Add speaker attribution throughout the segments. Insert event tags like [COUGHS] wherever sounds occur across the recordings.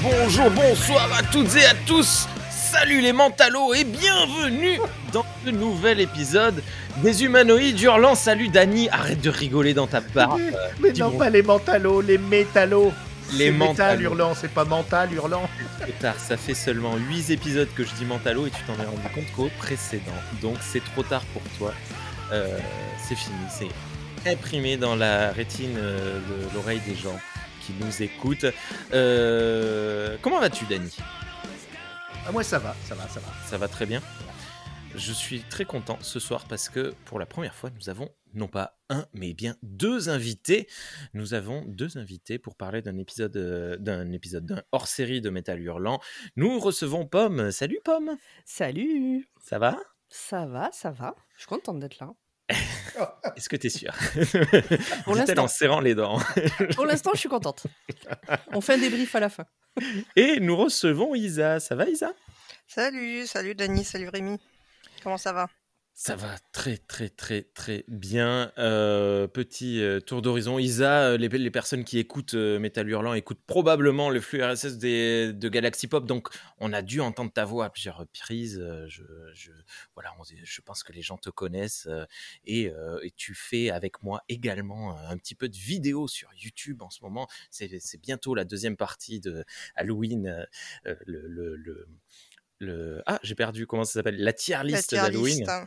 Speaker 1: Bonjour, bonsoir à toutes et à tous. Salut les mentalos et bienvenue dans ce nouvel épisode des humanoïdes hurlants. Salut Dani, arrête de rigoler dans ta barbe.
Speaker 2: Mais
Speaker 1: dis-moi.
Speaker 2: non, pas les mentalos, les métallos.
Speaker 1: Les mentalos.
Speaker 2: hurlant, c'est pas mental hurlant.
Speaker 1: Trop tard, ça fait seulement 8 épisodes que je dis mentalo et tu t'en es rendu compte qu'au précédent. Donc c'est trop tard pour toi. Euh, c'est fini, c'est imprimé dans la rétine euh, de l'oreille des gens qui nous écoutent. Euh, comment vas-tu Dani?
Speaker 2: Ah, moi, ça va, ça va, ça va.
Speaker 1: Ça va très bien. Je suis très content ce soir parce que pour la première fois, nous avons non pas un, mais bien deux invités. Nous avons deux invités pour parler d'un épisode, euh, d'un épisode d'un hors-série de Métal Hurlant. Nous recevons Pomme. Salut Pomme.
Speaker 3: Salut
Speaker 1: Ça va?
Speaker 3: Ça va, ça va. Je suis contente d'être là. [LAUGHS]
Speaker 1: Est-ce que t'es sûr?
Speaker 3: Pour
Speaker 1: Dit-elle en
Speaker 3: l'instant.
Speaker 1: serrant les dents.
Speaker 3: Pour l'instant, je suis contente. On fait un débrief à la fin. [LAUGHS]
Speaker 1: Et nous recevons Isa. Ça va Isa?
Speaker 4: Salut, salut Dani, salut Rémi. Comment ça va?
Speaker 1: Ça va très très très très bien. Euh, petit euh, tour d'horizon. Isa, euh, les, personnes qui écoutent euh, Metal Hurlant écoutent probablement le flux RSS de Galaxy Pop, donc on a dû entendre ta voix à plusieurs reprises. Je, voilà, je pense que les gens te connaissent et, tu fais avec moi également un petit peu de vidéos sur YouTube en ce moment. C'est bientôt la deuxième partie de Halloween, le- le- ah j'ai perdu comment ça s'appelle? La tier list d'Halloween
Speaker 4: hein.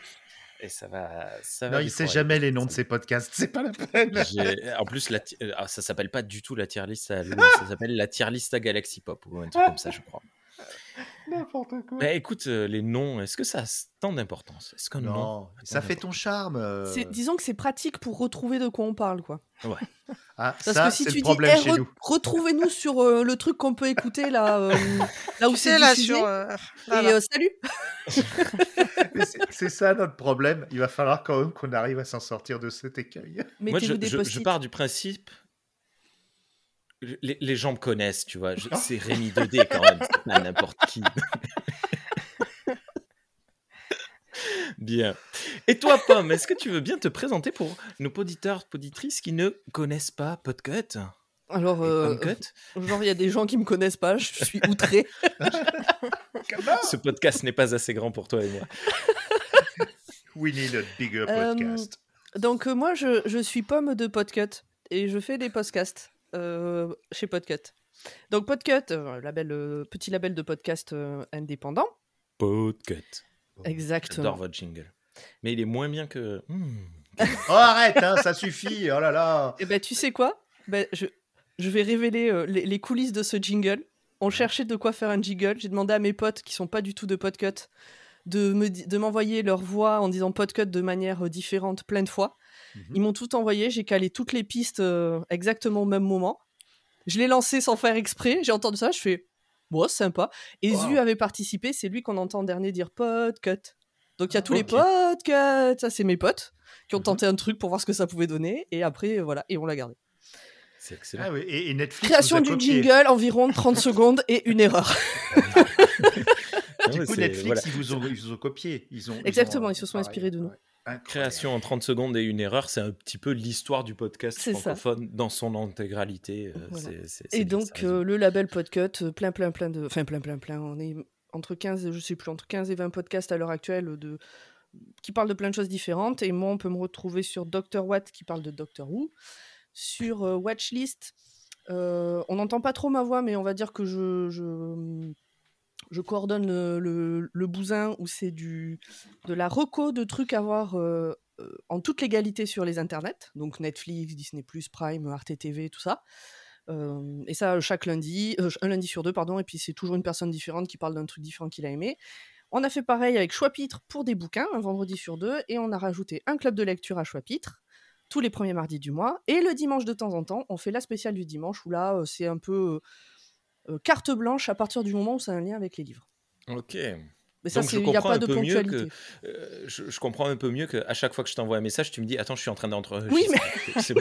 Speaker 1: et ça va ça
Speaker 2: Non, il sait jamais les noms de ses podcasts, c'est pas la peine.
Speaker 1: En plus, la ti- euh, ah, ça s'appelle pas du tout la tier list à Halloween, ça s'appelle la tier list à Galaxy Pop ou un truc comme ça, je crois.
Speaker 2: N'importe quoi.
Speaker 1: Mais écoute, euh, les noms, est-ce que ça a tant d'importance? Est-ce qu'un nom
Speaker 2: Non, ça
Speaker 1: a
Speaker 2: fait ton charme. euh.
Speaker 3: C'est- Disons que c'est pratique pour retrouver de quoi on parle, quoi.
Speaker 2: Ah,
Speaker 3: Parce
Speaker 2: ça,
Speaker 3: que si
Speaker 2: c'est
Speaker 3: tu
Speaker 2: le
Speaker 3: dis,
Speaker 2: problème
Speaker 3: Eh,
Speaker 2: chez
Speaker 3: re-
Speaker 2: nous.
Speaker 3: retrouvez-nous sur euh, le truc qu'on peut écouter là, euh, [LAUGHS] là où
Speaker 4: Tu
Speaker 3: c'est
Speaker 4: là,
Speaker 3: diffusé,
Speaker 4: sur. euh,
Speaker 3: et euh, salut. [LAUGHS] [LAUGHS]
Speaker 2: Mais c'est- C'est ça notre problème. Il va falloir quand même qu'on arrive à s'en sortir de cet écueil.
Speaker 1: Moi, je,
Speaker 3: des
Speaker 1: je- je
Speaker 3: post-it.
Speaker 1: pars du principe. Les, les gens me connaissent, tu vois. je- C'est Rémi 2D quand même, c'est pas n'importe qui. [LAUGHS] Bien. Et toi, Pomme, est-ce que tu veux bien te présenter pour nos auditeurs, auditrices qui ne connaissent pas Podcut?
Speaker 3: Alors, euh,
Speaker 1: Pomcut
Speaker 3: genre, il y a des gens qui me connaissent pas, je suis outré. [LAUGHS]
Speaker 1: Ce podcast n'est pas assez grand pour toi et moi. [LAUGHS]
Speaker 2: We need a bigger
Speaker 3: Euh,
Speaker 2: podcast.
Speaker 3: Donc, euh, moi, je, je suis pomme de Podcut et je fais des podcasts chez Podcut. Donc, Podcut, euh, label, euh, petit label de podcast euh, indépendant.
Speaker 1: Podcut.
Speaker 3: Exactement.
Speaker 1: J'adore votre jingle. Mais il est moins bien que. Hmm. [LAUGHS]
Speaker 2: Oh, arrête, hein, ça suffit. Oh là là.
Speaker 3: Et ben, tu sais quoi? Ben, je, je vais révéler euh, les, les coulisses de ce jingle. On cherchait de quoi faire un jingle. J'ai demandé à mes potes qui sont pas du tout de Podcut de me di- de m'envoyer leur voix en disant Podcut de manière euh, différente plein de fois.
Speaker 2: Mhm.
Speaker 3: Ils m'ont tout envoyé. J'ai calé toutes les pistes euh, exactement au même moment. Je l'ai lancé sans faire exprès. J'ai entendu ça. Je fais Bon, sympa. Et
Speaker 2: Wow.
Speaker 3: Zu avait participé. C'est lui qu'on entend en dernier dire Podcut. Donc il y a tous les
Speaker 2: Ok.
Speaker 3: Podcut. Ça, c'est mes potes qui ont
Speaker 2: Mhm.
Speaker 3: tenté un truc pour voir ce que ça pouvait donner. Et après, voilà. Et on l'a gardé.
Speaker 1: C'est excellent.
Speaker 2: Ah oui, et, et Netflix
Speaker 3: Création du
Speaker 2: copié.
Speaker 3: jingle, environ 30 secondes et une erreur. [LAUGHS]
Speaker 2: Du coup, Netflix,
Speaker 1: voilà.
Speaker 2: ils, vous ont, ils vous ont copié. Ils ont,
Speaker 3: Exactement,
Speaker 2: ont,
Speaker 3: ils se sont
Speaker 2: pareil,
Speaker 3: inspirés de nous.
Speaker 2: ouais. Incroyable.
Speaker 1: Création en 30 secondes et une erreur, c'est un petit peu l'histoire du podcast
Speaker 3: ça.
Speaker 1: francophone dans son intégralité. euh,
Speaker 3: Voilà. Et donc, euh, le label Podcut, euh, plein, plein, plein de. Enfin, plein, plein, plein. On est entre 15, je sais plus, entre 15 et 20 podcasts à l'heure actuelle de qui parlent de plein de choses différentes. Et moi, on peut me retrouver sur Dr. Watt qui parle de Doctor Who. Sur euh, Watchlist, euh, on n'entend pas trop ma voix, mais on va dire que je, je, je coordonne le, bousin où c'est du de la reco de trucs à voir euh, euh, en toute légalité sur les internets. Donc Netflix, Disney, Prime, Arte TV, tout ça. Euh, et ça, chaque lundi, un lundi sur deux, pardon, et puis c'est toujours une personne différente qui parle d'un truc différent qu'il a aimé. On a fait pareil avec Choix-Pitre pour des bouquins, un vendredi sur deux, et on a rajouté un club de lecture à Choix-Pitre, tous les premiers mardis du mois. Et le dimanche de temps en temps, on fait la spéciale du dimanche, où là, c'est un peu euh, carte blanche à partir du moment où ça a un lien avec les livres.
Speaker 1: Ok.
Speaker 3: Mais ça, il n'y a
Speaker 1: comprends
Speaker 3: pas
Speaker 1: un
Speaker 3: de
Speaker 1: peu mieux
Speaker 3: ponctualité.
Speaker 1: que euh, je, je comprends un peu mieux que à chaque fois que je t'envoie un message, tu me dis attends, je suis en train d'enregistrer.
Speaker 3: Oui. [LAUGHS]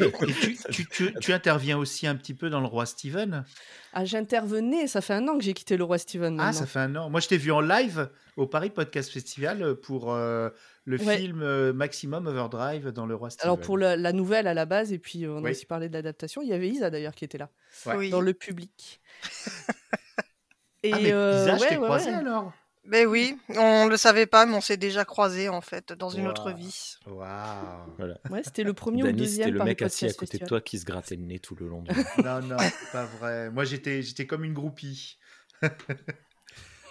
Speaker 2: Et tu, tu- tu- tu interviens aussi un petit peu dans le roi Steven?
Speaker 3: Ah, j'intervenais, ça fait un an que j'ai quitté le roi Steven.
Speaker 2: Ah, ça fait un an. Moi, je t'ai vu en live au Paris Podcast Festival pour euh, le
Speaker 3: Ouais.
Speaker 2: film euh, Maximum Overdrive dans le roi Steven.
Speaker 3: Alors pour la, la nouvelle à la base, et puis on a aussi parlé de l'adaptation, il y avait Isa d'ailleurs qui était là,
Speaker 2: Ouais.
Speaker 4: Oui.
Speaker 3: dans le public. [LAUGHS] et
Speaker 2: Ah, mais
Speaker 3: euh,
Speaker 2: Isa, je
Speaker 3: ouais,
Speaker 2: t'ai
Speaker 3: ouais,
Speaker 2: croisé
Speaker 3: ouais.
Speaker 2: alors?
Speaker 4: Ben oui, on le savait pas, mais on s'est déjà croisés en fait dans une autre
Speaker 2: Wow.
Speaker 4: vie.
Speaker 2: Waouh
Speaker 3: Ouais, c'était le premier ou
Speaker 1: Dany,
Speaker 3: deuxième
Speaker 1: c'était le mec assis à côté de toi qui se grattait le nez tout le long du. [LAUGHS]
Speaker 2: Non, non, pas vrai. Moi, j'étais, j'étais comme une groupie. [LAUGHS]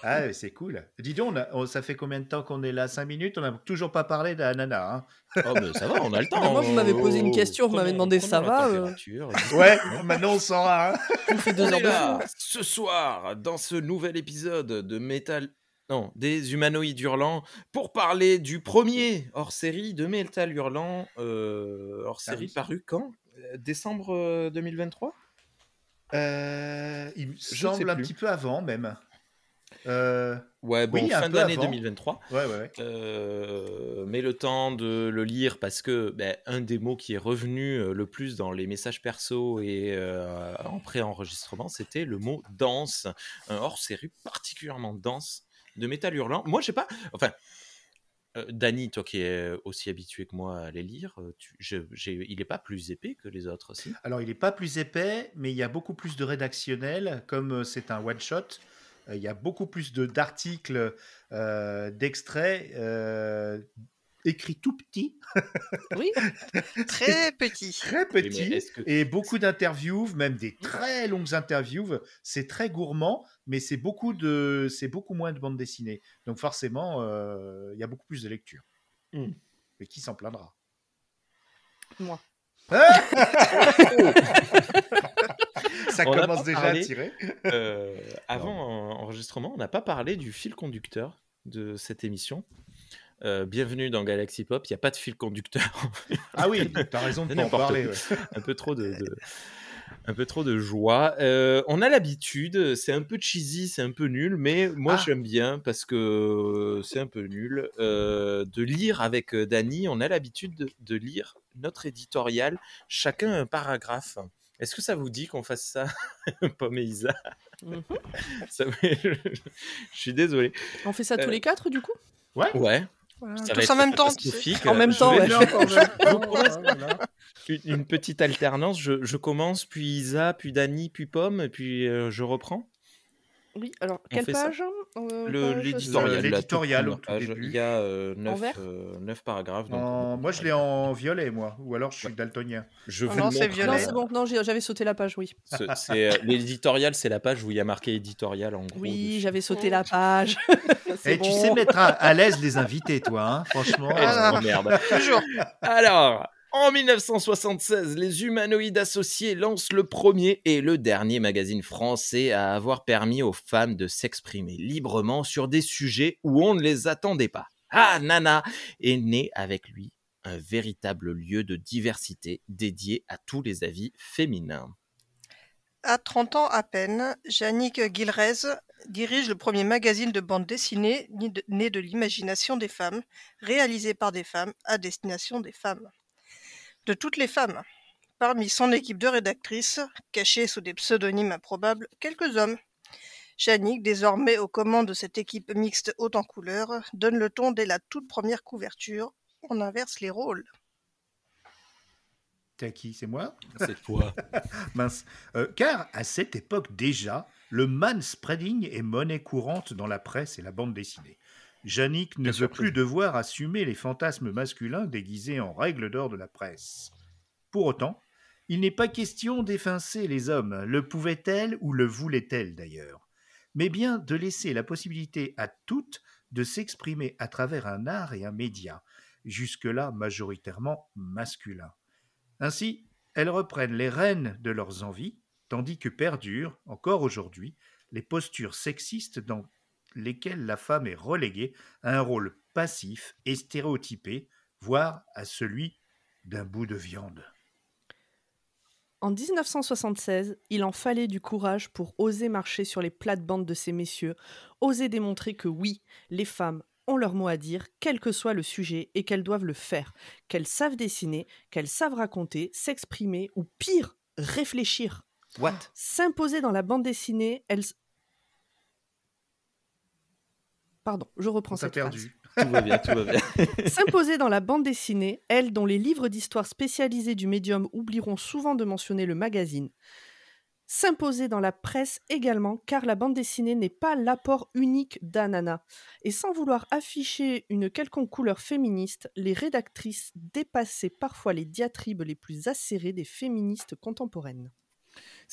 Speaker 2: ah, c'est cool. Dis donc, on a- on- ça fait combien de temps qu'on est là? 5 minutes? On n'a toujours pas parlé d'Anana. Hein
Speaker 1: Oh, mais ça va, on a le [LAUGHS] temps.
Speaker 3: Mais moi, vous m'avez posé une
Speaker 1: Oh,
Speaker 3: question, vous m'avez demandé, ça va, euh [LAUGHS]
Speaker 2: ouais, maintenant on s'en va. Hein
Speaker 3: On fait deux
Speaker 1: On
Speaker 3: heures de
Speaker 1: là, ce soir, dans ce nouvel épisode de Metal. Non, des humanoïdes hurlants, pour parler du premier hors série de Metal Hurlant, euh, hors série
Speaker 2: Ah
Speaker 1: paru quand? Euh, Décembre euh, 2023
Speaker 2: Euh, il me semble un
Speaker 1: plus.
Speaker 2: petit peu avant même. Euh,
Speaker 1: Ouais, bon,
Speaker 2: Oui,
Speaker 1: fin d'année
Speaker 2: avant.
Speaker 1: 2023.
Speaker 2: ouais, ouais, ouais.
Speaker 1: Euh, mais le temps de le lire parce que ben, un des mots qui est revenu euh, le plus dans les messages perso et euh, en pré-enregistrement, c'était le mot danse, un hors-série particulièrement dense de métal hurlant. Moi, je sais pas, enfin, euh, Dany, toi qui es aussi habitué que moi à les lire, euh, tu- je- j'ai- il n'est pas plus épais que les autres aussi.
Speaker 2: Alors, il n'est pas plus épais, mais il y a beaucoup plus de rédactionnel. Comme euh, c'est un one-shot, euh, il y a beaucoup plus de- d'articles, euh, d'extraits euh, écrits tout petits,
Speaker 3: Oui, [LAUGHS]
Speaker 4: Très petit.
Speaker 2: très
Speaker 1: Oui, mais
Speaker 2: petits,
Speaker 1: est-ce que-
Speaker 2: et beaucoup d'interviews, même des très longues interviews. C'est très gourmand, mais c'est beaucoup, de, c'est beaucoup moins de bande dessinée. Donc, forcément, euh, il y a beaucoup plus de lecture.
Speaker 1: Hmm.
Speaker 2: Et qui s'en plaindra?
Speaker 3: Moi. [LAUGHS] [LAUGHS] [LAUGHS]
Speaker 2: Ça
Speaker 1: On
Speaker 2: commence déjà
Speaker 1: parlé.
Speaker 2: à tirer.
Speaker 1: Euh, avant en- enregistrement, on n'a pas parlé du fil conducteur de cette émission. Euh, bienvenue dans Galaxy Pop. Il n'y a pas de fil conducteur.
Speaker 2: Ah oui, t'as raison de [LAUGHS] pas en parler. ouais.
Speaker 1: un peu trop de, de- un peu trop de joie. Euh, on a l'habitude. C'est un peu cheesy, c'est un peu nul, mais moi
Speaker 2: Ah.
Speaker 1: j'aime bien parce que c'est un peu nul euh, de lire avec Dany. On a l'habitude de, de lire notre éditorial, chacun un paragraphe. Est-ce que ça vous dit qu'on fasse ça, [LAUGHS] Pomme et Isa? [LAUGHS] Ça me- je, suis désolé.
Speaker 3: On fait ça tous
Speaker 1: Euh,
Speaker 3: les quatre du coup?
Speaker 1: Ouais.
Speaker 4: Voilà,
Speaker 1: Ça va
Speaker 4: Tous en même temps. tu sais.
Speaker 1: catastrophique.
Speaker 3: En même temps, ouais. [LAUGHS]
Speaker 1: une, petite alternance. Je, je commence, puis Isa, puis Dany, puis Pomme, et puis euh, je reprends.
Speaker 3: Oui, alors, quelle
Speaker 1: fait ça
Speaker 3: page euh,
Speaker 1: L'éditorial.
Speaker 2: L'éditorial au tout
Speaker 1: page.
Speaker 2: début.
Speaker 1: Il y a euh, neuf,
Speaker 3: vert
Speaker 1: euh, neuf paragraphes. donc,
Speaker 2: En-
Speaker 1: euh,
Speaker 2: Moi, je l'ai en violet, moi. Ou alors, je suis daltonien.
Speaker 1: Je
Speaker 4: Ah
Speaker 1: vous
Speaker 4: non,
Speaker 1: le
Speaker 4: c'est violet.
Speaker 3: C'est bon, non, j'avais sauté la page, oui.
Speaker 1: Euh, [LAUGHS] L'éditorial, c'est la page où il y a marqué éditorial en gros.
Speaker 3: Oui,
Speaker 1: dessus.
Speaker 3: j'avais sauté la page.
Speaker 2: Et [LAUGHS]
Speaker 3: C'est
Speaker 2: tu sais mettre à, à l'aise les invités, toi, hein, franchement.
Speaker 1: Eh,
Speaker 4: Ah,
Speaker 1: oh, merde.
Speaker 4: Toujours.
Speaker 1: Alors, en 1976, les humanoïdes associés lancent le premier et le dernier magazine français à avoir permis aux femmes de s'exprimer librement sur des sujets où on ne les attendait pas. Ah, Nana est né avec lui un véritable lieu de diversité dédié à tous les avis féminins.
Speaker 4: À 30 ans à peine, Yannick Guilrez dirige le premier magazine de bande dessinée né de l'imagination des femmes, réalisé par des femmes à destination des femmes. De toutes les femmes. Parmi son équipe de rédactrices, cachées sous des pseudonymes improbables, quelques hommes. Yannick, désormais aux commandes de cette équipe mixte haute en couleurs, donne le ton dès la toute première couverture. On inverse les rôles.
Speaker 2: T'es à qui? C'est moi?
Speaker 1: C'est toi. [LAUGHS]
Speaker 2: Mince. Euh, car à cette époque déjà, le manspreading est monnaie courante dans la presse et la bande dessinée. Yannick ne veut plus devoir assumer les fantasmes masculins déguisés en règles d'or de la presse. Pour autant, il n'est pas question d'effincer les hommes, le pouvaient-elles ou le voulaient-elles d'ailleurs, mais bien de laisser la possibilité à toutes de s'exprimer à travers un art et un média, jusque-là majoritairement masculin. Ainsi, elles reprennent les rênes de leurs envies, tandis que perdurent, encore aujourd'hui, les postures sexistes dans lesquelles la femme est reléguée à un rôle passif et stéréotypé, voire à celui d'un bout de viande.
Speaker 3: En 1976, il en fallait du courage pour oser marcher sur les plates-bandes de ces messieurs, oser démontrer que oui, les femmes ont leur mot à dire, quel que soit le sujet, et qu'elles doivent le faire, qu'elles savent dessiner, qu'elles savent raconter, s'exprimer, ou pire, réfléchir.
Speaker 1: What?
Speaker 3: S'imposer dans la bande dessinée, elles... Pardon, je reprends cette phrase.
Speaker 2: perdu. [LAUGHS]
Speaker 1: Tout va bien, tout va bien. [LAUGHS]
Speaker 3: S'imposer dans la bande dessinée, elles dont les livres d'histoire spécialisés du médium oublieront souvent de mentionner le magazine. S'imposer dans la presse également, car la bande dessinée n'est pas l'apport unique d'Anana. Et sans vouloir afficher une quelconque couleur féministe, les rédactrices dépassaient parfois les diatribes les plus acérées des féministes contemporaines.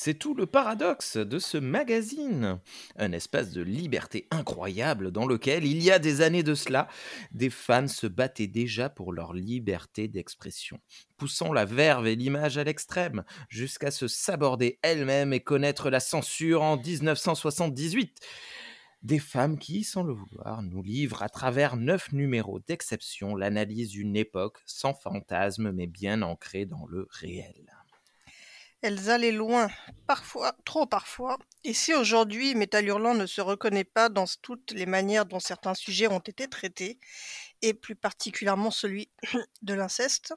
Speaker 1: C'est tout le paradoxe de ce magazine. Un espace de liberté incroyable dans lequel, il y a des années de cela, des femmes se battaient déjà pour leur liberté d'expression, poussant la verve et l'image à l'extrême, jusqu'à se saborder elles-mêmes et connaître la censure en 1978. Des femmes qui, sans le vouloir, nous livrent à travers neuf numéros d'exception l'analyse d'une époque sans fantasme mais bien ancrée dans le réel.
Speaker 4: Elles allaient loin, parfois, trop parfois. Et si aujourd'hui Métal Hurlant ne se reconnaît pas dans toutes les manières dont certains sujets ont été traités, et plus particulièrement celui [CLEARS THROAT] de l'inceste,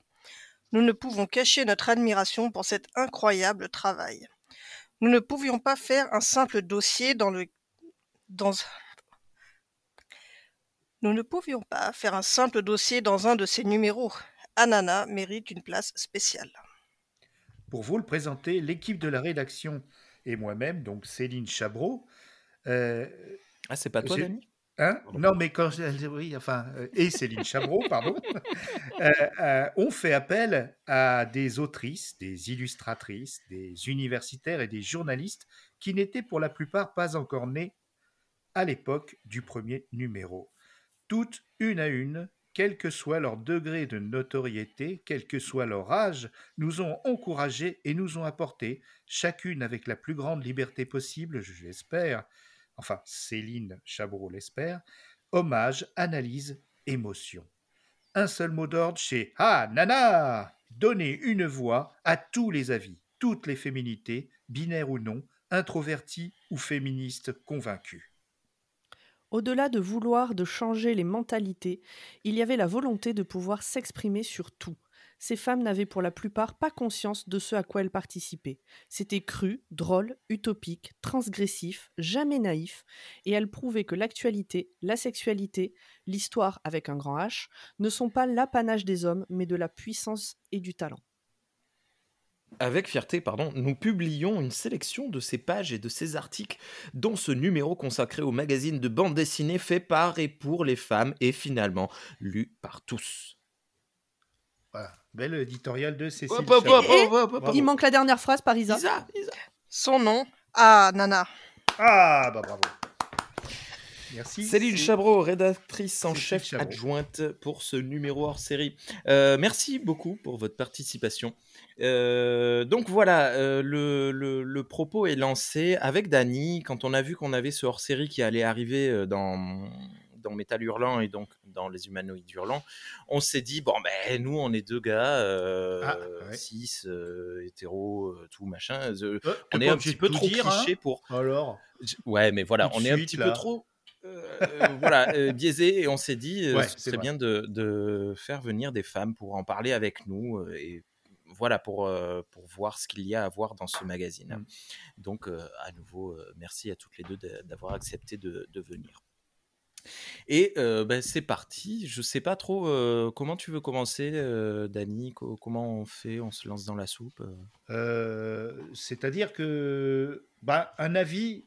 Speaker 4: nous ne pouvons cacher notre admiration pour cet incroyable travail. Nous ne pouvions pas faire un simple dossier dans le dans nous ne pouvions pas faire un simple dossier dans un de ces numéros. Anana mérite une place spéciale.
Speaker 2: Pour vous le présenter, l'équipe de la rédaction et moi-même, donc Céline Chabreau, euh,
Speaker 1: Ah, c'est pas toi, Dani
Speaker 2: Hein? Non, mais quand je- oui, enfin, euh, et Céline Chabreau, [LAUGHS] pardon, euh, euh, ont fait appel à des autrices, des illustratrices, des universitaires et des journalistes qui n'étaient pour la plupart pas encore nés à l'époque du premier numéro. Toutes une à une, quel que soit leur degré de notoriété, quel que soit leur âge, nous ont encouragés et nous ont apporté, chacune avec la plus grande liberté possible, je l'espère, enfin Céline Chabreau l'espère, hommage, analyse, émotion. Un seul mot d'ordre chez Ah Nana Donner une voix à tous les avis, toutes les féminités, binaires ou non, introverties ou féministes convaincues.
Speaker 3: Au-delà de vouloir de changer les mentalités, il y avait la volonté de pouvoir s'exprimer sur tout. Ces femmes n'avaient pour la plupart pas conscience de ce à quoi elles participaient. C'était cru, drôle, utopique, transgressif, jamais naïf, et elles prouvaient que l'actualité, la sexualité, l'histoire avec un grand H, ne sont pas l'apanage des hommes, mais de la puissance et du talent.
Speaker 1: Avec fierté, pardon, nous publions une sélection de ces pages et de ces articles, dont ce numéro consacré au magazine de bande dessinée fait par et pour les femmes et finalement lu par tous.
Speaker 2: Voilà. Bel éditorial de Cécile.
Speaker 3: Il manque la dernière phrase par Isa.
Speaker 1: Isa, Isa.
Speaker 4: Son nom Ah, Nana.
Speaker 2: Ah, bah bravo. Merci.
Speaker 1: Céline Chabreau, rédactrice en chef
Speaker 2: Chabreau.
Speaker 1: adjointe pour ce numéro hors série. Euh, merci beaucoup pour votre participation. Euh, donc voilà, euh, le, le- le propos est lancé avec Dany. Quand on a vu qu'on avait ce hors série qui allait arriver dans, dans Métal Hurlant et donc dans Les Humanoïdes Hurlants, on s'est dit bon, ben nous on est deux gars, euh,
Speaker 2: Ah, ouais.
Speaker 1: euh, hétéros, tout machin. euh, on est un petit peu trop
Speaker 2: dire, hein.
Speaker 1: cliché pour
Speaker 2: Alors,
Speaker 1: Ouais, mais voilà, on est un petit
Speaker 2: là.
Speaker 1: peu trop voilà, euh, biaisé et on s'est dit euh,
Speaker 2: Ouais,
Speaker 1: ce
Speaker 2: c'est
Speaker 1: serait bien de, de faire venir des femmes pour en parler avec nous euh, et voilà pour, euh, pour voir ce qu'il y a à voir dans ce magazine.
Speaker 2: Mm.
Speaker 1: Donc euh, à nouveau, euh, merci à toutes les deux de- d'avoir accepté de, de venir. Et euh, ben, c'est parti. Je sais pas trop euh, comment tu veux commencer, euh, co- comment on fait? On se lance dans la soupe euh?
Speaker 2: Euh, c'est-à-dire que, bah, un avis,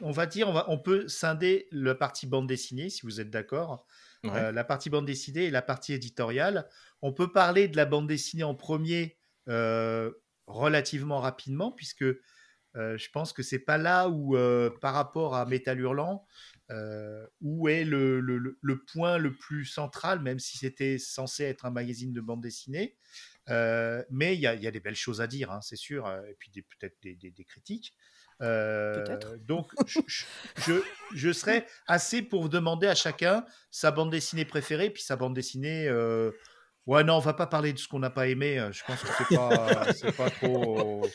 Speaker 2: on va dire, on, va, on peut scinder la partie bande dessinée, si vous êtes d'accord.
Speaker 1: Ouais.
Speaker 2: Euh, la partie bande dessinée et la partie éditoriale. On peut parler de la bande dessinée en premier euh, relativement rapidement, puisque euh, je pense que c'est pas là où, par rapport à Métal Hurlant, où est le, le- le- le point le plus central, même si c'était censé être un magazine de bande dessinée. Mais il y, a- il y a des belles choses à dire, hein, c'est sûr, et puis peut-être des, des- des critiques. Euh, donc, [LAUGHS] je, je- serais assez pour demander à chacun sa bande dessinée préférée, puis sa bande dessinée euh, Ouais, non, on va pas parler de ce qu'on n'a pas aimé. euh, Je pense que c'est pas, [LAUGHS] c'est pas trop,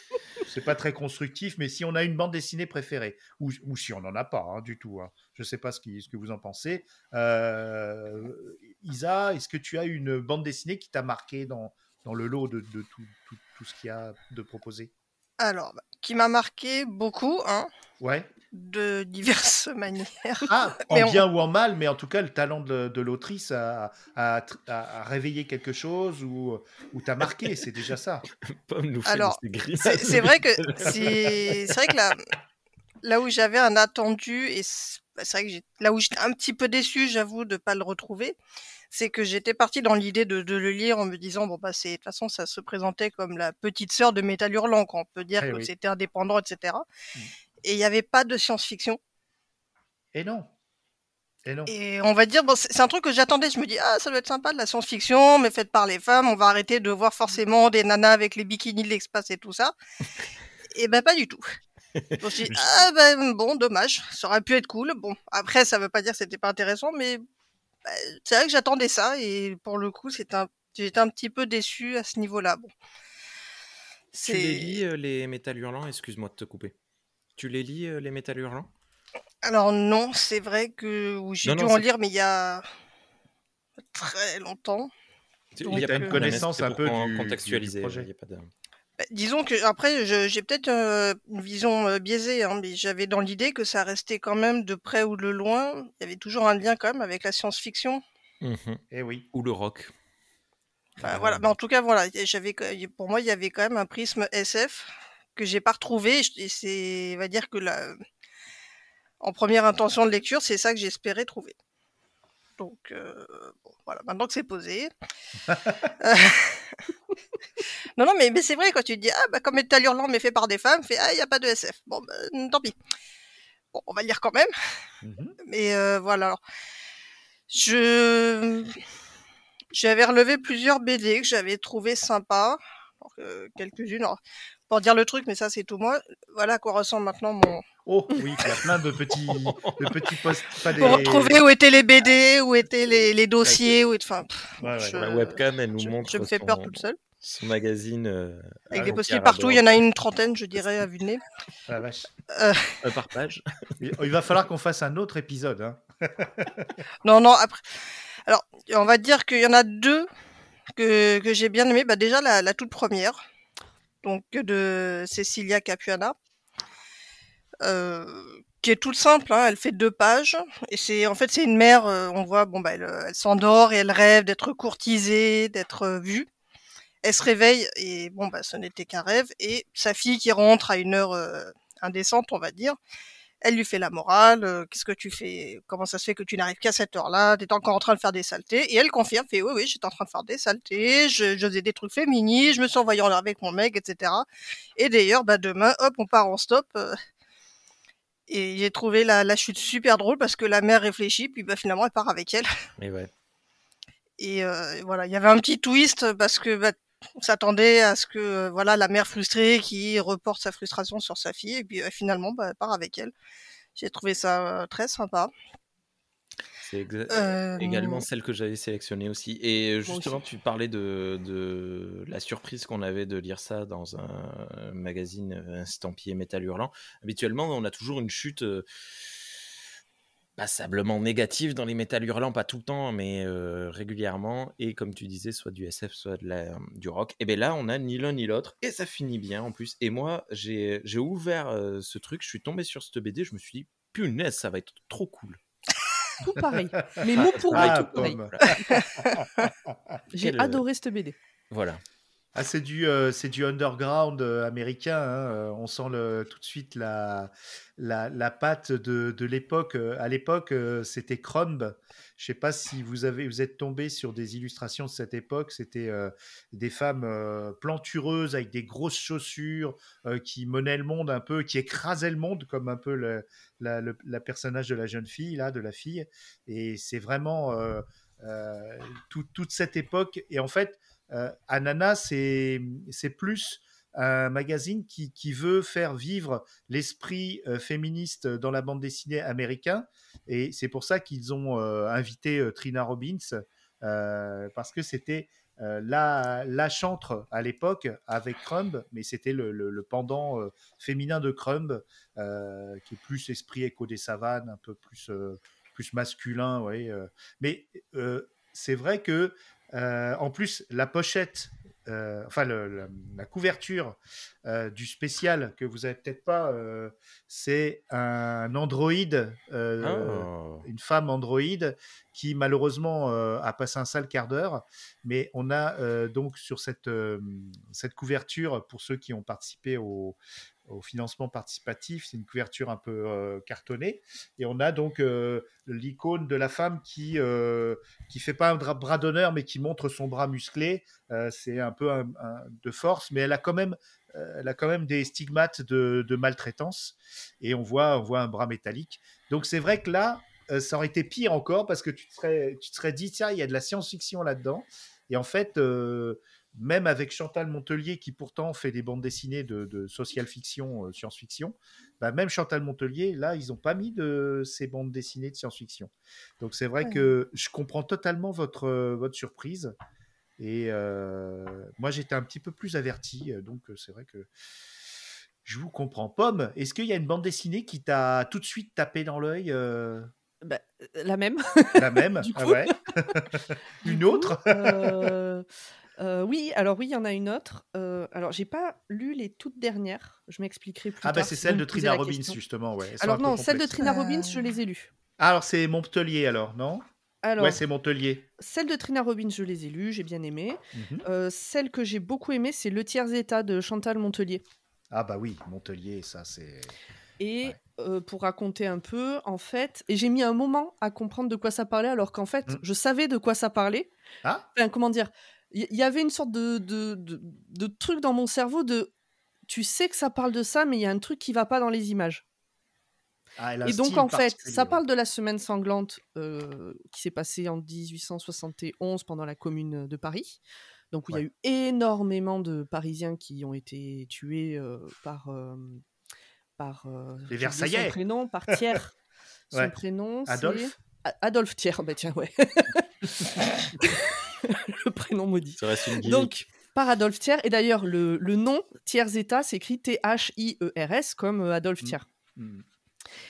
Speaker 2: c'est pas très constructif. Mais si on a une bande dessinée préférée, ou, ou si on n'en a pas hein, du tout, hein. je sais pas ce, qui, ce que vous en pensez. Euh, Isa, est-ce que tu as une bande dessinée qui t'a marqué dans, dans le lot de, de tout, tout, tout ce qu'il y a de proposé?
Speaker 4: Alors, bah, qui m'a marqué beaucoup, hein,
Speaker 2: Ouais.
Speaker 4: de diverses [LAUGHS] manières.
Speaker 2: Ah,
Speaker 4: Mais
Speaker 2: en
Speaker 4: on-
Speaker 2: bien ou en mal, mais en tout cas, le talent de, de l'autrice a, a, a- a réveillé quelque chose ou, ou t'a marqué, c'est déjà ça. [LAUGHS]
Speaker 1: Pomme nous fait
Speaker 4: Alors. C'est vrai que c'est c'est vrai que [LAUGHS] là, là où j'avais un attendu et c'est bah, c'est vrai que là où j'étais un petit peu déçu, j'avoue, de pas le retrouver, c'est que j'étais partie dans l'idée de, de le lire en me disant bon bah c'est de toute façon ça se présentait comme la petite sœur de Métal Hurlant, on peut dire
Speaker 2: Eh
Speaker 4: que
Speaker 2: oui.
Speaker 4: c'était indépendant, etc.
Speaker 2: Mm.
Speaker 4: Et il n'y avait pas de science-fiction.
Speaker 2: Et non. Et non.
Speaker 4: Et on va dire, bon, c'est c'est un truc que j'attendais. Je me dis, ah, ça doit être sympa de la science-fiction, mais faite par les femmes. On va arrêter de voir forcément des nanas avec les bikinis de l'espace et tout ça. [LAUGHS] et ben, pas du tout. Donc, je me suis dit, [LAUGHS] ah, ben, bon, dommage. Ça aurait pu être cool. Bon, après, ça veut pas dire que c'était pas intéressant, mais bah, c'est vrai que j'attendais ça. Et pour le coup, c'est un, j'étais un petit peu déçu à ce niveau-là. Bon.
Speaker 1: Tu les lis, euh, les métal hurlants? Excuse-moi de te couper. Tu les lis, euh, les métal hurlants?
Speaker 4: Alors non, c'est vrai que j'ai dû
Speaker 1: non,
Speaker 4: en lire, mais il y a très longtemps.
Speaker 1: Il y a pas
Speaker 4: une
Speaker 1: problème,
Speaker 2: connaissance un peu
Speaker 1: con-
Speaker 2: du- du- du
Speaker 1: contextualiser.
Speaker 2: projet.
Speaker 1: il y a pas de-
Speaker 4: Bah, disons que après, j'ai peut-être euh, une vision euh, biaisée, hein, mais j'avais dans l'idée que ça restait quand même de près ou de loin. Il y avait toujours un lien quand même avec la science-fiction.
Speaker 1: Mhm.
Speaker 2: Eh oui.
Speaker 1: Ou le rock.
Speaker 4: Enfin,
Speaker 1: Euh,
Speaker 4: voilà. Mais en tout cas, voilà, j'avais, pour moi, il y avait quand même un prisme SF que j'ai pas retrouvé. Et c'est, on va dire que la, en première intention de lecture, c'est ça que j'espérais trouver. Donc, euh, bon, voilà. Maintenant que c'est posé. Euh, [LAUGHS] [LAUGHS] non, non, mais, mais c'est vrai quand tu te dis ah bah comme Metal Hurlant mais fait par des femmes, fait ah il y a pas de SF. Bon, bah, tant pis. Bon, on va le lire quand même.
Speaker 2: Mhm.
Speaker 4: Mais euh, voilà. alors. Je j'avais relevé plusieurs BD que j'avais trouvé sympas, Alors, euh, quelques-unes. alors, Pour dire le truc, mais ça c'est tout moi. Voilà à quoi ressemble maintenant mon.
Speaker 2: Oh oui, il y a plein de petits, de petits. Pas des...
Speaker 4: Pour retrouver où étaient les BD, où étaient les, les dossiers, où enfin. pff,
Speaker 2: Ouais, ouais.
Speaker 4: je-
Speaker 1: La webcam, elle nous
Speaker 4: je,
Speaker 1: montre
Speaker 4: je me fais peur
Speaker 1: son-
Speaker 4: toute seule.
Speaker 1: Son magazine. euh,
Speaker 4: Avec des
Speaker 1: cœur
Speaker 4: partout, il y en a une trentaine, je dirais, à vue de nez.
Speaker 2: La vache.
Speaker 1: Euh, par page.
Speaker 2: Il il va falloir qu'on fasse un autre épisode. Hein. [LAUGHS]
Speaker 4: Non, non, après. Alors, on va dire qu'il y en a deux que, que j'ai bien aimé. Bah, déjà, la, la toute première, donc de Cecilia Capuana, euh, qui est toute simple. hein, elle fait deux pages. Et c'est en fait, c'est une mère, euh, on voit, bon, bah, elle, elle s'endort et elle rêve d'être courtisée, d'être euh, vue. Elle se réveille et bon, bah, ce n'était qu'un rêve. Et sa fille qui rentre à une heure euh, indécente, on va dire, elle lui fait la morale, euh, qu'est-ce que tu fais, comment ça se fait que tu n'arrives qu'à cette heure-là, t'es encore en train de faire des saletés, et elle confirme, fait oui, oui, j'étais en train de faire des saletés, je, je faisais des trucs féministes, je me suis envoyé en l'air avec mon mec, etc. Et d'ailleurs, bah demain, hop, on part en stop. euh, et j'ai trouvé la, la chute super drôle parce que la mère réfléchit, puis bah finalement elle part avec elle.
Speaker 1: Et ouais.
Speaker 4: Et euh, voilà, il y avait un petit twist parce que bah, on s'attendait à ce que euh, voilà la mère frustrée qui reporte sa frustration sur sa fille et puis euh, finalement bah, elle part avec elle. J'ai trouvé ça euh, très sympa.
Speaker 1: C'est
Speaker 4: Euh,
Speaker 1: également celle que j'avais sélectionnée aussi. Et justement,
Speaker 4: aussi.
Speaker 1: tu parlais de, de la surprise qu'on avait de lire ça dans un magazine estampillé Métal Hurlant. Habituellement, on a toujours une chute passablement négative dans les Métal Hurlants, pas tout le temps, mais euh, régulièrement. Et comme tu disais, soit du SF, soit de la, du rock. Et bien là, on a ni l'un ni l'autre. Et ça finit bien en plus. Et moi, j'ai j'ai ouvert euh, ce truc, je suis tombé sur cette BD, je me suis dit, punaise, ça va être trop cool. [LAUGHS]
Speaker 3: Tout pareil. [LAUGHS] Mais mot pour mot,
Speaker 2: Ah,
Speaker 3: tout pareil.
Speaker 2: pomme.
Speaker 3: J'ai adoré cette BD.
Speaker 1: Voilà.
Speaker 2: Ah, c'est du, euh, du underground euh, américain. hein, euh, On sent tout de suite la, la, la patte de, de l'époque. À l'époque, c'était Crumb. Je sais pas si vous avez, vous êtes tombé sur des illustrations de cette époque. C'était des femmes plantureuses avec des grosses chaussures qui menaient le monde un peu, qui écrasaient le monde comme un peu le, la, le- la personnage de la jeune fille là, de la fille. Et c'est vraiment tout- toute cette époque. Et en fait. Euh, Ananas, c'est plus un magazine qui, qui veut faire vivre l'esprit euh, féministe dans la bande dessinée américain. Et c'est pour ça qu'ils ont euh, invité Trina Robbins, parce que c'était la, la chantre à l'époque avec Crumb, mais c'était le, le- pendant féminin de Crumb, qui est plus esprit écho des savanes, un peu plus, plus masculin. Mais c'est vrai que, euh, en plus, la pochette, euh, enfin le- le- la couverture euh, du spécial que vous avez peut-être pas, c'est un androïde.
Speaker 1: Oh.
Speaker 2: une femme androïde qui malheureusement a passé un sale quart d'heure. Mais on a donc sur cette, cette couverture, pour ceux qui ont participé au, au financement participatif, c'est une couverture un peu euh, cartonnée. Et on a donc euh, l'icône de la femme qui euh, qui fait pas un bras d'honneur, mais qui montre son bras musclé. Euh, c'est un peu de force, mais elle a quand même euh, elle a quand même des stigmates de, maltraitance et on voit, on voit un bras métallique. Donc c'est vrai que là, euh, ça aurait été pire encore parce que tu te serais, tu serais dit, tiens, il y a de la science-fiction là-dedans. Et en fait, euh, même avec Chantal Montelier, qui pourtant fait des bandes dessinées de, de social fiction, euh, science-fiction, bah, même Chantal Montelier, là, ils n'ont pas mis de ces bandes dessinées de science-fiction. Donc c'est vrai
Speaker 4: Ouais.
Speaker 2: que je comprends totalement votre, euh, votre surprise. Et euh, moi, j'étais un petit peu plus averti, donc c'est vrai que je vous comprends. Pomme, est-ce qu'il y a une bande dessinée qui t'a tout de suite tapé dans l'œil
Speaker 3: Bah, la même.
Speaker 2: La même [LAUGHS]
Speaker 3: Du
Speaker 2: Ah
Speaker 3: coup.
Speaker 2: ouais
Speaker 3: Du [LAUGHS]
Speaker 2: Une autre
Speaker 3: euh, Oui, alors oui, il y en a une autre. Euh, alors, j'ai pas lu les toutes dernières. Je m'expliquerai plus
Speaker 2: Ah bah
Speaker 3: tard.
Speaker 2: c'est
Speaker 3: si
Speaker 2: celle de Trina Robbins,
Speaker 3: question.
Speaker 2: justement. Ouais.
Speaker 3: Alors non, celle de. Trina Robbins, je les ai lues.
Speaker 2: Ah, alors c'est Montpellier, alors, non?
Speaker 3: Alors,
Speaker 2: Ouais, c'est Montpellier.
Speaker 3: celle de Trina Robbins, je les ai lues, j'ai bien aimé.
Speaker 2: Mhm.
Speaker 3: Euh, celle que j'ai beaucoup aimée, c'est Le tiers état de Chantal Montelier.
Speaker 2: Ah bah oui, Montpellier, ça c'est...
Speaker 3: Et
Speaker 2: Ouais.
Speaker 3: euh, pour raconter un peu, en fait, et j'ai mis un moment à comprendre de quoi ça parlait, alors qu'en fait,
Speaker 2: Mm.
Speaker 3: je savais de quoi ça parlait.
Speaker 2: Ah?
Speaker 3: Enfin, comment dire? Il y, y avait une sorte de, de, de, de truc dans mon cerveau de. Tu sais que ça parle de ça, mais il y a un truc qui va pas dans les images.
Speaker 2: Ah,
Speaker 3: Et donc, en fait, ça parle de la semaine sanglante euh, qui s'est passée en 1871 pendant la Commune de Paris. Donc, où il y a eu énormément de Parisiens qui ont été tués euh, par. euh, par
Speaker 2: Les Versaillais.
Speaker 3: Son prénom, par Thiers. [LAUGHS] Son
Speaker 2: Ouais.
Speaker 3: prénom, c'est-
Speaker 2: Adolphe
Speaker 3: Adolphe Thiers. Bah tiens, ouais. [LAUGHS] [LAUGHS] le prénom maudit.
Speaker 1: Ça reste une.
Speaker 3: Donc, par Adolphe Thiers. Et d'ailleurs, le, le nom Thiers État s'écrit T-H-I-E-R-S comme euh, Adolphe
Speaker 2: Mm.
Speaker 3: Thiers.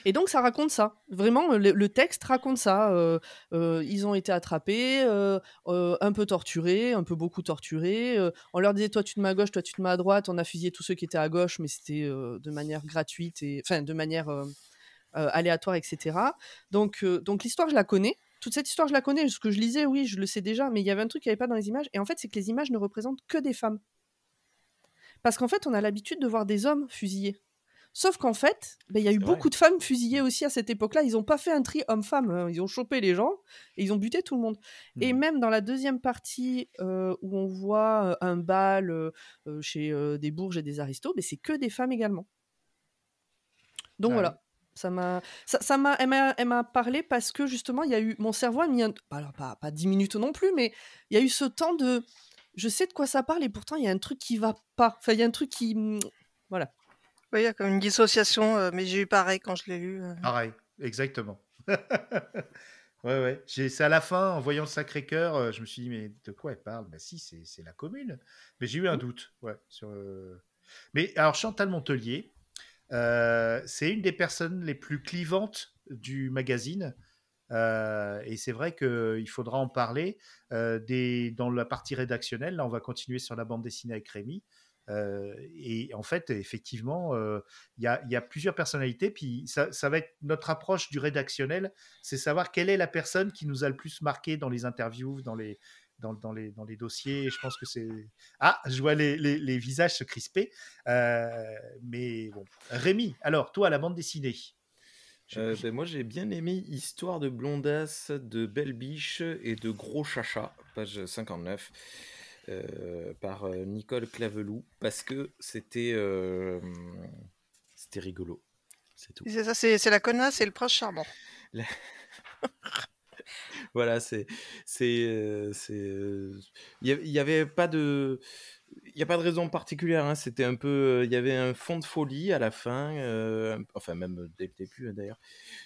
Speaker 3: Et donc ça raconte ça. Vraiment, le, le texte raconte ça. Euh, euh, ils ont été attrapés, euh, euh, un peu torturés, un peu beaucoup torturés. Euh, on leur disait toi tu te mets à gauche, toi tu te mets à droite. On a fusillé tous ceux qui étaient à gauche, mais c'était euh, de manière gratuite et enfin de manière euh, euh, aléatoire, etc. Donc euh, donc l'histoire je la connais. Toute cette histoire je la connais. Ce que je lisais, oui, je le sais déjà. Mais il y avait un truc qui n'y avait pas dans les images. Et en fait, c'est que les images ne représentent que des femmes. Parce qu'en fait, on a l'habitude de voir des hommes fusillés. Sauf qu'en fait, ben, il y a eu
Speaker 1: vrai.
Speaker 3: beaucoup de femmes fusillées aussi à cette époque-là. Ils n'ont pas fait un tri homme-femme. hein. Ils ont chopé les gens et ils ont buté tout le monde. Et
Speaker 2: Mhm.
Speaker 3: même dans la deuxième partie euh, où on voit euh, un bal euh, chez euh, des bourges et des aristos, ben, c'est que des femmes également. Donc
Speaker 2: Ah
Speaker 3: voilà. Ça m'a, ça, ça m'a, elle m'a, elle m'a parlé parce que justement, il y a eu, mon cerveau a mis un, alors pas, pas 10 minutes non plus, mais il y a eu ce temps de, je sais de quoi ça parle et pourtant il y a un truc qui va pas. Enfin, il y a un truc qui, voilà.
Speaker 4: Oui, il y a comme une dissociation, euh, mais j'ai eu pareil quand je l'ai lu. euh.
Speaker 2: Pareil, exactement. [LAUGHS] ouais, ouais. J'ai- C'est à la fin, en voyant le Sacré-Cœur, euh, je me suis dit, mais de quoi elle parle? Bah si, c'est c'est la commune. Mais j'ai eu un doute, ouais. Sur, euh, Mais alors, Chantal Montelier, euh, c'est une des personnes les plus clivantes du magazine. Euh, et c'est vrai qu'il faudra en parler euh, dans la partie rédactionnelle. Là, on va continuer sur la bande dessinée avec Rémi. Et en fait, effectivement, il y, a, plusieurs personnalités. Puis ça va être notre approche du rédactionnel, c'est savoir quelle est la personne qui nous a le plus marqué dans les interviews, dans les, dans, dans les, dans les dossiers. Et je pense que c'est. Ah, je vois les, les, les visages se crisper. Euh, mais bon. Rémi, alors, toi, la bande dessinée. Je-
Speaker 1: Euh, ben, moi j'ai bien aimé Histoire de blondasse, de Belle Biche et de Gros Chacha, page 59, euh, par Nicole Claveloux, parce que c'était euh, c'était rigolo. C'est tout.
Speaker 4: C'est ça, c'est la connasse et le prince charmant. [LAUGHS] [LAUGHS]
Speaker 1: Voilà, c'est euh, euh, il y, a- il y avait pas de il n'y a pas de raison particulière. hein, C'était un peu. Il y avait un fond de folie à la fin. euh, enfin, même dès le début hein, d'ailleurs.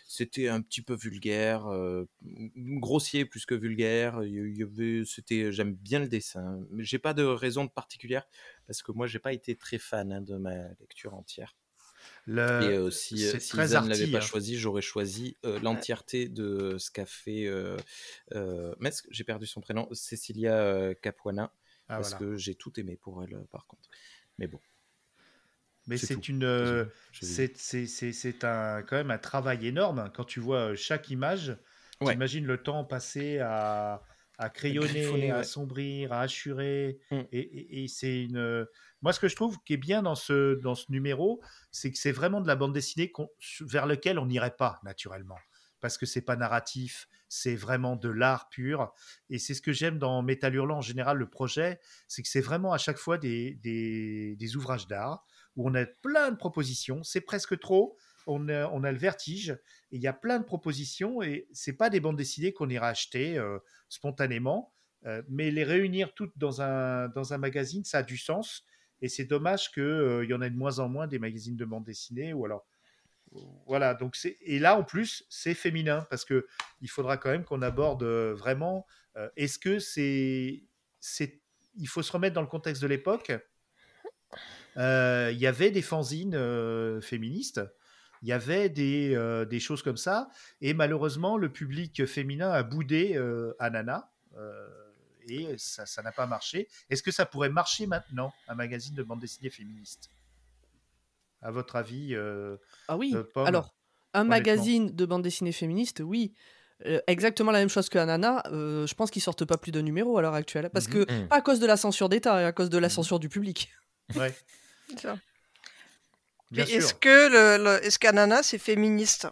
Speaker 1: C'était un petit peu vulgaire. euh, grossier plus que vulgaire. Il y avait- C'était. J'aime bien le dessin. Mais j'ai pas de raison particulière. Parce que moi, j'ai pas été très fan hein, de ma lecture entière.
Speaker 2: Le-
Speaker 1: Et euh, si, euh, si ne l'avait pas
Speaker 2: hein.
Speaker 1: choisi, j'aurais choisi euh, l'entièreté de ce qu'a fait. Euh, j'ai perdu son prénom. Cecilia Capuana
Speaker 2: Ah,
Speaker 1: parce
Speaker 2: voilà.
Speaker 1: que j'ai tout aimé pour elle, par contre. Mais bon,
Speaker 2: Mais
Speaker 1: c'est
Speaker 2: une, c'est un quand même un travail énorme quand tu vois chaque image.
Speaker 1: Ouais.
Speaker 2: T'imagines le temps passé à, à crayonner, à
Speaker 1: ouais.
Speaker 2: assombrir, à assurer.
Speaker 1: Mm.
Speaker 2: Et, et- et c'est une. Moi, ce que je trouve qui est bien dans ce dans ce numéro, c'est que c'est vraiment de la bande dessinée vers lequel on n'irait pas naturellement, parce que c'est pas narratif, c'est vraiment de l'art pur. Et c'est ce que j'aime dans Métal Hurlant en général, le projet, c'est que c'est vraiment à chaque fois des, des, des ouvrages d'art où on a plein de propositions. C'est presque trop. On a, le vertige et il y a plein de propositions et c'est pas des bandes dessinées qu'on ira acheter euh, spontanément, euh, mais les réunir toutes dans un, dans un magazine, ça a du sens. Et c'est dommage qu'il y en ait de moins en moins des magazines de bande dessinée ou alors voilà donc et là en plus c'est féminin parce que il faudra quand même qu'on aborde euh, vraiment euh, est-ce que c'est c'est il faut se remettre dans le contexte de l'époque? Euh, il y avait des fanzines euh, féministes il y avait des, euh, des choses comme ça et malheureusement le public féminin a boudé euh, Anana euh, et ça n'a pas marché est-ce que ça pourrait marcher maintenant un magazine de bande dessinée féministe? À votre avis euh,
Speaker 3: Ah oui.
Speaker 2: euh, Pomme,
Speaker 3: Alors, un magazine de bande dessinée féministe, oui. Euh, exactement la même chose que Anana. euh, je pense qu'ils sortent pas plus de numéros à l'heure actuelle. Parce
Speaker 2: Mhm.
Speaker 3: que, pas à cause de la censure d'État, et à cause de la
Speaker 2: Mhm.
Speaker 3: censure du public.
Speaker 2: ouais,
Speaker 4: Ça. Est-ce que le, le- est-ce qu'Ananas c'est féministe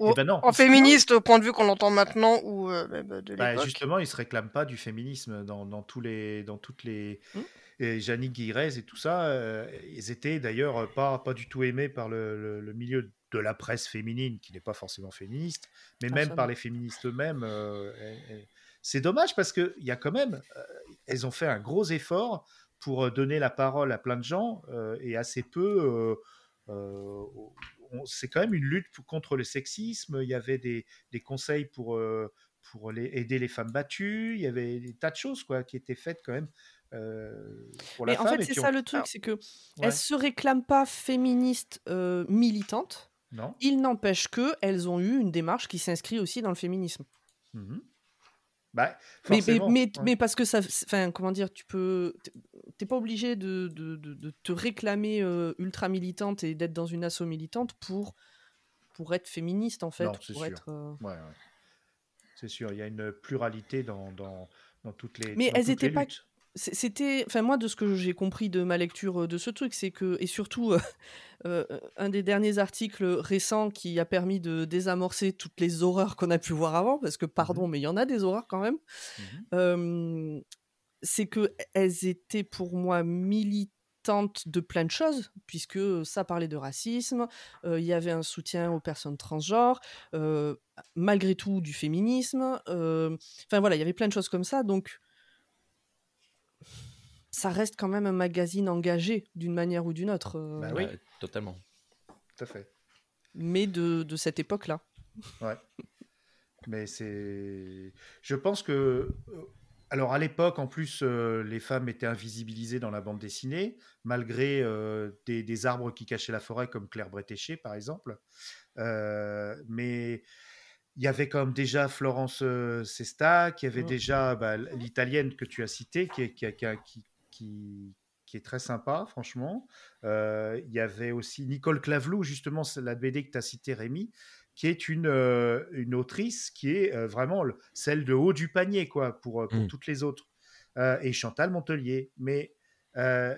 Speaker 2: Eh ben non,
Speaker 4: En féministe au point de vue qu'on l'entend maintenant ou euh, même de
Speaker 2: Bah, justement, ils se réclament pas du féminisme dans, dans tous les, dans toutes les,
Speaker 3: Hmm.
Speaker 2: et Janine Guirez et tout ça. euh, ils étaient d'ailleurs euh, pas, pas du tout aimés par le, le- le milieu de la presse féminine, qui n'est pas forcément féministe, mais même par les féministes eux-mêmes. euh, c'est dommage parce que il y a quand même, euh, elles ont fait un gros effort pour euh, donner la parole à plein de gens euh, et assez peu. euh, c'est quand même une lutte contre le sexisme. Il y avait des, des conseils pour, pour les, aider les femmes battues. Il y avait des tas de choses quoi, qui étaient faites quand même euh, pour la
Speaker 3: Mais en
Speaker 2: femme.
Speaker 3: fait,
Speaker 2: et
Speaker 3: c'est ça
Speaker 2: on-
Speaker 3: le truc,
Speaker 4: Alors,
Speaker 3: c'est que
Speaker 2: Ouais.
Speaker 3: elles se réclament pas féministes euh, militantes.
Speaker 2: Non
Speaker 3: Il n'empêche que elles ont eu une démarche qui s'inscrit aussi dans le féminisme.
Speaker 2: Mhm. Bah,
Speaker 3: Mais, mais,
Speaker 2: forcément,
Speaker 3: mais,
Speaker 2: ouais.
Speaker 3: mais parce que ça, enfin, comment dire, tu peux, t'es- pas obligé de, de, de- de te réclamer euh, ultra militante et d'être dans une asso militante pour pour être féministe en fait,
Speaker 2: Non, c'est sûr.
Speaker 3: euh,
Speaker 2: Ouais, ouais. C'est sûr, il y a une pluralité dans, dans, dans toutes les.
Speaker 3: Mais
Speaker 2: dans
Speaker 3: elles étaient pas- C'était, enfin moi de ce que j'ai compris de ma lecture euh, de ce truc, c'est que et surtout euh, un des derniers articles récents qui a permis de désamorcer toutes les horreurs qu'on a pu voir avant, parce que pardon, mais il y en a des horreurs quand même.
Speaker 2: Mhm.
Speaker 3: Euh, c'est que elles étaient pour moi militantes de plein de choses, puisque ça parlait de racisme, euh, il y avait un soutien aux personnes transgenres, euh, malgré tout du féminisme. euh, Enfin voilà, il y avait plein de choses comme ça, donc ça reste quand même un magazine engagé d'une manière ou d'une autre, euh,
Speaker 2: Bah oui.
Speaker 1: Totalement.
Speaker 2: Tout à fait.
Speaker 3: mais de, de cette époque-là.
Speaker 2: Ouais. [LAUGHS] Mais c'est. Je pense que. Alors, à l'époque, en plus, euh, les femmes étaient invisibilisées dans la bande dessinée, malgré euh, des, des arbres qui cachaient la forêt, comme Claire Bretéché, par exemple. Euh, mais il y avait quand même déjà Florence euh, Sesta, qui avait
Speaker 3: Mm.
Speaker 2: déjà bah, l'italienne que tu as citée, qui est, qui, est très sympa, franchement. Il y avait aussi Nicole Clavelou, justement, la BD que tu as citée, Rémi, qui est une, euh, une autrice qui est euh, vraiment le- celle de haut du panier, quoi, pour, euh, pour
Speaker 1: Mm.
Speaker 2: toutes les autres. Euh, et Chantal Montelier. Mais euh,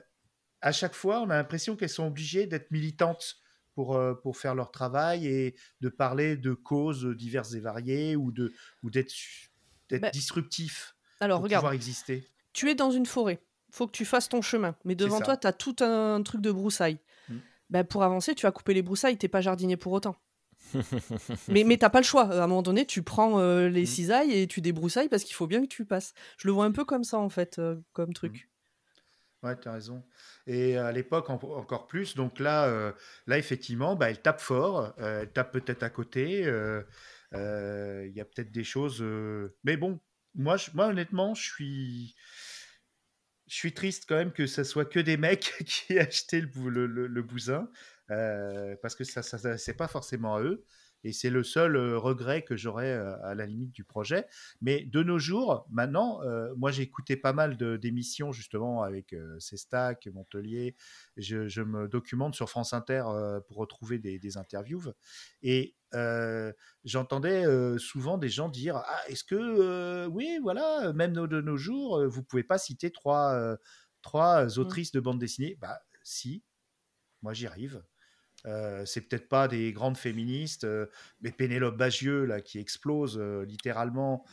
Speaker 2: à chaque fois, on a l'impression qu'elles sont obligées d'être militantes pour, euh, pour faire leur travail et de parler de causes diverses et variées ou de ou d'être d'être
Speaker 3: Bah,
Speaker 2: disruptif
Speaker 3: Alors
Speaker 2: pour
Speaker 3: regarde,
Speaker 2: pouvoir exister.
Speaker 3: tu es dans une forêt, faut que tu fasses ton chemin, mais devant toi, tu as tout un truc de broussailles.
Speaker 2: Mm.
Speaker 3: Ben, pour avancer, tu as coupé les broussailles, t'es pas jardinier pour autant. [LAUGHS] mais mais t'as pas le choix. À un moment donné, tu prends euh, les
Speaker 2: Mm.
Speaker 3: cisailles et tu débroussailles parce qu'il faut bien que tu passes. Je le vois un peu comme ça, en fait, euh, comme truc.
Speaker 2: Ouais, tu as raison. Et à l'époque, encore plus. Donc là, euh, là effectivement, bah, elle tape fort. euh, elle tape peut-être à côté. euh, euh, Il y a peut-être des choses. euh, Mais bon, moi, je- moi, honnêtement, je suis, je suis triste quand même que ça soit que des mecs [LAUGHS] qui aient acheté le, le, le- le bousin. Euh, parce que ça, ça- c'est pas forcément à eux. Et c'est le seul euh, regret que j'aurais euh, à la limite du projet. Mais de nos jours, maintenant, euh, moi j'ai écouté pas mal d'émissions justement avec euh, Cestac, Montelier. Je, je me documente sur France Inter pour retrouver des, des interviews. Et euh, j'entendais euh, souvent des gens dire Ah, est-ce que, euh, oui, voilà, même de, de nos jours, vous pouvez pas citer trois, trois autrices de bande dessinée? Bah, si, moi j'y arrive. Euh, c'est peut-être pas des grandes féministes, euh, mais Pénélope Bagieux là qui explose euh, littéralement,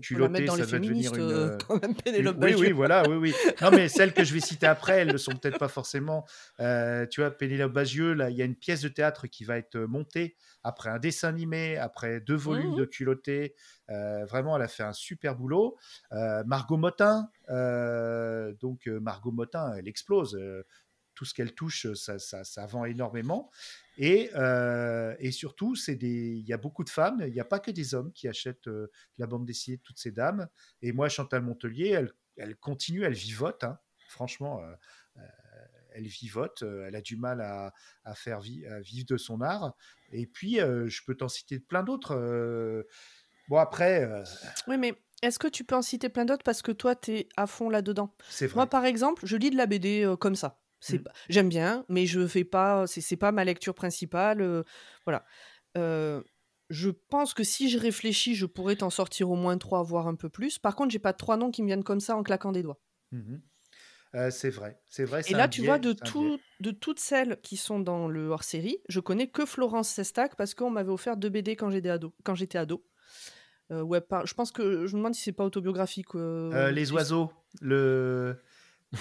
Speaker 2: culottée, ça va devenir une. [LAUGHS]
Speaker 3: quand même,
Speaker 2: une-
Speaker 3: Pénélope
Speaker 2: oui, oui, voilà, oui, oui. Non, mais [LAUGHS] celles que je vais citer après, elles ne sont peut-être pas forcément. Tu vois, Pénélope Bagieux, là, il y a une pièce de théâtre qui va être montée après un dessin animé, après deux volumes
Speaker 3: Mhm.
Speaker 2: de culotté. Euh, vraiment, elle a fait un super boulot. Margot Motin, donc Margot Motin, elle explose. Euh, tout ce qu'elle touche, ça, ça, ça vend énormément. Et, euh, et surtout, c'est des, il y a beaucoup de femmes, il n'y a pas que des hommes qui achètent euh, la bande dessinée de toutes ces dames. Et moi, Chantal Montelier, elle, elle continue, elle vivote. hein. Franchement, euh, euh, elle vivote. euh, elle a du mal à, à faire vi- à vivre de son art. Et puis, euh, je peux t'en citer plein d'autres. euh. Bon, après, euh,
Speaker 3: Oui, mais est-ce que tu peux en citer plein d'autres parce que toi, tu es à fond là-dedans?
Speaker 2: C'est vrai.
Speaker 3: Moi, par exemple, je lis de la BD euh, comme ça. C'est
Speaker 2: Mm.
Speaker 3: pas- J'aime bien, mais je fais pas. C'est c'est pas ma lecture principale. euh, voilà. Euh, je pense que si je réfléchis, je pourrais t'en sortir au moins trois, voire un peu plus. Par contre, j'ai pas trois noms qui me viennent comme ça en claquant des doigts.
Speaker 2: Euh, c'est vrai. C'est vrai.
Speaker 3: Et là, tu
Speaker 2: biais,
Speaker 3: vois, de, tout, de toutes celles qui sont dans le hors-série, je connais que Florence Sestac parce qu'on m'avait offert deux BD quand j'étais ado. Quand j'étais ado. Euh, ouais, par- je pense que je me demande si c'est pas autobiographique. euh,
Speaker 2: les oiseaux, le...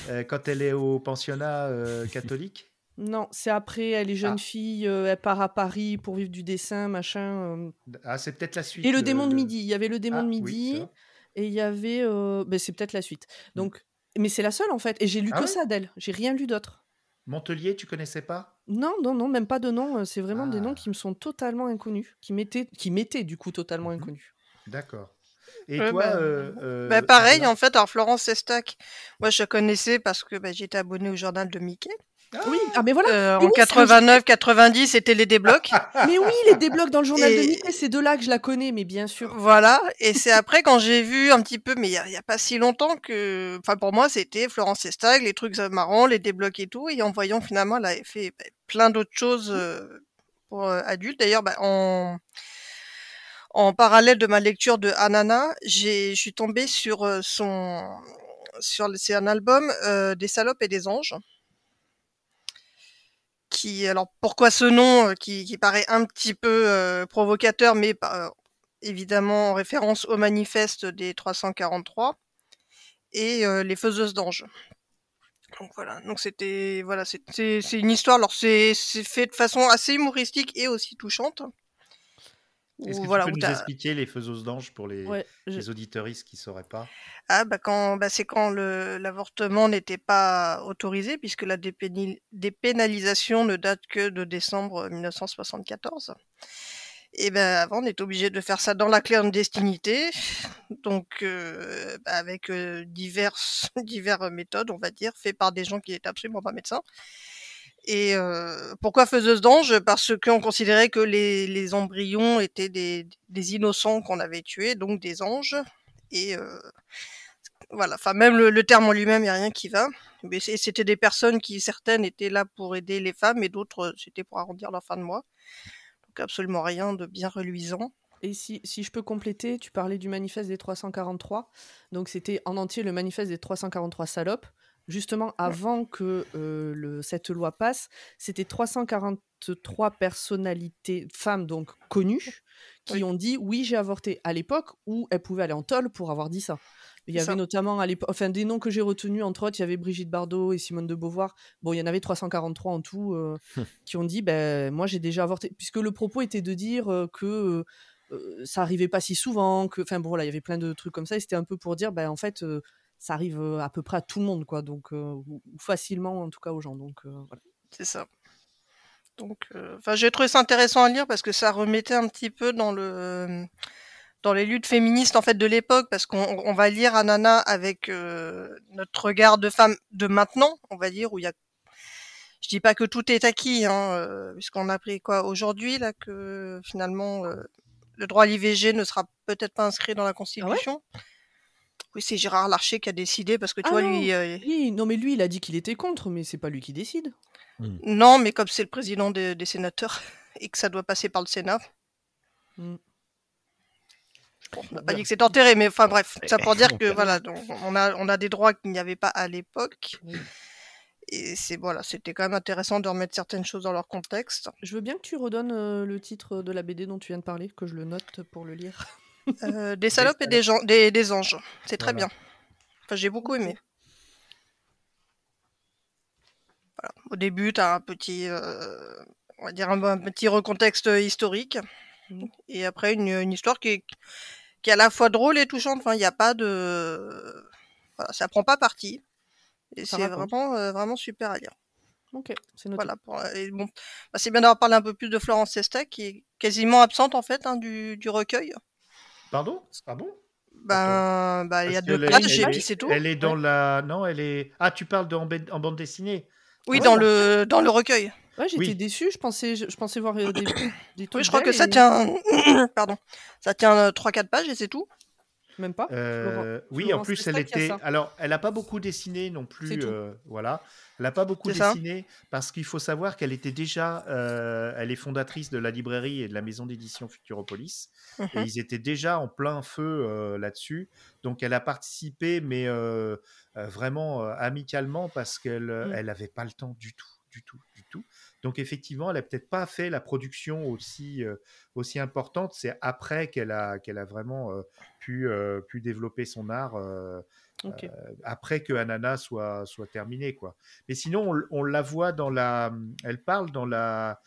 Speaker 2: euh, quand elle est au pensionnat euh, catholique?
Speaker 3: Non, c'est après, elle est jeune
Speaker 2: Ah.
Speaker 3: fille, euh, elle part à Paris pour vivre du dessin, machin. euh.
Speaker 2: Ah, c'est peut-être la suite.
Speaker 3: Et le
Speaker 2: euh,
Speaker 3: démon de
Speaker 2: le-
Speaker 3: midi, il y avait le démon
Speaker 2: Ah,
Speaker 3: de midi, et il y avait... ben, c'est peut-être la suite.
Speaker 2: Mm.
Speaker 3: Donc, mais c'est la seule en fait, et j'ai lu
Speaker 2: Ah
Speaker 3: que ça d'elle, j'ai rien lu d'autre.
Speaker 2: Montelier, tu connaissais pas?
Speaker 3: Non, non, non, même pas de nom, c'est vraiment des noms qui me sont totalement inconnus, qui m'étaient, qui m'étaient du coup totalement
Speaker 2: Mhm.
Speaker 3: inconnus.
Speaker 2: D'accord. Et
Speaker 4: Ouais,
Speaker 2: toi,
Speaker 4: bah,
Speaker 2: euh, euh,
Speaker 4: Bah, pareil, en fait, alors Florence Sestac, moi je la connaissais parce que bah, j'étais abonnée au journal de Mickey.
Speaker 3: Oui, ah mais voilà,
Speaker 4: Euh,
Speaker 3: Mais
Speaker 4: en
Speaker 3: oui, c'est un
Speaker 4: 89-90, c'était les déblocs. [LAUGHS]
Speaker 3: mais oui, les déblocs dans le journal de Mickey, c'est de là que je la connais, mais bien sûr.
Speaker 4: Voilà, et c'est après quand j'ai vu un petit peu, mais il n'y a, pas si longtemps que, enfin pour moi c'était Florence Sestag, les trucs marrants, les déblocs et tout, et en voyant finalement elle avait fait bah, plein d'autres choses euh, pour euh, adultes. D'ailleurs, bah, en en parallèle de ma lecture de Anana, je suis tombée sur euh, son, sur c'est un album euh, des salopes et des anges. Qui, alors pourquoi ce nom euh, qui, qui paraît un petit peu provocateur, mais évidemment en référence au manifeste des 343 et les faiseuses d'anges. Donc voilà, donc c'était voilà, c'est une histoire. Alors c'est fait de façon assez humoristique et aussi touchante.
Speaker 2: Est-ce que
Speaker 4: voilà,
Speaker 2: tu
Speaker 4: où
Speaker 2: peux nous expliquer les faiseuses d'anges pour les,
Speaker 3: Ouais, je-
Speaker 2: les auditeuristes qui ne sauraient pas?
Speaker 4: Ah bah quand bah c'est quand l'avortement n'était pas autorisé puisque la dépénalisation ne date que de décembre 1974. Et ben avant on était obligé de faire ça dans la clandestinité, donc euh, bah, avec euh, diverses [LAUGHS] méthodes on va dire faites par des gens qui étaient absolument pas médecins. Et euh, pourquoi faiseuse d'ange? Parce qu'on considérait que les, les embryons étaient des, des innocents qu'on avait tués, donc des anges. Et euh, voilà, enfin même le, le terme en lui-même, il n'y a rien qui va. Mais c'était des personnes qui, certaines, étaient là pour aider les femmes et d'autres, euh, c'était pour arrondir leur fin de mois. Donc absolument rien de bien reluisant.
Speaker 3: Et si, si je peux compléter, tu parlais du manifeste des 343. Donc c'était en entier le manifeste des 343 salopes. Justement, avant que euh, le, cette loi passe, c'était 343 personnalités, femmes donc connues, qui
Speaker 4: Oui.
Speaker 3: ont dit oui, j'ai avorté à l'époque où elles pouvaient aller en tôle pour avoir dit ça. Il y avait
Speaker 4: ça.
Speaker 3: notamment à l'époque, enfin des noms que j'ai retenus, entre autres, il y avait Brigitte Bardot et Simone de Beauvoir. Bon, il y en avait 343 en tout euh, qui ont dit ben moi j'ai déjà avorté, puisque le propos était de dire euh, que ça arrivait pas si souvent, que enfin bon voilà, il y avait plein de trucs comme ça et c'était un peu pour dire ben en fait ça arrive à peu près à tout le monde, quoi. Donc, ou facilement, en tout cas, aux gens. Donc, voilà.
Speaker 4: C'est ça. Donc, enfin, j'ai trouvé ça intéressant à lire parce que ça remettait un petit peu dans le dans les luttes féministes en fait de l'époque parce qu'on va lire Anana avec notre regard de femme de maintenant, on va dire où il y a je dis pas que tout est acquis hein, puisqu'on a appris quoi aujourd'hui là que finalement le droit à l'IVG ne sera peut-être pas inscrit dans la
Speaker 3: Ah
Speaker 4: constitution. Oui, c'est Gérard Larcher qui a décidé parce que tu
Speaker 3: Ah
Speaker 4: vois
Speaker 3: non,
Speaker 4: lui euh,
Speaker 3: oui, non, mais lui, il a dit qu'il était contre, mais c'est pas lui qui décide.
Speaker 4: non, mais comme c'est le président des, des sénateurs [LAUGHS] et que ça doit passer par le Sénat.
Speaker 3: Mm.
Speaker 4: Bon, on n'a pas dit que c'est enterré, mais enfin bref, ça pour dire que voilà, on a on a des droits qu'il n'y avait pas à l'époque. Et c'est voilà, c'était quand même intéressant de remettre certaines choses dans leur contexte.
Speaker 3: Je veux bien que tu redonnes euh, le titre de la BD dont tu viens de parler, que je le note pour le lire.
Speaker 4: Euh, [LAUGHS] des salopes et des, gens, des, des anges, c'est très
Speaker 2: Voilà.
Speaker 4: bien. Enfin, j'ai beaucoup aimé. Voilà. Au début, tu as un petit, euh, on va dire un, un petit recontexte historique, et après une, une histoire qui est, qui est à la fois drôle et touchante. Enfin, il n'y a pas de, voilà, ça prend pas parti, et c'est vraiment, euh, vraiment super à lire.
Speaker 3: Ok, c'est.
Speaker 4: Voilà. Pour, et bon, bah, c'est bien d'avoir parlé un peu plus de Florence Sesta, qui est quasiment absente en fait hein, du, du recueil.
Speaker 2: Pardon? Ah bon
Speaker 4: Ben, bah, il y a deux pages et puis
Speaker 2: est-
Speaker 4: c'est tout.
Speaker 2: Elle est dans la. Non, elle est. Ah, tu parles de en, ba- en bande dessinée
Speaker 4: Oui,
Speaker 2: Ah
Speaker 4: dans
Speaker 2: ouais.
Speaker 4: le dans le recueil.
Speaker 3: Ouais, j'étais
Speaker 2: Oui.
Speaker 3: déçue, je pensais, je, je pensais voir euh, des, des
Speaker 4: Oui,
Speaker 3: trucs
Speaker 4: je crois que ça tient [COUGHS] pardon, ça tient 3-4 pages et c'est tout.
Speaker 3: Même pas
Speaker 2: Euh, oui, en plus, elle était.
Speaker 3: ça.
Speaker 2: Alors, elle n'a pas beaucoup dessiné non plus. euh, voilà. Elle n'a pas beaucoup dessiné parce qu'il faut savoir qu'elle était déjà. euh, elle est fondatrice de la librairie et de la maison d'édition Futuropolis. Et
Speaker 4: Mhm.
Speaker 2: ils étaient déjà en plein feu euh, là-dessus. Donc, elle a participé, mais vraiment euh, amicalement parce qu'elle
Speaker 3: Mm.
Speaker 2: elle n'avait pas le temps du tout, du tout, du tout. Donc, effectivement, elle n'a peut-être pas fait la production aussi, euh, aussi importante. C'est après qu'elle a, qu'elle a vraiment euh, pu, euh, pu développer son art. après que Anana soit, soit terminé. Quoi. Mais sinon, on, on la voit dans la. Elle parle dans la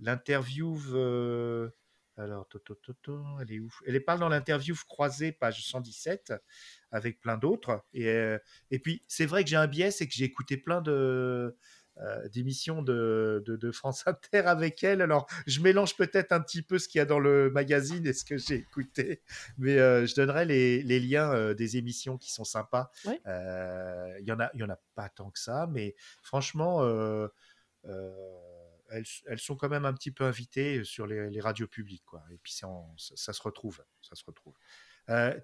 Speaker 2: l'interview. alors, to, to, elle est où? Elle parle dans l'interview croisée, page 117, avec plein d'autres. Et, et puis, c'est vrai que j'ai un biais, c'est que j'ai écouté plein de euh, d'émissions de, de, de France Inter avec elle. Alors, je mélange peut-être un petit peu ce qu'il y a dans le magazine et ce que j'ai écouté, mais euh, je donnerai les, les liens euh, des émissions qui sont sympas.
Speaker 3: Ouais.
Speaker 2: Euh, Il y en a, il y en a pas tant que ça, mais franchement, elles, elles sont quand même un petit peu invitées sur les, les radios publiques, quoi. Et puis en- ça, ça se retrouve, ça se retrouve.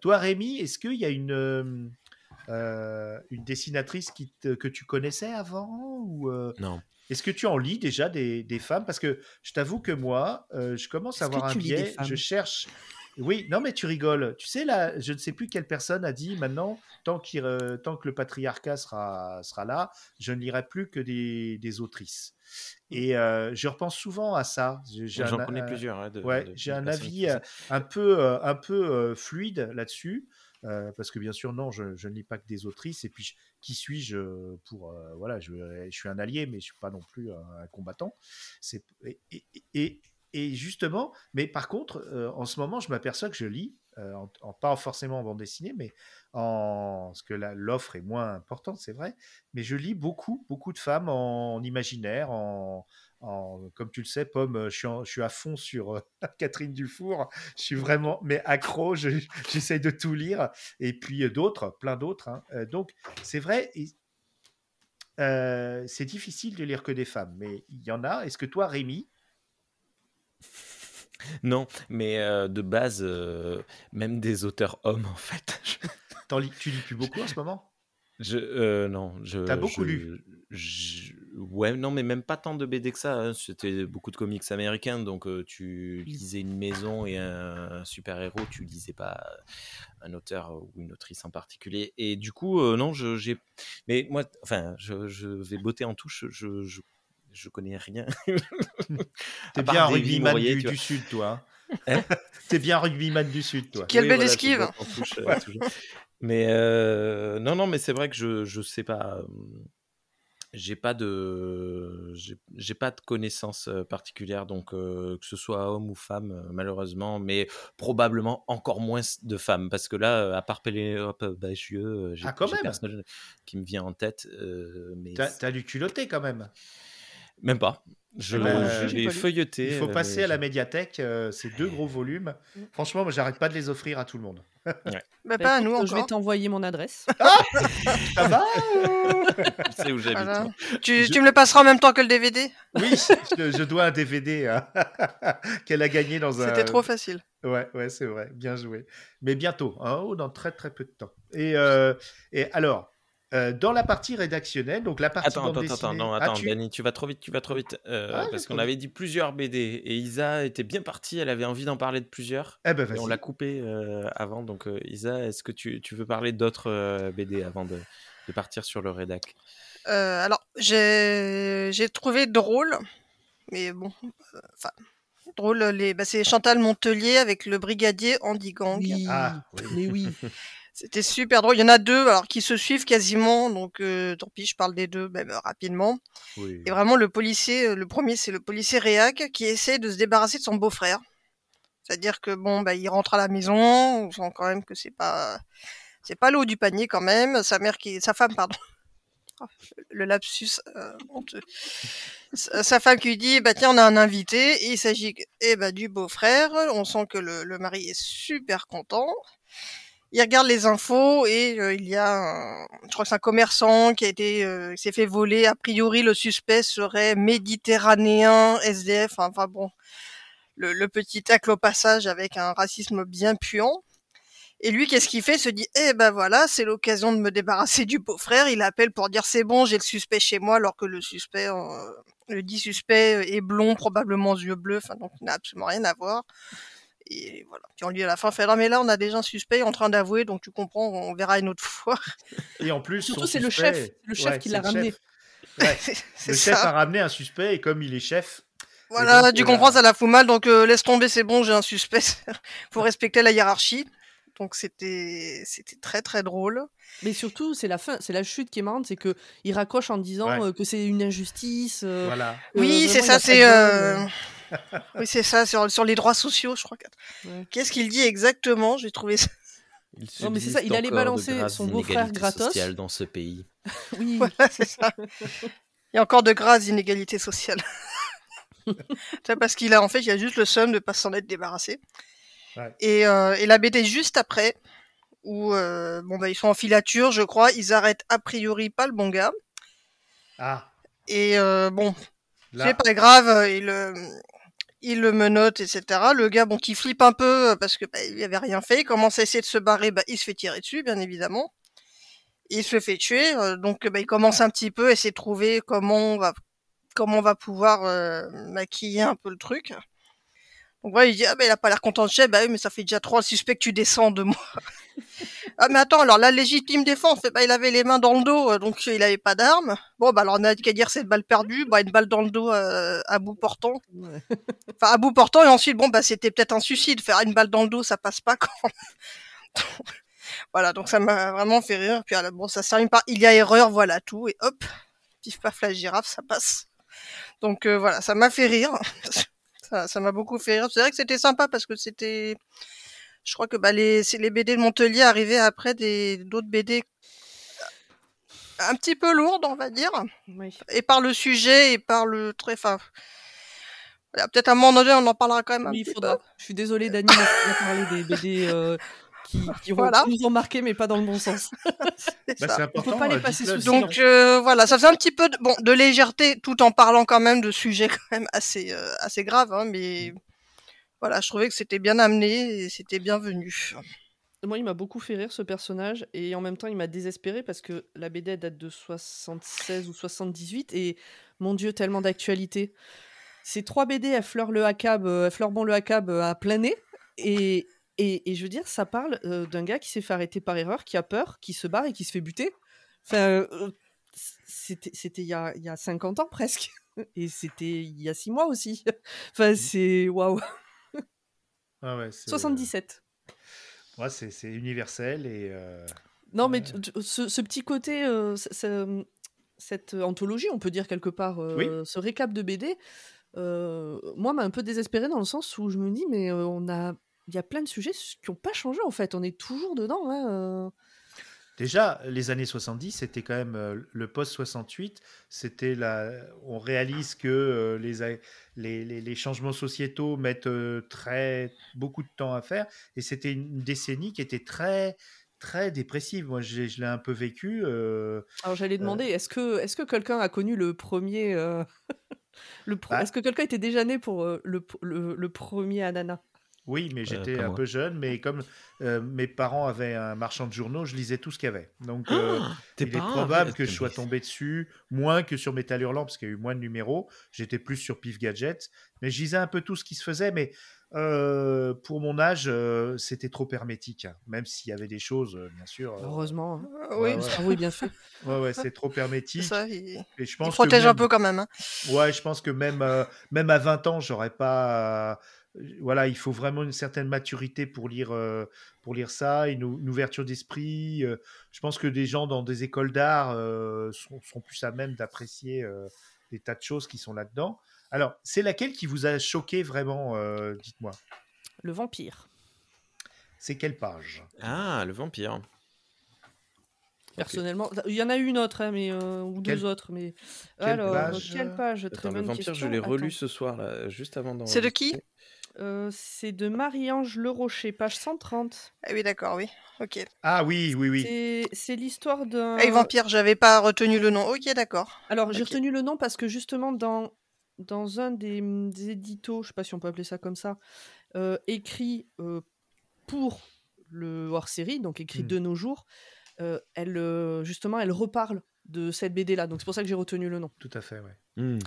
Speaker 2: Toi, Rémi, est-ce qu'il y a une euh, une dessinatrice qui te- que tu connaissais avant ou euh,
Speaker 1: Non.
Speaker 2: est-ce que tu en lis déjà des, des femmes? Parce que je t'avoue que moi, euh, je commence à avoir un biais. Je cherche. Oui, non, mais tu rigoles. Tu sais, là, je ne sais plus quelle personne a dit maintenant, tant, euh, tant que le patriarcat sera, sera là, je ne lirai plus que des, des autrices. Et euh, je repense souvent à ça.
Speaker 1: J'en connais plusieurs. hein,
Speaker 2: Ouais, j'ai un avis un peu, euh, un peu euh, fluide là-dessus. Euh, parce que bien sûr, non, je, ne lis pas que des autrices. Et puis, qui suis-je euh, pour. euh, voilà, je, suis un allié, mais je ne suis pas non plus un, combattant. Et, justement, mais par contre, en ce moment, je m'aperçois que je lis, en, en- pas forcément en bande dessinée, mais en. Parce que l'offre est moins importante, c'est vrai. Mais je lis beaucoup, beaucoup de femmes en, imaginaire, en. En- comme tu le sais, Pomme, euh, je suis, en- je suis à fond sur euh, [LAUGHS] Catherine Dufour. Je suis vraiment, mais accro. je- [LAUGHS] J'essaye de tout lire. Et puis euh, d'autres, plein d'autres. hein. Euh, donc, c'est vrai. euh, c'est difficile de lire que des femmes, mais il y en a. Est-ce que toi, Rémi, [LAUGHS]
Speaker 1: Non, mais euh, de base, euh, même des auteurs hommes, en fait.
Speaker 2: lis- tu lis plus beaucoup en ce moment?
Speaker 1: Je, euh, non, je.
Speaker 2: T'as beaucoup
Speaker 1: je-
Speaker 2: lu?
Speaker 1: je- ouais, non, mais même pas tant de BD que ça. hein. C'était beaucoup de comics américains, donc euh, tu lisais une maison et un, super héros, tu lisais pas un auteur ou une autrice en particulier. Et du coup, euh, non, je, j'ai. Mais moi, enfin, je, je vais botter en touche. Je, je, je connais rien. [LAUGHS]
Speaker 2: T'es
Speaker 1: À part
Speaker 2: bien un rugbyman du, Sud, toi.
Speaker 1: Hein [LAUGHS] [LAUGHS]
Speaker 2: T'es bien un rugbyman du Sud, toi.
Speaker 4: Quelle
Speaker 1: Oui,
Speaker 4: belle
Speaker 1: voilà,
Speaker 4: esquive
Speaker 1: botte en touche, euh. Mais euh, non, non, mais c'est vrai que je je sais pas. Euh, J'ai pas de j'ai pas de connaissances, particulières donc que ce soit homme ou femme, heu, malheureusement, mais probablement encore moins de femmes parce que là, à part Pénélope Bagieux, j'ai
Speaker 2: Ah,
Speaker 1: personne qui me vient en tête, heu, mais
Speaker 2: Tu as
Speaker 1: c
Speaker 2: tu as dû culotter quand même?
Speaker 1: Même pas. Je je
Speaker 3: j'ai
Speaker 1: l'ai feuilleté,
Speaker 2: Il faut
Speaker 1: heu,
Speaker 2: passer à la
Speaker 1: je
Speaker 2: médiathèque, heu, c'est 2 gros volumes.
Speaker 3: Mmh.
Speaker 2: Franchement, moi, j'arrête pas de les offrir à tout le monde.
Speaker 1: ouais. [LAUGHS]
Speaker 4: Bah,
Speaker 3: Bah,
Speaker 4: pas à nous
Speaker 3: je vais
Speaker 4: encore.
Speaker 3: t'envoyer mon adresse. [LAUGHS]
Speaker 2: Ça va? [LAUGHS]
Speaker 1: Tu sais où j'habite,
Speaker 4: Voilà. Tu,
Speaker 2: Je-
Speaker 4: tu me le passeras en même temps que le DVD
Speaker 2: Oui, je, je dois un DVD hein, qu'elle a gagné dans un.
Speaker 4: C'était trop facile.
Speaker 2: Ouais, ouais, c'est vrai, bien joué. Mais bientôt, hein, oh, dans très très peu de temps. Et, euh, et alors, euh, dans la partie rédactionnelle, donc la partie
Speaker 1: Attends,
Speaker 2: bande
Speaker 1: attends, attends,
Speaker 2: dessinée.
Speaker 1: non,
Speaker 2: Ah,
Speaker 1: attends,
Speaker 2: tu-
Speaker 1: Dani, tu vas trop vite, tu vas trop vite. euh,
Speaker 2: Ah,
Speaker 1: parce qu'on avait dit plusieurs BD et Isa était bien partie, elle avait envie d'en parler de plusieurs.
Speaker 2: Eh ben
Speaker 1: Et on l'a coupé euh, avant, donc euh, Isa, est-ce que tu, tu veux parler d'autres euh, BD avant de, de partir sur le rédac?
Speaker 4: Euh, alors, j'ai trouvé drôle, mais bon, euh, enfin, drôle, les, bah, c'est Chantal Montelier avec le brigadier Andy Gang.
Speaker 3: Oui,
Speaker 2: Ah, oui.
Speaker 3: mais oui. [LAUGHS]
Speaker 4: C'était super drôle. Il y en a deux, alors qui se suivent quasiment, donc euh, tant pis, je parle des deux même euh, rapidement.
Speaker 2: Oui.
Speaker 4: Et vraiment, le policier, euh, le premier, c'est le policier Réac qui essaie de se débarrasser de son beau-frère. C'est-à-dire que bon, bah, il rentre à la maison, on sent quand même que c'est pas, c'est pas l'eau du panier quand même. Sa mère qui, sa femme, pardon. [LAUGHS] Oh, Le lapsus euh, honteux. Sa sa femme qui lui dit, bah tiens, on a un invité. Et il s'agit, eh bah, du beau-frère. On sent que le, le mari est super content. Il regarde les infos et euh, il y a, un, je crois c'est un commerçant euh, qui s'est fait voler. A priori, le suspect serait méditerranéen, SDF. Enfin bon, le, le petit tacle au passage avec un racisme bien puant. Et lui, qu'est-ce qu'il fait? Il Se dit, eh ben voilà, c'est l'occasion de me débarrasser du beau-frère. Il appelle pour dire c'est bon, j'ai le suspect chez moi, alors que le suspect, euh, le dit suspect est blond, probablement aux yeux bleus, enfin donc il n'a absolument rien à voir. Et voilà. Puis on lui à la fin fait non mais là on a déjà un suspect en train d'avouer, donc tu comprends, on verra une autre fois. [LAUGHS]
Speaker 2: Et en plus,
Speaker 3: Surtout, c'est le chef, le chef
Speaker 2: Ouais,
Speaker 3: qui l'a
Speaker 2: le
Speaker 3: ramené.
Speaker 2: chef. Ouais. [LAUGHS] Le chef a
Speaker 4: ça.
Speaker 2: ramené un suspect et comme il est chef,
Speaker 4: Voilà,
Speaker 2: donc,
Speaker 4: tu
Speaker 2: euh,
Speaker 4: comprends, ça la fout mal, donc euh, laisse tomber, c'est bon, j'ai un suspect. [LAUGHS] Faut respecter la hiérarchie. Donc c'était c'était très très drôle.
Speaker 3: Mais surtout, c'est la fin, c'est la chute qui est marrante, c'est que il raccroche en disant
Speaker 2: Ouais.
Speaker 3: euh, que c'est une injustice. euh,
Speaker 2: voilà.
Speaker 3: euh,
Speaker 4: Oui, c'est ça,
Speaker 3: a
Speaker 4: c'est euh, oui, c'est ça sur sur les droits sociaux, je crois.
Speaker 3: Ouais.
Speaker 4: Qu'est-ce qu'il dit exactement? J'ai trouvé ça.
Speaker 1: Il
Speaker 3: Non, mais c'est ça, il allait balancer son beau-frère
Speaker 1: inégalités
Speaker 3: gratos.
Speaker 1: sociales dans ce pays. [LAUGHS]
Speaker 3: Oui,
Speaker 4: Voilà, c'est ça. Il y a encore de grasses inégalités sociales. [LAUGHS] C'est parce qu'il a en fait, il a juste le seum de pas s'en être débarrassé.
Speaker 2: Ouais.
Speaker 4: Et, euh, et la BD juste après, où euh, bon bah ils sont en filature, je crois, ils arrêtent a priori pas le bon gars.
Speaker 2: Ah,
Speaker 4: Et euh, bon,
Speaker 2: là,
Speaker 4: c'est pas grave, il, euh, il le menotte, etc. Le gars, bon, qui flippe un peu euh, parce que bah, il avait rien fait, il commence à essayer de se barrer, bah, il se fait tirer dessus, bien évidemment. Il se fait tuer, euh, donc bah, il commence un petit peu à essayer de trouver comment on va, comment on va pouvoir euh, maquiller un peu le truc. Donc voilà, il dit ah bah il a pas l'air content de chef, bah oui mais ça fait déjà trois suspects que tu descends de moi. Ah mais attends alors la légitime défense, bah il avait les mains dans le dos, euh, donc il avait pas d'arme. Bon bah alors on a qu'à dire c'est une balle perdue, bah une balle dans le dos euh, à bout portant.
Speaker 3: Ouais. [LAUGHS]
Speaker 4: Enfin à bout portant et ensuite bon bah c'était peut-être un suicide, faire une balle dans le dos ça passe pas quand. [LAUGHS] voilà donc ça m'a vraiment fait rire. Puis bon ça termine par il y a erreur, voilà tout et hop, pif paf la girafe ça passe. Donc euh, voilà ça m'a fait rire. [LAUGHS] Ça m'a beaucoup fait rire. C'est vrai que c'était sympa parce que c'était, je crois que bah, les, BD de Montelier arrivaient après des d'autres BD un petit peu lourdes, on va dire,
Speaker 3: Oui.
Speaker 4: et par le sujet et par le très, enfin, peut-être à un moment donné on en parlera quand même un
Speaker 3: Oui,
Speaker 4: petit
Speaker 3: faudra.
Speaker 4: peu.
Speaker 3: Je suis désolée, Dani, on va parler des BD euh, qui, qui, ont-
Speaker 4: Voilà.
Speaker 3: qui nous ont marqué, mais pas dans le bon sens. [LAUGHS]
Speaker 2: Bah,
Speaker 4: ça.
Speaker 3: On peut pas les
Speaker 2: euh,
Speaker 3: passer sous silence.
Speaker 4: Donc euh, voilà, ça faisait un petit peu de, bon, de légèreté tout en parlant quand même de sujets [LAUGHS] quand même assez, euh, assez graves, hein, mais voilà, je trouvais que c'était bien amené et c'était bienvenu.
Speaker 3: Moi, il m'a beaucoup fait rire ce personnage et en même temps, il m'a désespéré parce que la BD date de 76 ou 78 et mon Dieu, tellement d'actualité. Ces trois BD effleurent le hackab, euh, effleurent bon le hackab euh, à plein nez et, et, et je veux dire, ça parle euh, d'un gars qui s'est fait arrêter par erreur, qui a peur, qui se barre et qui se fait buter. Enfin, euh, c'était c'était il y a, il y a 50 ans presque [LAUGHS] et c'était il y a 6 mois aussi. Enfin, c'est waouh.
Speaker 2: Ah ouais, c'est,
Speaker 3: 77.
Speaker 2: euh, ouais, c'est, c'est universel et. euh,
Speaker 3: Non, mais ce, ce petit côté, euh, cette anthologie, on peut dire quelque part, euh, ce récap de BD, euh, moi, m'a un peu désespéré dans le sens où je me dis, mais euh, on a, il y a plein de sujets qui n'ont pas changé en fait. On est toujours dedans. Hein,
Speaker 2: Déjà, les années 70, c'était quand même le post-68. C'était la... On réalise que les, les, les, changements sociétaux mettent très beaucoup de temps à faire. Et c'était une décennie qui était très très dépressive. Moi, je, l'ai un peu vécu.
Speaker 3: Alors, j'allais demander, est-ce que, est que quelqu'un a connu le premier. [LAUGHS] le bah Est-ce que quelqu'un était déjà né pour le, le, le, premier ananas?
Speaker 2: Oui, mais j'étais un peu jeune, mais comme euh, mes parents avaient un marchand de journaux, je lisais tout ce qu'il y avait. Donc, euh, ah, il est probable que je sois tombé dessus, moins que sur Metal Hurlant, parce qu'il y a eu moins de numéros. J'étais plus sur Pif Gadget, mais je lisais un peu tout ce qui se faisait. Mais euh, pour mon âge, c'était trop hermétique, hein. même s'il y avait des choses, bien sûr.
Speaker 3: Heureusement. Hein. Oui, [LAUGHS] oui, bien fait. [LAUGHS]
Speaker 2: Ouais, ouais, c'est trop hermétique. Ça,
Speaker 4: il... Et je pense protège un peu quand même. Hein.
Speaker 2: Ouais, je pense que même, même à 20 ans, j'aurais pas voilà, il faut vraiment une certaine maturité pour lire, euh, pour lire ça, une, ouverture d'esprit. Euh. je pense que des gens dans des écoles d'art euh, sont, plus à même d'apprécier des tas de choses qui sont là-dedans. Alors, c'est laquelle qui vous a choqué vraiment Dites-moi?
Speaker 3: Le vampire.
Speaker 2: C'est quelle page?
Speaker 1: Ah, le vampire.
Speaker 3: Personnellement, il y en a une autre, hein, mais ou deux autres, mais alors quelle page?
Speaker 1: Très Le vampire, je l'ai relu ce soir, là, juste avant.
Speaker 4: C'est de qui?
Speaker 3: C'est de Marie-Ange Le Rocher, page 130.
Speaker 4: Ah oui, d'accord, oui. Ok.
Speaker 2: Ah oui, oui, oui.
Speaker 3: C'est l'histoire d'un.
Speaker 4: Ah, vampire, j'avais pas retenu le nom. Ok, d'accord.
Speaker 3: Alors, j'ai retenu le nom parce que justement, dans, dans un des, mmh, éditos, je sais pas si on peut appeler ça comme ça, écrit pour le hors-série, donc écrit mmh. de nos jours, elle, justement, elle reparle de cette BD là. Donc c'est pour ça que j'ai retenu le nom.
Speaker 2: Tout à fait, ouais.
Speaker 1: Mmh.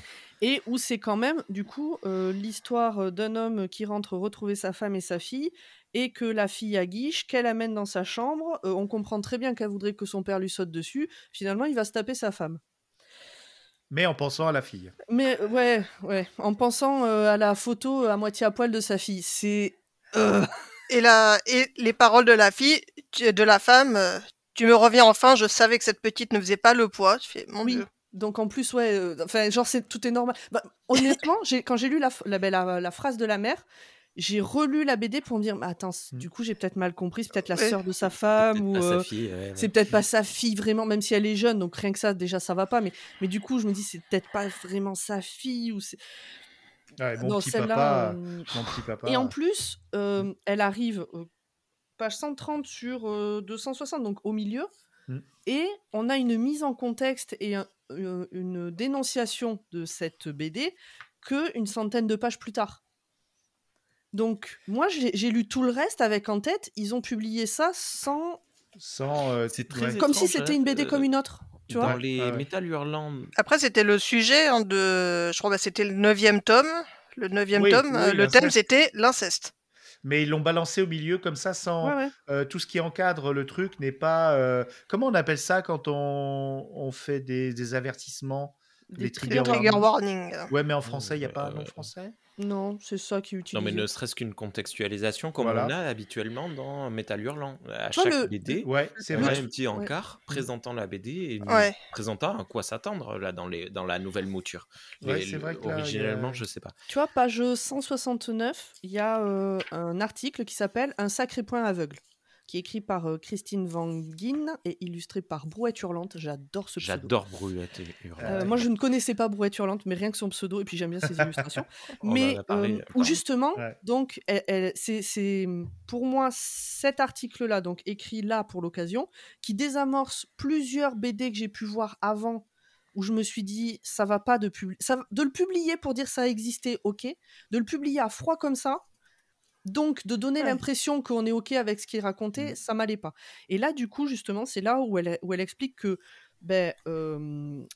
Speaker 3: Et où c'est quand même, du coup, euh, l'histoire euh, d'un homme qui rentre retrouver sa femme et sa fille, et que la fille a guiche, qu'elle amène dans sa chambre. Euh, on comprend très bien qu'elle voudrait que son père lui saute dessus. Finalement, il va se taper sa femme.
Speaker 2: Mais en pensant à la fille.
Speaker 3: Mais ouais, ouais, en pensant à la photo à moitié à poil de sa fille. C'est.
Speaker 4: Et, la, et les paroles de la fille, de la femme, tu me reviens enfin, je savais que cette petite ne faisait pas le poids. Je fais, mon Dieu.
Speaker 3: Donc en plus, ouais, euh, enfin, genre, c'est, tout est normal. Bah, honnêtement, [LAUGHS] j'ai, quand j'ai lu la, la, la, phrase de la mère, j'ai relu la BD pour me dire, attends, mmh. du coup, j'ai peut-être mal compris, c'est peut-être la sœur de sa femme, ou euh, c'est peut-être pas sa fille vraiment, même si elle est jeune, donc rien que ça, déjà, ça va pas. Mais, mais du coup, je me dis, c'est peut-être pas vraiment sa fille, ou c'est.
Speaker 2: mon, petit papa, euh, mon petit papa.
Speaker 3: Et en plus, elle arrive page 130 sur 260, donc au milieu. Mmh. Et on a une mise en contexte et une dénonciation de cette BD que une centaine de pages plus tard. Donc, moi, j'ai lu tout le reste avec en tête, ils ont publié ça sans.
Speaker 2: Sans. Euh,
Speaker 3: comme si c'était une BD euh, comme une autre. Tu
Speaker 1: dans
Speaker 3: vois
Speaker 1: les ah Metal Hurlant.
Speaker 4: Après, c'était le sujet hein, de. Je crois que c'était le neuvième tome. Le neuvième tome, euh, le thème, c'était l'inceste
Speaker 2: mais ils l'ont balancé au milieu comme ça sans euh, tout ce qui encadre le truc n'est pas euh, comment on appelle ça quand on, on fait des, des avertissements
Speaker 4: des trigger, warnings?
Speaker 2: Ouais, mais en français, il n'y a pas un nom français?
Speaker 3: Non, c'est ça qui est utilisé.
Speaker 1: Non, mais ne serait-ce qu'une contextualisation comme on a habituellement dans Metal Hurlant. À chaque BD,
Speaker 2: ouais,
Speaker 1: c'est vrai. un petit encart présentant la BD et présentant à quoi s'attendre là dans, les, dans la nouvelle mouture.
Speaker 2: Ouais, c'est vrai que
Speaker 1: originellement, je sais pas.
Speaker 3: Tu vois, page 169, il y a euh, un article qui s'appelle Un sacré point aveugle qui est écrit par euh, Christine Van Gien et illustré par Brouette Hurlante. J'adore ce pseudo.
Speaker 1: J'adore Brouette Hurlante.
Speaker 3: Euh, moi, je ne connaissais pas Brouette Hurlante, mais rien que son pseudo, et puis j'aime bien ses [LAUGHS] illustrations. mais euh, où justement, donc, c'est pour moi cet article-là, donc écrit là pour l'occasion, qui désamorce plusieurs BD que j'ai pu voir avant où je me suis dit ça va pas de ça, de le publier pour dire ça existait ok de le publier à froid comme ça donc, de donner l'impression qu'on est OK avec ce qu'il racontait, mmh. ça m'allait pas. Et là, du coup, justement, c'est là où elle, où elle explique que ben,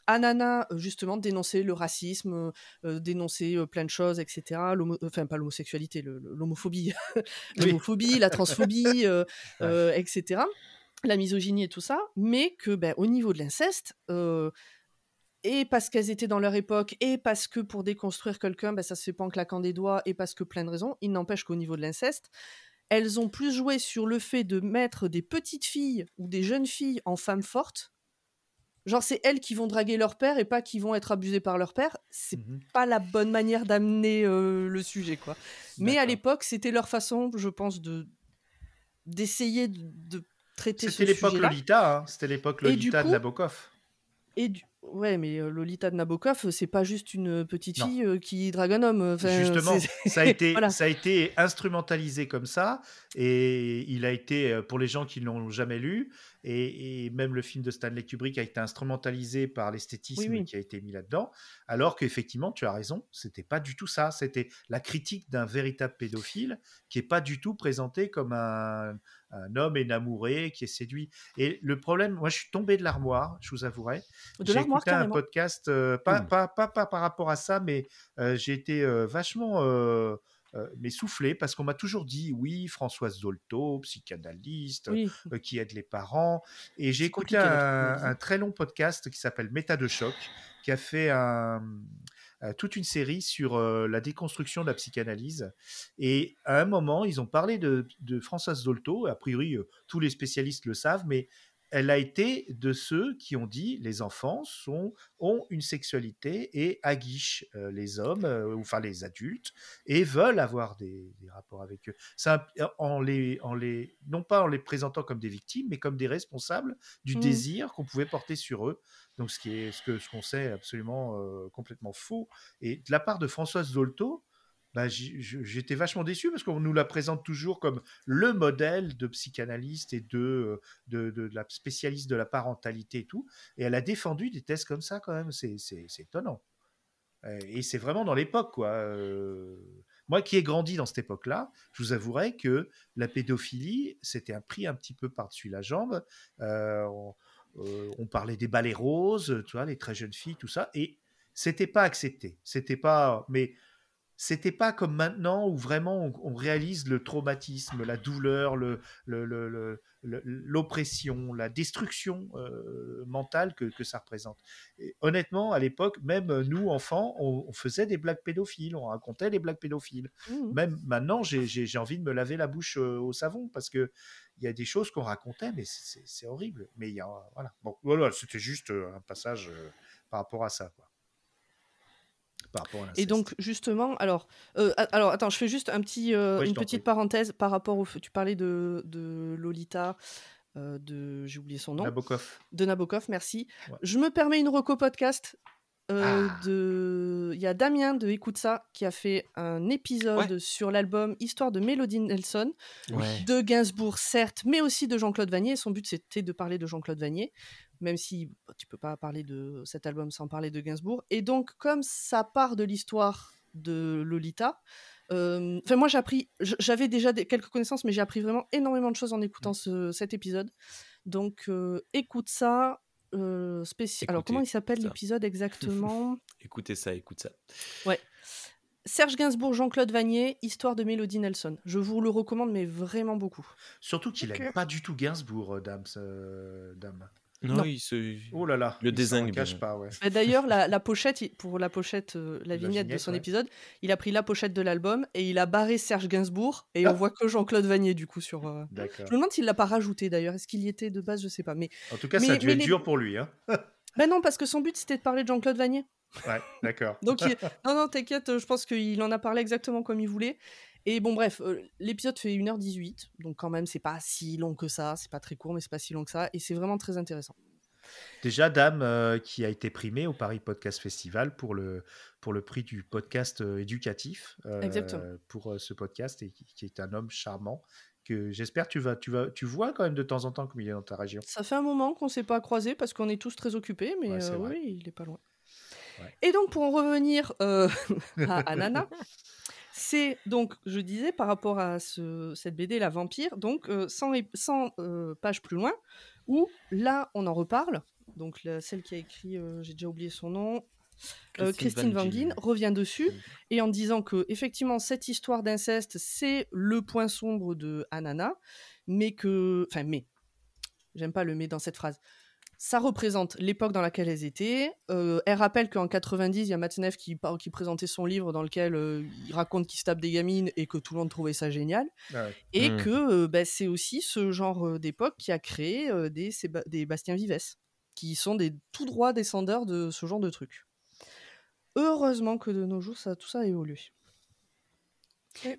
Speaker 3: Anana, justement, dénonçait le racisme, dénonçait plein de choses, etc. Enfin, pas l'homosexualité, l'homophobie, [LAUGHS] l'homophobie, la transphobie, [LAUGHS] etc. La misogynie et tout ça, mais que ben, au niveau de l'inceste, et parce qu'elles étaient dans leur époque, et parce que pour déconstruire quelqu'un, ben, ça se fait pas en claquant des doigts, et parce que plein de raisons, il n'empêche qu'au niveau de l'inceste, elles ont plus joué sur le fait de mettre des petites filles ou des jeunes filles en femmes fortes Genre, c'est elles qui vont draguer leur père et pas qui vont être abusées par leur père. C'est
Speaker 2: Mhm.
Speaker 3: pas la bonne manière d'amener euh, le sujet, quoi. Mais à l'époque, c'était leur façon, je pense, de d'essayer de, de traiter ce
Speaker 2: C'était l'époque. Lolita, hein. c'était l'époque Lolita de
Speaker 3: coup-
Speaker 2: Nabokov.
Speaker 3: Et du... Ouais, mais euh, Lolita de Nabokov, euh, c'est pas juste une petite
Speaker 2: Non.
Speaker 3: fille euh, qui drague un homme. Enfin,
Speaker 2: Justement, ça a, [LAUGHS] été,
Speaker 3: Voilà.
Speaker 2: ça a été instrumentalisé comme ça, et il a été, euh, pour les gens qui ne l'ont jamais lu, et, et même le film de Stanley Kubrick a été instrumentalisé par l'esthétisme
Speaker 3: Oui, oui.
Speaker 2: qui a été mis là-dedans, alors qu'effectivement, tu as raison, c'était pas du tout ça, c'était la critique d'un véritable pédophile qui est pas du tout présenté comme un, un homme énamouré qui est séduit. Et le problème, moi je suis tombé de l'armoire, je vous avouerai,
Speaker 3: de
Speaker 2: j'ai écouté un podcast, euh, pas,
Speaker 1: Mmh.
Speaker 2: pas, pas, pas par rapport à ça, mais euh, j'ai été euh, vachement euh, euh, mais soufflé parce qu'on m'a toujours dit oui, Françoise Zolto, psychanalyste,
Speaker 3: Oui.
Speaker 2: euh, qui aide les parents. Et j'ai écouté un, très long podcast qui s'appelle Méta de choc, qui a fait un- toute une série sur euh, la déconstruction de la psychanalyse. Et à un moment, ils ont parlé de, de Françoise Zolto. A priori, euh, tous les spécialistes le savent, mais elle a été de ceux qui ont dit les enfants sont, ont une sexualité et aguichent euh, les hommes, euh, enfin les adultes, et veulent avoir des, des rapports avec eux. C'est un- en les, en les, non pas en les présentant comme des victimes, mais comme des responsables du
Speaker 3: Mhm.
Speaker 2: désir qu'on pouvait porter sur eux. Donc ce qui est ce que ce qu'on sait absolument euh, complètement faux. Et de la part de Françoise Zolto, bah, j'étais vachement déçu parce qu'on nous la présente toujours comme le modèle de psychanalyste et de, euh, de, de- la spécialiste de la parentalité et tout. Et elle a défendu des tests comme ça quand même. C'est étonnant. Et c'est vraiment dans l'époque, quoi. Euh, Moi qui ai grandi dans cette époque-là, je vous avouerai que la pédophilie, c'était un prix un petit peu par-dessus la jambe. Euh, on, on parlait des balais roses, tu vois, les très jeunes filles, tout ça. Et c'était pas accepté. C'était pas. Mais c'était pas comme maintenant où vraiment on, on réalise le traumatisme, la douleur, le, le- le- le- le- l'oppression, la destruction euh, mentale que, que ça représente. Et honnêtement, à l'époque, même nous, enfants, on, on faisait des blagues pédophiles, on racontait des blagues pédophiles.
Speaker 3: Mhm.
Speaker 2: Même maintenant, j'ai- envie de me laver la bouche euh, au savon parce que il y a des choses qu'on racontait, mais c'est horrible. Mais il y a, voilà. Bon, voilà, c'était juste euh, un passage euh, par rapport à ça, quoi. Par rapport à
Speaker 3: Et donc justement, alors, euh, a- alors attends, je fais juste un petit, euh,
Speaker 2: Oui,
Speaker 3: une petite
Speaker 2: prie.
Speaker 3: parenthèse par rapport au. Tu parlais de, de Lolita, euh, de j'ai oublié son nom,
Speaker 2: Nabokov.
Speaker 3: de Nabokov, merci.
Speaker 2: Ouais.
Speaker 3: Je me permets une reco podcast. euh,
Speaker 2: Ah.
Speaker 3: de... Il y a Damien de Écoute ça qui a fait un épisode sur l'album Histoire de Mélodie Nelson,
Speaker 1: Ouais.
Speaker 3: de Gainsbourg certes, mais aussi de Jean-Claude Vanier. Son but c'était de parler de Jean-Claude Vanier, même si bah, tu peux pas parler de cet album sans parler de Gainsbourg. Et donc comme ça part de l'histoire de Lolita, euh, enfin moi j'ai appris, j'avais déjà des- quelques connaissances, mais j'ai appris vraiment énormément de choses en écoutant ce- cet épisode. Donc euh, écoute ça. euh, spéci- Alors comment il s'appelle l'épisode exactement? [LAUGHS]
Speaker 1: Écoutez ça, écoute ça.
Speaker 3: Serge Gainsbourg, Jean-Claude Vanier, Histoire de Mélodie Nelson. Je vous le recommande, mais vraiment beaucoup.
Speaker 2: Surtout qu'il
Speaker 4: Ok.
Speaker 2: aime pas du tout Gainsbourg, euh, Dame. euh, Dame.
Speaker 1: Non,
Speaker 3: Non.
Speaker 1: il se.
Speaker 2: Oh là là.
Speaker 1: Le
Speaker 2: il
Speaker 1: désingue
Speaker 2: cache pas, ouais.
Speaker 3: Bah, D'ailleurs, la, la pochette, pour la pochette, euh, la
Speaker 2: La
Speaker 3: vignette de son
Speaker 2: ouais.
Speaker 3: épisode, il a pris la pochette de l'album et il a barré Serge Gainsbourg et on
Speaker 2: Ah.
Speaker 3: voit que Jean-Claude Vanier du coup sur. euh,
Speaker 2: D'accord.
Speaker 3: Je me demande s'il l'a pas rajouté d'ailleurs. Est-ce qu'il y était de base? Je sais pas. Mais
Speaker 2: En tout cas,
Speaker 3: Mais-
Speaker 2: ça a dû être
Speaker 3: les-
Speaker 2: dur pour lui. Hein. [LAUGHS]
Speaker 3: ben non, parce que son but c'était de parler de Jean-Claude Vanier.
Speaker 2: Ouais, d'accord.
Speaker 3: Donc il- [LAUGHS] non, non, t'inquiète. Je pense qu'il en a parlé exactement comme il voulait. Et bon, bref, euh, l'épisode fait 1h18, donc quand même, c'est pas si long que ça, c'est pas très court, mais c'est pas si long que ça, et c'est vraiment très intéressant.
Speaker 2: Déjà, Dame, euh, qui a été primée au Paris Podcast Festival pour le, pour le prix du podcast euh, éducatif euh, pour ce podcast et qui, qui est un homme charmant que j'espère tu vas tu vas tu vois quand même de temps en temps comme il est dans ta région.
Speaker 3: Ça fait un moment qu'on s'est pas croisés parce qu'on est tous très occupés, mais
Speaker 2: Ouais,
Speaker 3: oui, il est pas loin.
Speaker 2: Ouais.
Speaker 3: Et donc, pour en revenir [LAUGHS] à, à Nana, c'est donc, je disais, par rapport à ce- cette BD, La Vampire, donc 100, et- 100, euh, pages plus loin, où là, on en reparle. Donc, la- celle qui a écrit, euh, j'ai déjà oublié son nom, euh, Christine Van Gien revient dessus et en disant que effectivement cette histoire d'inceste c'est le point sombre de Anana, mais que, enfin mais, j'aime pas le mais dans cette phrase. Ça représente l'époque dans laquelle elles étaient. Euh, elle rappelle qu'en 90, il y a Matzneff qui, qui présentait son livre dans lequel euh, il raconte qu'il se tape des gamines et que tout le monde trouvait ça génial.
Speaker 2: Ah ouais.
Speaker 3: Et
Speaker 1: Mm.
Speaker 3: que euh, bah, c'est aussi ce genre d'époque qui a créé euh, des, Séba- des Bastien Vives. qui sont des tout droits descendeurs de ce genre de trucs. Heureusement que de nos jours, ça, tout ça a évolué.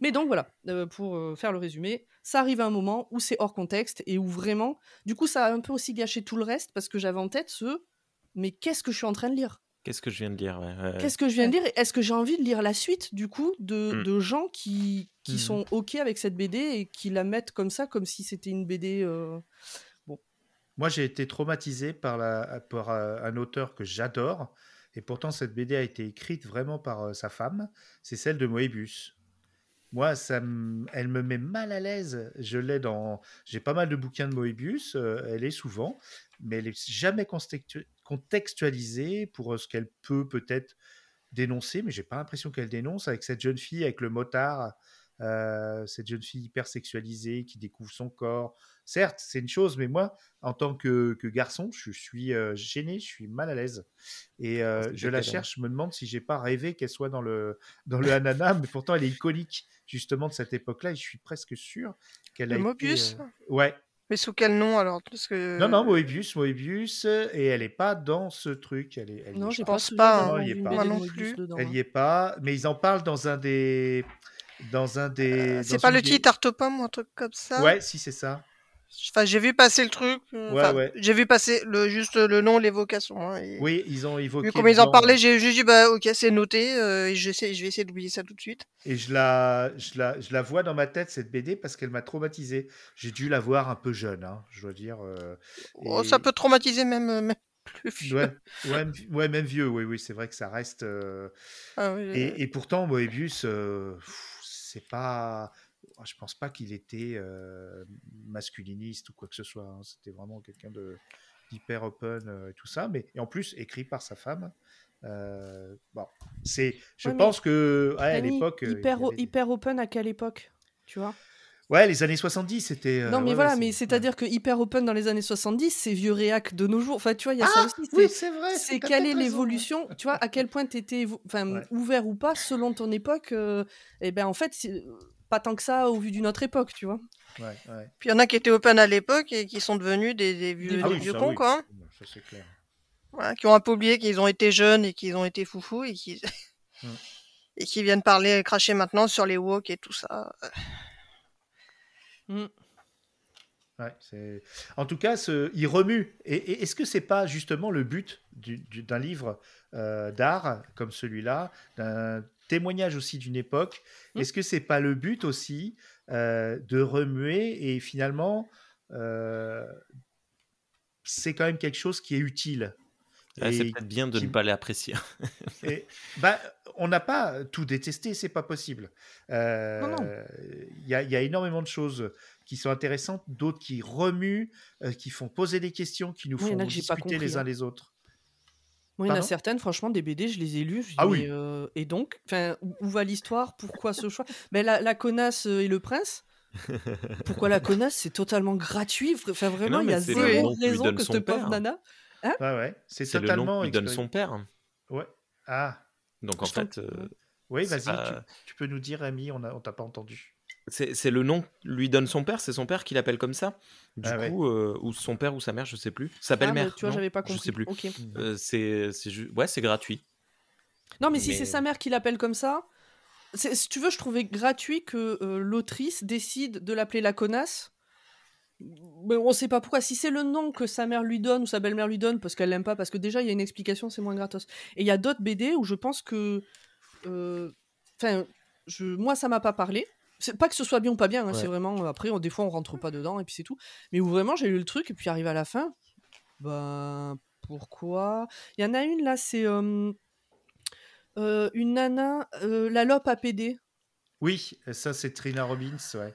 Speaker 3: Mais donc voilà, euh, pour euh, faire le résumé, ça arrive à un moment où c'est hors contexte et où vraiment, du coup, ça a un peu aussi gâché tout le reste parce que j'avais en tête ce mais qu'est-ce que je suis en train de lire?
Speaker 1: Qu'est-ce que je viens de dire ouais, ouais, ouais.
Speaker 3: Qu'est-ce que je viens de lire Est-ce que j'ai envie de lire la suite du coup de,
Speaker 1: Mm.
Speaker 3: de gens qui, qui
Speaker 2: Mhm.
Speaker 3: sont ok avec cette BD et qui la mettent comme ça, comme si c'était une BD euh,
Speaker 2: Moi, j'ai été traumatisé par, la, par un auteur que j'adore, et pourtant cette BD a été écrite vraiment par sa femme, c'est celle de Moebius. Moi, ça elle me met mal à l'aise. Je l'ai dans, j'ai pas mal de bouquins de Moebius, euh, elle est souvent, mais elle est jamais contextu- contextualisée pour euh, ce qu'elle peut peut-être dénoncer, mais j'ai pas l'impression qu'elle dénonce avec cette jeune fille, avec le motard, euh, cette jeune fille hyper sexualisée qui découvre son corps. Certes, c'est une chose, mais moi, en tant que, que garçon, je suis euh, gêné, je suis mal à l'aise. Et euh,
Speaker 1: Ah, c'est
Speaker 2: je la cherche, je me demande si j'ai pas rêvé qu'elle soit dans le, dans le ananas, mais pourtant elle est iconique justement de cette époque-là, et je suis presque sûr qu'elle a
Speaker 4: Le
Speaker 2: été,
Speaker 4: Mobius
Speaker 2: euh, Ouais,
Speaker 4: Mais sous quel nom alors? Parce que...
Speaker 2: non, non, Moebius, Moebius, et elle est pas dans ce truc. Elle est, elle
Speaker 3: Non,
Speaker 2: pas.
Speaker 3: pas
Speaker 4: pense pas,
Speaker 2: hein. Non, il y est pas.
Speaker 4: Non
Speaker 3: Moebius
Speaker 4: plus.
Speaker 3: dedans,
Speaker 2: Elle
Speaker 3: hein.
Speaker 2: y est pas, mais ils en parlent dans un des, dans un des.
Speaker 4: C'est pas le titre pommes ou un truc comme ça?
Speaker 2: Ouais, si c'est ça.
Speaker 4: Enfin, j'ai vu passer le truc. euh,
Speaker 2: Ouais,
Speaker 4: enfin,
Speaker 2: ouais.
Speaker 4: J'ai vu passer le, juste le nom, l'évocation. hein, et-
Speaker 2: Oui, ils ont évoqué.
Speaker 4: Vu comment ils en parlaient, j'ai juste dit, bah ok, c'est noté, euh, et je, sais- je vais essayer d'oublier ça tout de suite.
Speaker 2: Et je la, je la, je la vois dans ma tête cette BD parce qu'elle m'a traumatisé. J'ai dû la voir un peu jeune, hein, je dois dire. euh,
Speaker 4: Oh, ça peut traumatiser même, même [LAUGHS] plus vieux.
Speaker 2: Ouais, ouais, même vieux. Oui, oui, c'est vrai que ça reste.
Speaker 4: Ah oui,
Speaker 2: Et, et pourtant, Moebius, c'est pas. Je pense pas qu'il était euh, masculiniste ou quoi que ce soit. hein. C'était vraiment quelqu'un de d'hyper open euh, et tout ça. Mais et en plus, écrit par sa femme. Euh, bon, c'est. Je
Speaker 3: Ouais,
Speaker 2: pense que ouais, à l'époque.
Speaker 3: hyper,
Speaker 2: avait
Speaker 3: hyper open à quelle époque Tu vois?
Speaker 2: Ouais, les années 70, c'était. euh,
Speaker 3: Non, mais
Speaker 2: ouais,
Speaker 3: voilà,
Speaker 2: ouais,
Speaker 3: mais
Speaker 2: c'est-
Speaker 3: c'est-à-dire que hyper open dans les années 70, c'est vieux réac de nos jours. Enfin, tu vois, il y a ça
Speaker 2: Ah,
Speaker 3: aussi.
Speaker 2: oui,
Speaker 3: c'est-
Speaker 2: vrai.
Speaker 3: c'est quelle est l'évolution, tu vois, à quel point tu étais enfin, ouvert ou pas selon ton époque. euh, et ben en fait, pas tant que ça au vu d'une autre époque, tu vois.
Speaker 2: Ouais, ouais.
Speaker 4: Puis il y en a qui étaient open à l'époque et qui sont devenus des, des vieux,
Speaker 3: des
Speaker 2: Ah oui,
Speaker 4: vieux
Speaker 2: ça,
Speaker 4: cons,
Speaker 2: oui.
Speaker 4: quoi.
Speaker 2: Ça, c'est clair.
Speaker 4: Voilà, qui ont un peu oublié qu'ils ont été jeunes et qu'ils ont été foufous et qui [LAUGHS]
Speaker 2: Mm.
Speaker 4: et qui viennent parler, cracher maintenant sur les woke et tout ça.
Speaker 3: Mm.
Speaker 2: Ouais, c'est- en tout cas, ce... il remue. Et, et est-ce que c'est pas justement le but du- du- d'un livre euh, d'art comme celui-là, d'un témoignage aussi d'une époque
Speaker 3: Mm.
Speaker 2: Est-ce que c'est pas le but aussi euh, de remuer et finalement euh, c'est quand même quelque chose qui est utile
Speaker 1: Ouais, c'est peut-être bien de
Speaker 2: qui-
Speaker 1: ne pas l'apprécier. [LAUGHS]
Speaker 2: et, bah, on n'a pas tout détesté, c'est pas possible. Euh. Il y, a- il y a énormément de choses qui sont intéressantes, d'autres qui remuent, euh, qui font poser des questions, qui nous font discuter
Speaker 3: compris,
Speaker 2: les uns
Speaker 3: hein.
Speaker 2: les autres.
Speaker 3: Moi, il y en a certaines, franchement, des BD, je les ai lues. je dis,
Speaker 2: Ah oui.
Speaker 3: mais, euh, et donc, où, où va l'histoire? Pourquoi ce choix? Ben, la, la connasse euh, et le prince? [LAUGHS] Pourquoi la connasse? C'est totalement gratuit. Enfin, vraiment,
Speaker 1: non,
Speaker 3: il y a
Speaker 1: mais
Speaker 3: zéro raison
Speaker 1: donne
Speaker 3: que
Speaker 1: son
Speaker 3: cette pauvre
Speaker 1: père.
Speaker 3: nana.
Speaker 2: Ouais, ouais, c'est
Speaker 1: C'est le
Speaker 2: totalement.
Speaker 1: nom lui donne son père.
Speaker 2: Ouais. Ah,
Speaker 1: Donc en
Speaker 3: Je
Speaker 1: fait, euh,
Speaker 2: oui, vas-y, tu, tu peux nous dire, Rémi, on a- on t'a pas entendu.
Speaker 1: C'est le nom que lui donne son père. C'est son père qui l'appelle comme ça. Du
Speaker 2: Ah ouais.
Speaker 1: coup, euh, ou son père ou sa mère, je sais plus. S'appelle
Speaker 3: Ah, mais
Speaker 1: mère.
Speaker 3: tu vois,
Speaker 1: non
Speaker 3: j'avais pas
Speaker 1: Je
Speaker 3: compris.
Speaker 1: sais plus.
Speaker 3: Ok.
Speaker 1: Euh, c'est ouais, c'est gratuit.
Speaker 3: Non, mais si c'est sa mère qui l'appelle comme ça, si tu veux, je trouvais gratuit que euh, l'autrice décide de l'appeler la connasse. Mais on sait pas pourquoi. Si c'est le nom que sa mère lui donne ou sa belle-mère lui donne parce qu'elle l'aime pas, parce que déjà il y a une explication, c'est moins gratos. Et il y a d'autres BD où je pense que. euh, Enfin, je... moi ça m'a pas parlé. C'est pas que ce soit bien ou pas bien, hein,
Speaker 1: Ouais.
Speaker 3: c'est vraiment. Après, on- des fois on rentre pas dedans et puis c'est tout. Mais où vraiment j'ai lu le truc et puis arrive à la fin. Bah. Pourquoi? Il y en a une là, c'est. euh, euh, une nana, euh, la lope à PD.
Speaker 2: Oui, ça c'est Trina Robbins, ouais.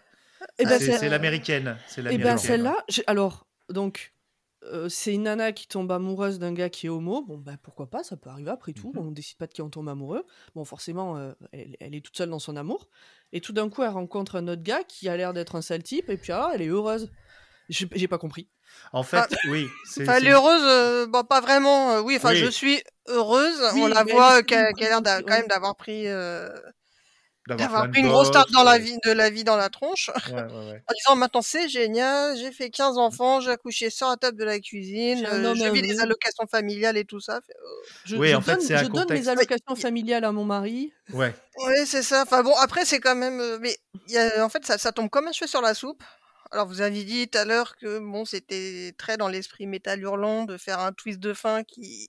Speaker 3: Et ben,
Speaker 2: c'est l'américaine. C'est
Speaker 3: eh ben celle-là, j'ai- alors, donc, euh, c'est une nana qui tombe amoureuse d'un gars qui est homo. Bon, ben pourquoi pas, ça peut arriver après tout.
Speaker 2: Mhm.
Speaker 3: On décide pas de qui on tombe amoureux. Bon, forcément, euh, elle, elle est toute seule dans son amour. Et tout d'un coup, elle rencontre un autre gars qui a l'air d'être un sale type. Et puis, ah, elle est heureuse. J'ai pas compris.
Speaker 2: En fait, oui. c'est-
Speaker 4: Enfin, elle est heureuse, euh, bon, pas vraiment. euh, oui, enfin,
Speaker 2: Oui.
Speaker 4: je suis heureuse.
Speaker 3: Oui,
Speaker 4: on la voit qu'elle a l'air quand même d'avoir pris euh, D'avoir pris une grosse tarte
Speaker 2: gosses,
Speaker 4: dans la vie, de la vie dans la tronche,
Speaker 2: Ouais, [LAUGHS] ouais, ouais.
Speaker 4: en disant maintenant c'est génial, j'ai fait 15 enfants, j'ai accouché sur la table de la cuisine,
Speaker 3: J'ai
Speaker 4: euh, vis des allocations familiales et tout ça. Fait, euh,
Speaker 3: Je,
Speaker 2: Oui,
Speaker 3: je
Speaker 2: en fait,
Speaker 3: donne,
Speaker 2: c'est un
Speaker 3: je donne mes allocations familiales à mon mari.
Speaker 2: Ouais.
Speaker 4: Ouais, c'est ça. Enfin bon, après c'est quand même, euh, mais il y a- en fait ça, ça tombe comme un cheveu sur la soupe. Alors vous avez dit tout à l'heure que bon c'était très dans l'esprit métal hurlant de faire un twist de fin qui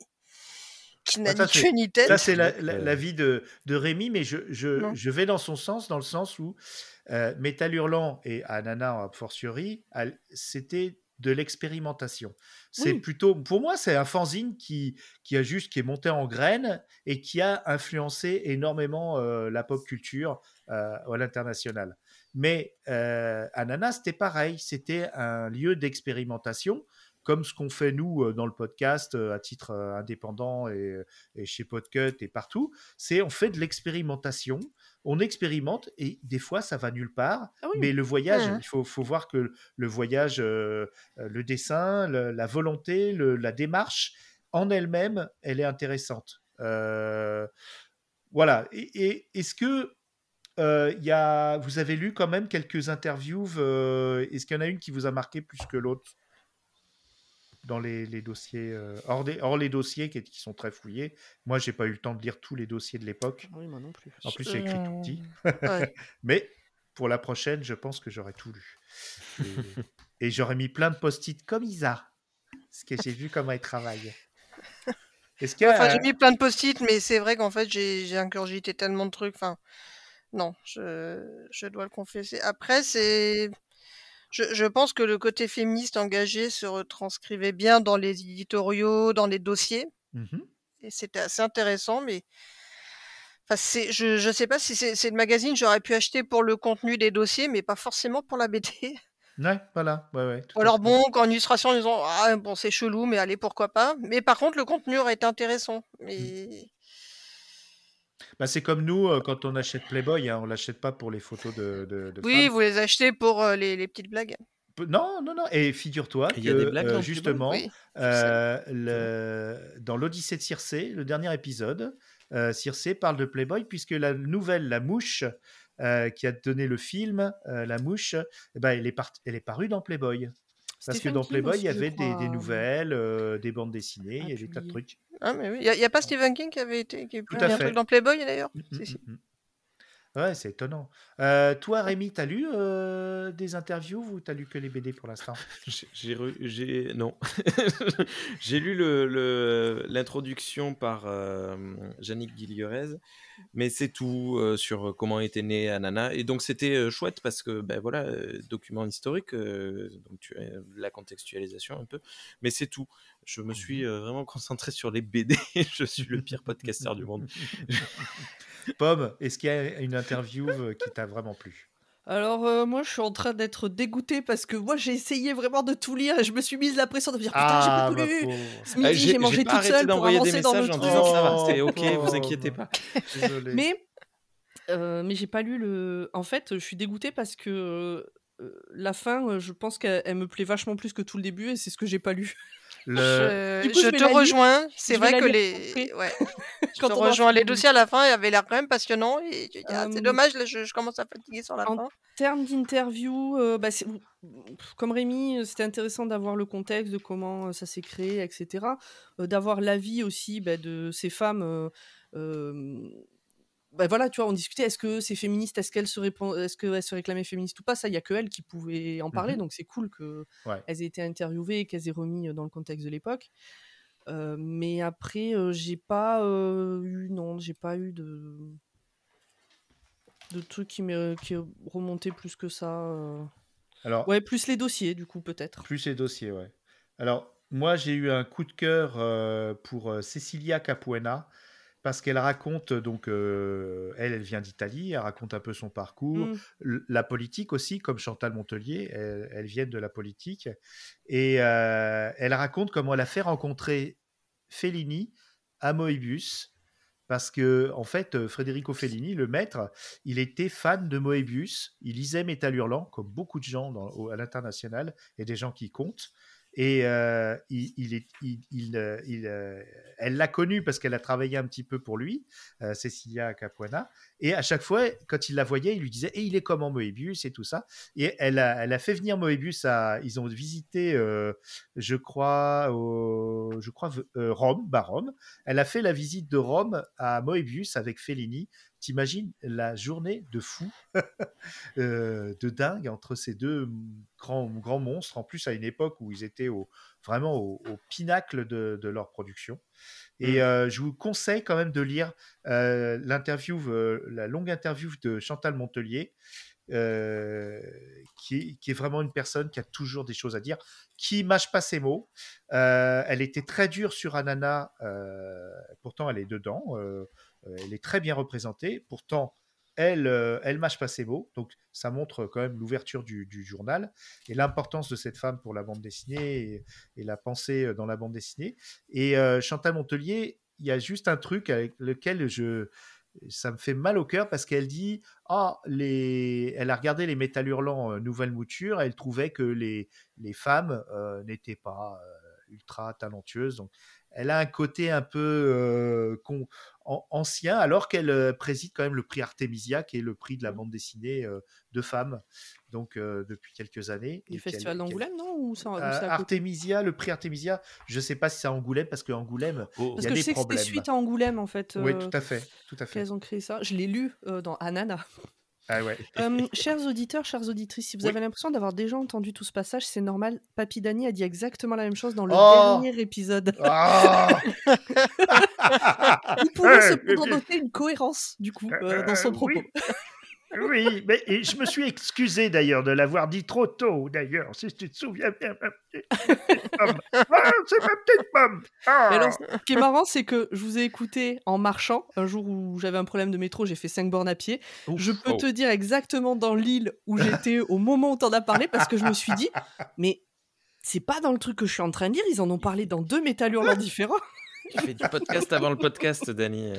Speaker 4: qui n'a
Speaker 2: Ah, ça,
Speaker 4: ni
Speaker 2: c'est-
Speaker 4: queue ni tête.
Speaker 2: Ça, c'est la,
Speaker 1: Donc,
Speaker 2: la- la vie de, de Rémi, mais je, je,
Speaker 4: Non.
Speaker 2: je vais dans son sens, dans le sens où euh, Métal Hurlant et Anana, a fortiori, c'était de l'expérimentation. C'est
Speaker 3: Oui.
Speaker 2: plutôt, pour moi, c'est un fanzine qui, qui a juste, qui est monté en graines et qui a influencé énormément euh, la pop culture euh, à l'international. Mais euh, Ananas, c'était pareil, c'était un lieu d'expérimentation, comme ce qu'on fait nous euh, dans le podcast euh, à titre euh, indépendant et, et chez Podcut et partout. C'est on fait de l'expérimentation, on expérimente et des fois ça va nulle part.
Speaker 3: Ah oui.
Speaker 2: Mais le voyage, il faut, faut voir que le voyage, euh, le dessin, le- la volonté, le- la démarche en elle-même, elle est intéressante. Euh, voilà. Et, et est-ce que euh, y a, vous avez lu quand même quelques interviews Est-ce qu'il y en a une qui vous a marqué plus que l'autre? Dans les, les dossiers euh, hors, des- hors les dossiers qui, qui sont très fouillés Moi, j'ai pas eu le temps de lire tous les dossiers de l'époque.
Speaker 3: Oui, moi non plus.
Speaker 2: En plus, c'est écrit tout
Speaker 4: Euh,
Speaker 2: petit.
Speaker 4: ouais. [LAUGHS]
Speaker 2: Mais pour la prochaine, je pense que j'aurais tout lu. Et, et j'aurais mis plein de post-it comme Isa. Parce que j'ai vu comment elle travaille. [LAUGHS] Est-ce que.
Speaker 4: Enfin,
Speaker 2: euh,
Speaker 4: j'ai mis plein de post-it, mais c'est vrai qu'en fait, j'ai j'ai ingurgité tellement de trucs. Enfin, non, je, je dois le confesser. Après, c'est. Je, je pense que le côté féministe engagé se retranscrivait bien dans les éditoriaux, dans les dossiers.
Speaker 2: mhm.
Speaker 4: Et c'était assez intéressant, mais. Enfin, c'est, je, je sais pas si c'est c'est le magazine, j'aurais pu acheter pour le contenu des dossiers, mais pas forcément pour la BD. [LAUGHS]
Speaker 2: Ouais, voilà. Ouais, ouais,
Speaker 4: Ou alors bon, qu'en illustration, ils ont ah bon c'est chelou, mais allez pourquoi pas. Mais par contre, le contenu aurait été intéressant. Mais
Speaker 2: Bah, c'est comme nous, euh, quand on achète Playboy, hein, on l'achète pas pour les photos de, de, de
Speaker 4: oui,
Speaker 2: femmes.
Speaker 4: vous les achetez pour euh, les, les petites blagues.
Speaker 2: Non, non, non. Et figure-toi
Speaker 1: Il
Speaker 2: que,
Speaker 1: y a des blagues
Speaker 2: euh,
Speaker 1: dans
Speaker 2: justement,
Speaker 4: Oui.
Speaker 2: euh, le- dans l'Odyssée de Circé, le dernier épisode, euh, Circé parle de Playboy, puisque la nouvelle La Mouche, euh, qui a donné le film, euh, La Mouche, eh ben, elle, est part- elle est parue dans Playboy. Parce que dans
Speaker 3: King
Speaker 2: Playboy, il y avait des, des
Speaker 3: crois.
Speaker 2: nouvelles, euh, des bandes dessinées,
Speaker 3: Ah,
Speaker 2: il y avait des tas de trucs.
Speaker 4: Ah, mais oui. Il n'y a, pas Stephen King qui avait été qui a
Speaker 2: Tout
Speaker 4: un truc dans Playboy d'ailleurs?
Speaker 2: Mm,
Speaker 4: Si,
Speaker 2: mm,
Speaker 4: si.
Speaker 2: mm, mm. Ouais, c'est étonnant. Euh, toi, Rémi, t'as lu euh, des interviews ou t'as lu que les BD pour l'instant? [LAUGHS]
Speaker 1: J'ai- non. [LAUGHS] J'ai lu le- le- l'introduction par euh, Yannick Guillerez mais c'est tout sur comment était née Anana. Et donc c'était chouette parce que ben voilà document historique donc tu as la contextualisation un peu mais c'est tout je me suis euh, vraiment concentré sur les BD [LAUGHS] je suis le pire podcasteur du monde [LAUGHS]
Speaker 2: Pomme, est-ce qu'il y a une interview euh, qui t'a vraiment plu?
Speaker 3: Alors, euh, moi, je suis en train d'être dégoûtée parce que moi, j'ai essayé vraiment de tout lire et je me suis mise la pression de me dire Putain, j'ai pas tout
Speaker 2: ma
Speaker 3: lu. Ce midi,
Speaker 1: Euh,
Speaker 3: j'ai mangé toute
Speaker 1: arrêté
Speaker 3: seule pour
Speaker 1: d'envoyer des
Speaker 3: avancer dans le
Speaker 1: messages en
Speaker 3: truc.
Speaker 1: disant ça va
Speaker 2: Oh,
Speaker 1: c'est ok vous
Speaker 2: pauvre.
Speaker 1: inquiétez pas
Speaker 2: Désolé.
Speaker 3: Mais, euh, mais j'ai pas lu le. En fait, je suis dégoûtée parce que euh, la fin, je pense qu'elle elle me plaît vachement plus que tout le début et c'est ce que j'ai pas lu.
Speaker 2: Le...
Speaker 4: Je,
Speaker 3: Du coup,
Speaker 4: je
Speaker 3: je vais
Speaker 4: te rejoins. C'est vrai que les. Ouais. [LAUGHS] Je
Speaker 3: Quand
Speaker 4: te rejoins. Les dossiers à la fin avaient l'air quand même passionnants. Et ah, c'est
Speaker 3: Euh,
Speaker 4: dommage, là, je, je commence à fatiguer sur la
Speaker 3: en
Speaker 4: fin.
Speaker 3: termes d'interview, euh, bah, comme Rémi, euh, c'était intéressant d'avoir le contexte de comment euh, ça s'est créé, etc. Euh, d'avoir l'avis aussi bah, de ces femmes. euh, euh, bah, voilà, tu vois, on discutait est-ce que c'est féministe, est-ce qu'elles se, est-ce se réclamaient féministes ou pas? Ça, il y a que elles qui pouvaient en parler,
Speaker 2: Mhm.
Speaker 3: donc c'est cool qu'elles
Speaker 2: Ouais.
Speaker 3: aient été interviewées et qu'elles aient remis dans le contexte de l'époque. Euh, mais après, euh, j'ai pas euh, eu, non, j'ai pas eu de de trucs qui m'est qui est remonté plus que ça.
Speaker 2: Alors,
Speaker 3: Ouais, plus les dossiers, du coup, peut-être.
Speaker 2: plus les dossiers, ouais. Alors, moi, j'ai eu un coup de cœur pour Cecilia Capuena parce qu'elle raconte, donc, euh, elle, elle vient d'Italie, elle raconte un peu son parcours,
Speaker 3: Mm.
Speaker 2: l- la politique aussi, comme Chantal Montelier, elles, elles viennent de la politique. Et euh, elle raconte comment elle a fait rencontrer Fellini à Moebius. Parce que, en fait, euh, Federico Fellini, le maître, il était fan de Moebius. Il lisait Métal Hurlant, comme beaucoup de gens dans- au- à l'international et des gens qui comptent. Et euh, euh, elle l'a connu parce qu'elle a travaillé un petit peu pour lui, euh, Cecilia Capuana. Et à chaque fois, quand il la voyait, il lui disait Et il est comment Moebius et tout ça? Et elle a, fait venir Moebius à. Ils ont visité, euh, je crois, je crois Rome, bah Rome. Elle a fait la visite de Rome à Moebius avec Fellini. T'imagines la journée de fou, [LAUGHS] euh, de dingue entre ces deux grands, grands monstres, en plus à une époque où ils étaient au, vraiment au, au pinacle de, de, leur production. Et
Speaker 1: Mm.
Speaker 2: euh, je vous conseille quand même de lire euh, l'interview, la longue interview de Chantal Montelier, euh, qui, est, qui, est, vraiment une personne qui a toujours des choses à dire, qui mâche pas ses mots. Euh, elle était très dure sur Anana, euh, pourtant elle est dedans, elle est très bien représentée, pourtant elle, euh, elle mâche pas ses mots, donc ça montre quand même l'ouverture du, journal et l'importance de cette femme pour la bande dessinée et, la pensée dans la bande dessinée. Et euh, Chantal Montelier, il y a juste un truc avec lequel je, ça me fait mal au cœur parce qu'elle dit ah les elle a regardé les métal hurlants euh, nouvelle mouture. Elle trouvait que les les femmes euh, n'étaient pas euh, ultra talentueuses donc elle a un côté un peu euh, con, en, ancien alors qu'elle euh, préside quand même le prix Artemisia qui est le prix de la bande dessinée euh, de femmes donc euh, depuis quelques années
Speaker 3: du festival d'Angoulême non ou ça, ou
Speaker 2: Artemisia le prix Artemisia je sais pas si c'est à Angoulême parce que Angoulême
Speaker 3: oh. parce que je sais que c'était suite à Angoulême en fait
Speaker 2: oui tout à fait tout à fait.
Speaker 3: qu'elles ont créé ça. Je l'ai lu euh, dans Anana
Speaker 2: ah ouais.
Speaker 3: euh, chers auditeurs, chères auditrices, si vous oui. avez l'impression d'avoir déjà entendu tout ce passage, c'est normal. Papy Dani a dit exactement la même chose dans le oh dernier épisode. Oh vous pouvez cependant noter une cohérence, du coup, euh, dans son propos.
Speaker 2: Oui. [LAUGHS] Oui, mais et je me suis excusé d'ailleurs de l'avoir dit trop tôt, d'ailleurs, si tu te souviens bien. [LAUGHS] ah, c'est ma petite pomme.
Speaker 3: Ah. Alors, ce qui est marrant, c'est que je vous ai écouté en marchant. Un jour où j'avais un problème de métro, j'ai fait 5 bornes à pied. Ouf, je peux oh. te dire exactement dans l'île où j'étais au moment où tu en as parlé, parce que je me suis dit, mais c'est pas dans le truc que je suis en train de dire, ils en ont parlé dans deux métal différents.
Speaker 1: Tu fais du podcast avant le podcast, Dani.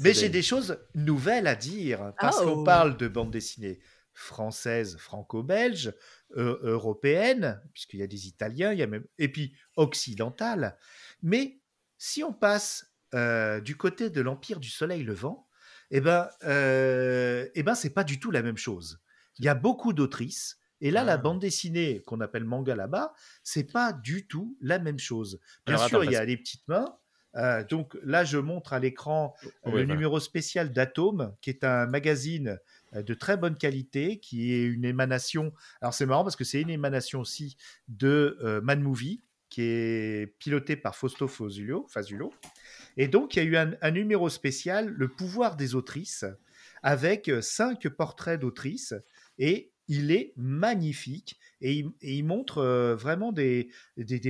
Speaker 2: Mais j'ai des choses nouvelles à dire parce oh. qu'on parle de bande dessinée française, franco-belge, euh, européenne, puisqu'il y a des Italiens, il y a même et puis occidentale. Mais si on passe euh, du côté de l'empire du Soleil Levant, eh ben, euh, eh ben, c'est pas du tout la même chose. Il y a beaucoup d'autrices. Et là, ah. la bande dessinée qu'on appelle manga là-bas, c'est pas du tout la même chose. Bien Alors, sûr, attends, il y a les petites mains, euh, donc là, je montre à l'écran
Speaker 1: Oh,
Speaker 2: oui, le bah. numéro spécial d'Atome, qui est un magazine euh, de très bonne qualité, qui est une émanation. Alors c'est marrant parce que c'est une émanation aussi de euh, Mad Movie, qui est piloté par Fausto Fazulo. Fazulo. Et donc il y a eu un, un, numéro spécial, Le pouvoir des autrices, avec cinq portraits d'autrices. Et il est magnifique et il, montre euh, vraiment des,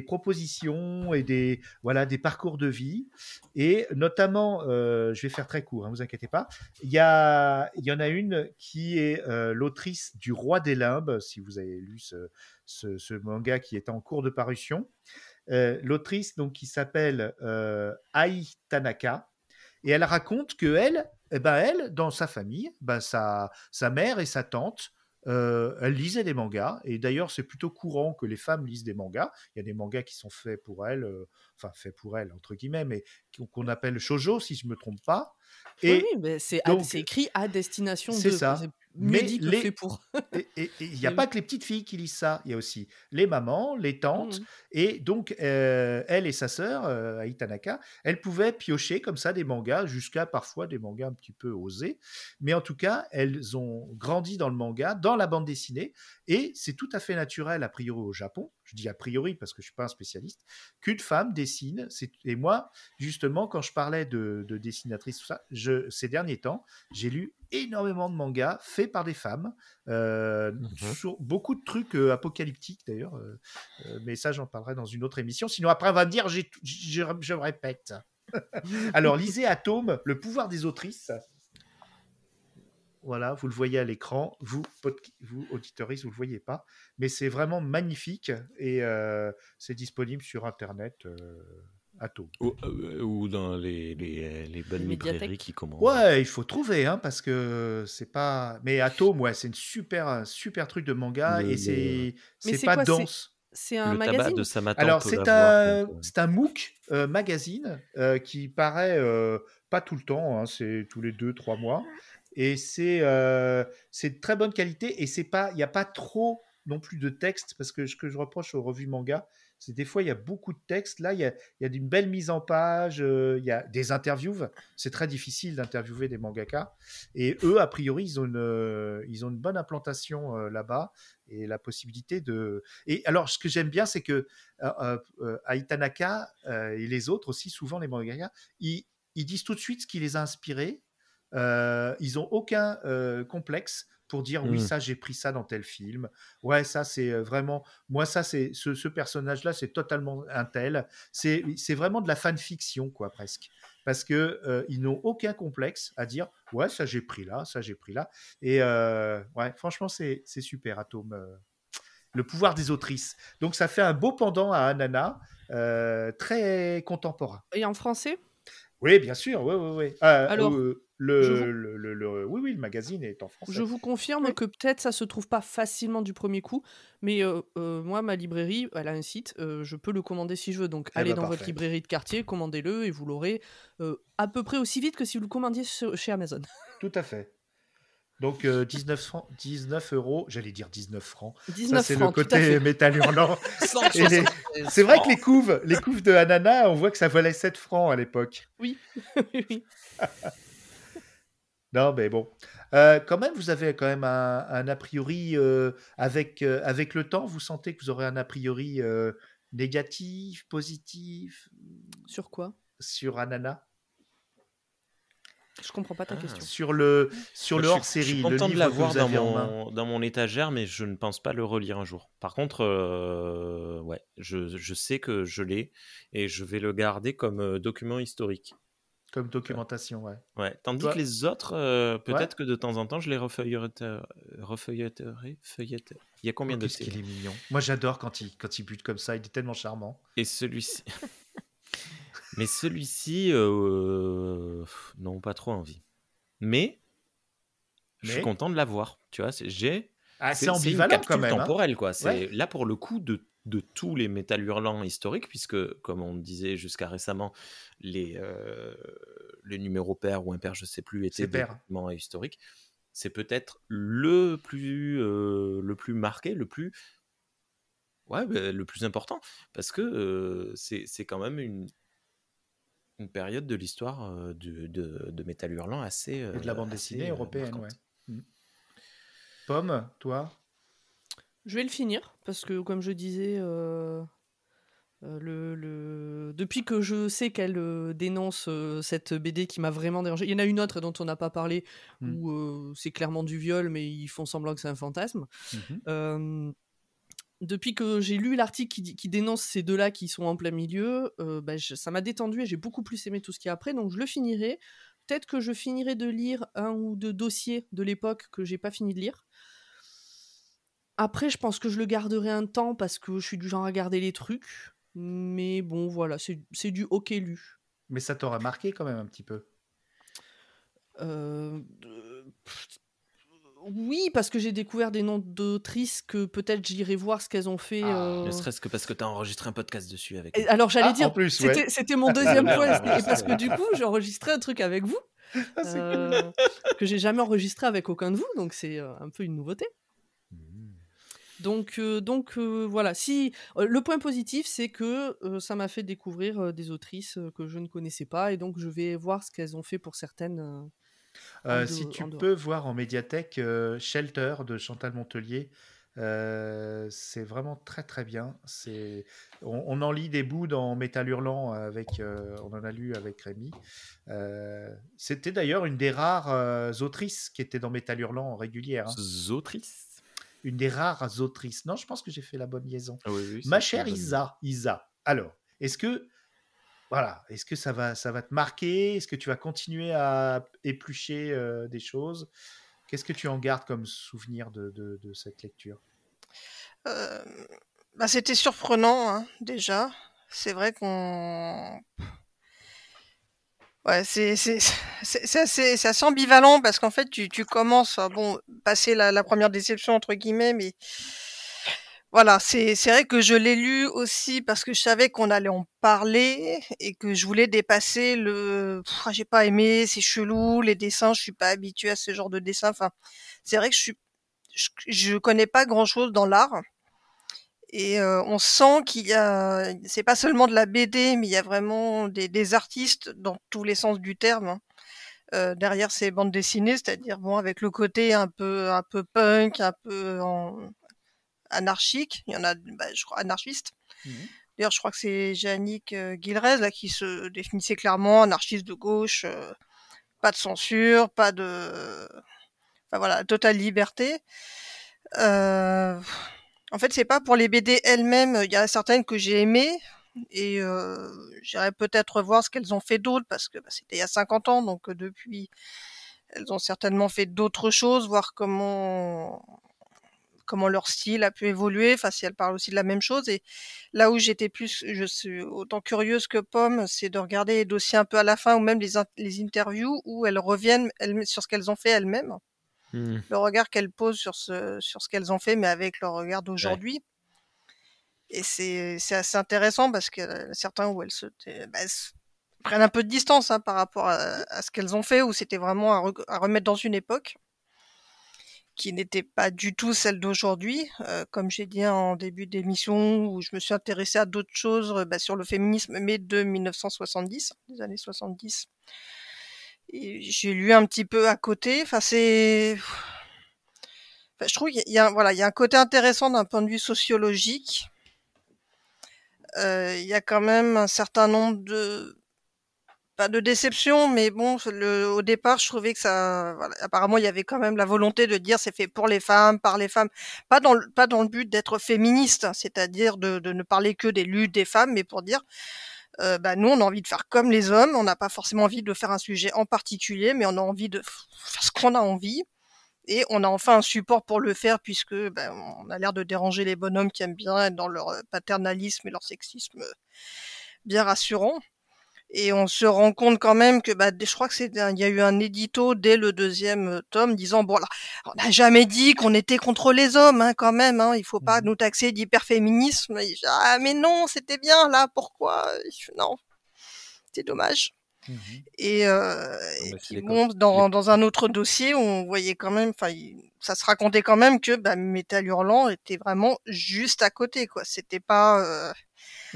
Speaker 2: propositions et des, voilà, des parcours de vie. Et notamment, euh, je vais faire très court, ne hein, vous inquiétez pas, il y, a, il y en a une qui est euh, l'autrice du Roi des Limbes, si vous avez lu ce, manga qui est en cours de parution. L'autrice donc qui s'appelle Ai Tanaka et elle raconte que elle, eh ben elle dans sa famille, ben sa, sa mère et sa tante euh, elle lisait des mangas, et d'ailleurs c'est plutôt courant que les femmes lisent des mangas. Il y a des mangas qui sont faits pour elles, euh, enfin faits pour elles entre guillemets, mais qu'on appelle shojo si je me trompe pas.
Speaker 3: Et oui, mais c'est écrit à destination de.
Speaker 2: C'est ça.
Speaker 3: Mais les... fait pour.
Speaker 2: et il n'y a [LAUGHS] pas que les petites filles qui lisent ça, il y a aussi les mamans, les tantes, mmh. et donc euh, elle et sa sœur, euh, Aitanaka, elles pouvaient piocher comme ça des mangas, jusqu'à parfois des mangas un petit peu osés, mais en tout cas, elles ont grandi dans le manga, dans la bande dessinée, et c'est tout à fait naturel a priori au Japon, je dis a priori parce que je suis pas un spécialiste, qu'une femme dessine, et moi, justement, quand je parlais de, de dessinatrice, tout ça, je, ces derniers temps, j'ai lu énormément de mangas faits par des femmes, euh, mmh. sur beaucoup de trucs euh, apocalyptiques d'ailleurs, euh, mais ça j'en parlerai dans une autre émission. Sinon après on va me dire, je, répète. [LAUGHS] Alors lisez Atome, le pouvoir des autrices. Voilà, vous le voyez à l'écran. Vous, vous auditoristes, vous le voyez pas, mais c'est vraiment magnifique et c'est disponible sur internet. Euh, Atome.
Speaker 1: Ou, euh, ou, dans les, les, les bonnes les librairies qui commandent.
Speaker 2: Ouais, il faut trouver, hein, parce que c'est pas. Mais Atome, ouais, c'est une super, un super truc de manga le, et c'est c'est pas quoi, dense.
Speaker 3: C'est un
Speaker 1: Le tabac
Speaker 3: magazine?
Speaker 1: de
Speaker 2: Alors, c'est un,
Speaker 1: euh,
Speaker 2: c'est un MOOC euh, magazine euh, qui paraît euh, pas tout le temps, hein, c'est tous les deux, trois mois. Et c'est euh, c'est de très bonne qualité et c'est pas, il n'y a pas trop non plus de texte parce que ce que je reproche aux revues manga, des fois il y a beaucoup de texte. Là, il y a, une belle mise en page, euh, il y a des interviews. C'est très difficile d'interviewer des mangaka. Et eux, a priori, ils ont une, euh, bonne implantation euh, là-bas et la possibilité de. Et alors, ce que j'aime bien, c'est que Aitanaka et les autres aussi, souvent les mangaka, ils, ils disent tout de suite ce qui les a inspirés. Ils ont aucun complexe pour dire oui
Speaker 1: Mm.
Speaker 2: ça j'ai pris ça dans tel film. Ouais ça c'est euh, vraiment moi ça c'est ce, ce personnage là c'est totalement un tel. C'est c'est vraiment de la fanfiction quoi presque. Parce que euh, ils n'ont aucun complexe à dire ouais ça j'ai pris là ça j'ai pris là. Et euh, ouais franchement c'est c'est super Atome euh, le pouvoir des autrices. Donc ça fait un beau pendant à Anana euh, très contemporain.
Speaker 3: Et en français?
Speaker 2: Oui bien sûr oui oui oui Euh,
Speaker 3: Alors,
Speaker 2: euh, le,
Speaker 3: je vous-
Speaker 2: le, le- le- oui oui le magazine est en français
Speaker 3: Je vous confirme que peut-être ça se trouve pas facilement du premier coup, mais euh, euh, moi, ma librairie, elle a un site, euh, je peux le commander si je veux. Donc,
Speaker 2: Eh
Speaker 3: allez
Speaker 2: ben,
Speaker 3: dans votre librairie de quartier, commandez-le et vous l'aurez euh, à peu près aussi vite que si vous le commandiez sur- chez Amazon.
Speaker 2: Tout à fait. Donc euh, 19, francs, 19 euros, j'allais dire 19 francs.
Speaker 3: 19
Speaker 2: Ça, c'est le
Speaker 3: francs,
Speaker 2: côté métal hurlant. [LAUGHS]
Speaker 1: 173
Speaker 2: Et les- C'est vrai que les couves, les couves de Anana, on voit que ça valait 7 francs à l'époque.
Speaker 3: Oui, [LAUGHS] oui. [LAUGHS]
Speaker 2: Non, mais bon. Euh, quand même, vous avez quand même un, un a priori, euh, avec, euh, avec le temps, vous sentez que vous aurez un a priori euh, négatif, positif?
Speaker 3: Sur quoi?
Speaker 2: Sur Anana
Speaker 3: Je comprends pas ta
Speaker 1: Ah.
Speaker 3: question.
Speaker 2: Sur le, sur
Speaker 1: Moi,
Speaker 2: le
Speaker 1: je suis-
Speaker 2: hors-série,
Speaker 1: Je suis
Speaker 2: le
Speaker 1: content de
Speaker 2: livre que
Speaker 1: l'avoir dans mon, dans mon étagère, mais je ne pense pas le relire un jour. Par contre, euh, ouais, je, je sais que je l'ai et je vais le garder comme euh, document historique.
Speaker 2: Comme documentation, ouais.
Speaker 1: Ouais. Tandis
Speaker 2: Toi-
Speaker 1: que les autres, euh, peut-être que de temps en temps, je les refeuilleterai. refeuilleterai- feuilleterai. Il y a combien
Speaker 2: Oh,
Speaker 1: de
Speaker 2: qu'il est mignon. Moi, j'adore quand il, quand il bute comme ça. Il est tellement charmant.
Speaker 1: Et celui-ci. [LAUGHS] Mais celui-ci, euh, non, pas trop envie. Mais, je suis content de l'avoir. Tu vois, j'ai.
Speaker 2: ah, c'est ambivalent quand même. hein.
Speaker 1: temporelle, quoi. C'est
Speaker 2: Ouais.
Speaker 1: là pour le coup de, de tous les métal hurlants historiques, puisque, comme on disait jusqu'à récemment, les, euh, les numéros pairs ou impairs, je sais plus, étaient documents historiques. C'est peut-être le plus, euh, le plus marqué, le plus, ouais, bah, le plus important, parce que euh, c'est quand même une, une période de l'histoire de, de, de métal hurlant assez.
Speaker 2: Et de la bande dessinée européenne,
Speaker 1: marquante.
Speaker 2: ouais. Mm. Pomme, toi?
Speaker 3: Je vais le finir parce que, comme je disais, le, le- depuis que je sais qu'elle euh, dénonce euh, cette BD qui m'a vraiment dérangé, il y en a une autre dont on n'a pas parlé
Speaker 2: Mm.
Speaker 3: où euh, c'est clairement du viol, mais ils font semblant que c'est un fantasme.
Speaker 2: Mhm.
Speaker 3: Depuis que j'ai lu l'article qui, dénonce ces deux-là qui sont en plein milieu, euh, bah, je- ça m'a détendu et j'ai beaucoup plus aimé tout ce qui est après, donc je le finirai. Peut-être que je finirai de lire un ou deux dossiers de l'époque que j'ai pas fini de lire. Après, je pense que je le garderai un temps parce que je suis du genre à garder les trucs. Mais bon, voilà, c'est c'est du ok lu.
Speaker 2: Mais ça t'aura marqué quand même un petit peu?
Speaker 3: Euh, oui, parce que j'ai découvert des noms d'autrices que peut-être j'irai voir ce qu'elles ont fait.
Speaker 2: Ah,
Speaker 3: euh,
Speaker 1: Ne serait-ce que parce que tu as enregistré un podcast dessus avec
Speaker 3: Et alors j'allais
Speaker 2: Ah,
Speaker 3: dire, c'était
Speaker 2: ouais.
Speaker 3: mon deuxième [LAUGHS] point, et parce que du coup j'ai enregistré un truc avec vous
Speaker 2: Ah, c'est
Speaker 3: euh, que j'ai jamais enregistré avec aucun de vous, donc c'est euh, un peu une nouveauté. Donc, euh, donc euh, voilà. Si euh, le point positif, c'est que euh, ça m'a fait découvrir euh, des autrices euh, que je ne connaissais pas, et donc je vais voir ce qu'elles ont fait pour certaines. Euh,
Speaker 2: si tu peux voir en médiathèque euh, Shelter de Chantal Montelier, euh, c'est vraiment très très bien. C'est, on, on en lit des bouts dans Métal Hurlant avec, euh, on en a lu avec Rémi. Euh, c'était d'ailleurs une des rares euh, autrices qui était dans Métal Hurlant en régulière. hein.
Speaker 1: Zotrice
Speaker 2: Une des rares autrices. Non, je pense que j'ai fait la bonne liaison.
Speaker 1: Ah oui, oui,
Speaker 2: Ma chère Isa, Isa. Alors, est-ce que voilà, est-ce que ça va, ça va te marquer? Est-ce que tu vas continuer à éplucher des choses? Qu'est-ce que tu en gardes comme souvenir de, cette lecture?
Speaker 4: Bah, c'était surprenant hein, déjà. C'est vrai qu'on. Ouais, c'est assez, assez ambivalent parce qu'en fait tu, tu commences à bon passer la, la première déception entre guillemets, mais Voilà, c'est vrai que je l'ai lu aussi parce que je savais qu'on allait en parler et que je voulais dépasser le ah, j'ai pas aimé, c'est chelou, les dessins, je suis pas habituée à ce genre de dessin. Enfin, c'est vrai que je suis je, je connais pas grand-chose dans l'art et euh, on sent qu'il y a c'est pas seulement de la BD, mais il y a vraiment des, des artistes dans tous les sens du terme. hein, euh, derrière ces bandes dessinées, c'est-à-dire bon avec le côté un peu un peu punk, un peu en- anarchique. Il y en a, bah, je crois, anarchiste.
Speaker 2: Mhm.
Speaker 4: D'ailleurs, je crois que c'est Yannick euh, Guillerez là qui se définissait clairement anarchiste de gauche, euh, pas de censure, pas de, enfin voilà, totale liberté. Euh, En fait, c'est pas pour les BD elles-mêmes. Il y a certaines que j'ai aimées et euh, j'irai peut-être voir ce qu'elles ont fait d'autres parce que bah, c'était il y a 50 ans, donc depuis, elles ont certainement fait d'autres choses, voir comment comment leur style a pu évoluer, enfin si elles parlent aussi de la même chose. Et là où j'étais plus, je suis autant curieuse que Pomme, c'est de regarder les dossiers un peu à la fin ou même les, in- les interviews où elles reviennent elles- sur ce qu'elles ont fait elles-mêmes,
Speaker 1: Hmm.
Speaker 4: le regard qu'elles posent sur ce, sur ce qu'elles ont fait, mais avec leur regard d'aujourd'hui. Et c'est c'est assez intéressant parce que euh, certains où elles se bah, elles se prennent un peu de distance hein, par rapport à, à ce qu'elles ont fait, où c'était vraiment à, re- à remettre dans une époque qui n'était pas du tout celle d'aujourd'hui. Euh, comme j'ai dit en début d'émission, où je me suis intéressée à d'autres choses euh, bah, sur le féminisme, mais de 1970, des années 70. Et j'ai lu un petit peu à côté. Enfin, c'est. Enfin, je trouve qu'il y a, voilà, il y a un côté intéressant d'un point de vue sociologique. Euh, il y a quand même un certain nombre de pas de déception, mais bon, au départ, je trouvais que ça, apparemment, il y avait quand même la volonté de dire c'est fait pour les femmes, par les femmes, pas dans le, pas dans le but d'être féministe, c'est-à-dire de, ne parler que des luttes des femmes, mais pour dire, euh, bah, nous, on a envie de faire comme les hommes, on n'a pas forcément envie de faire un sujet en particulier, mais on a envie de faire ce qu'on a envie. Et on a enfin un support pour le faire puisque ben, on a l'air de déranger les bonhommes qui aiment bien être dans leur euh, paternalisme et leur sexisme euh, bien rassurant. Et on se rend compte quand même que, bah, je crois que c'est, il y a eu un édito dès le deuxième euh, tome disant bon là, on n'a jamais dit qu'on était contre les hommes, hein, quand même. Hein, il faut pas
Speaker 2: Mhm.
Speaker 4: nous taxer d'hyperféminisme. Ah mais non, c'était bien là. Pourquoi? Non, c'est dommage.
Speaker 2: Mhm.
Speaker 4: Et, euh, et puis bon, dans, dans un autre dossier, on voyait quand même, enfin, ça se racontait quand même que bah, Métal Hurlant était vraiment juste à côté, quoi. C'était pas, euh,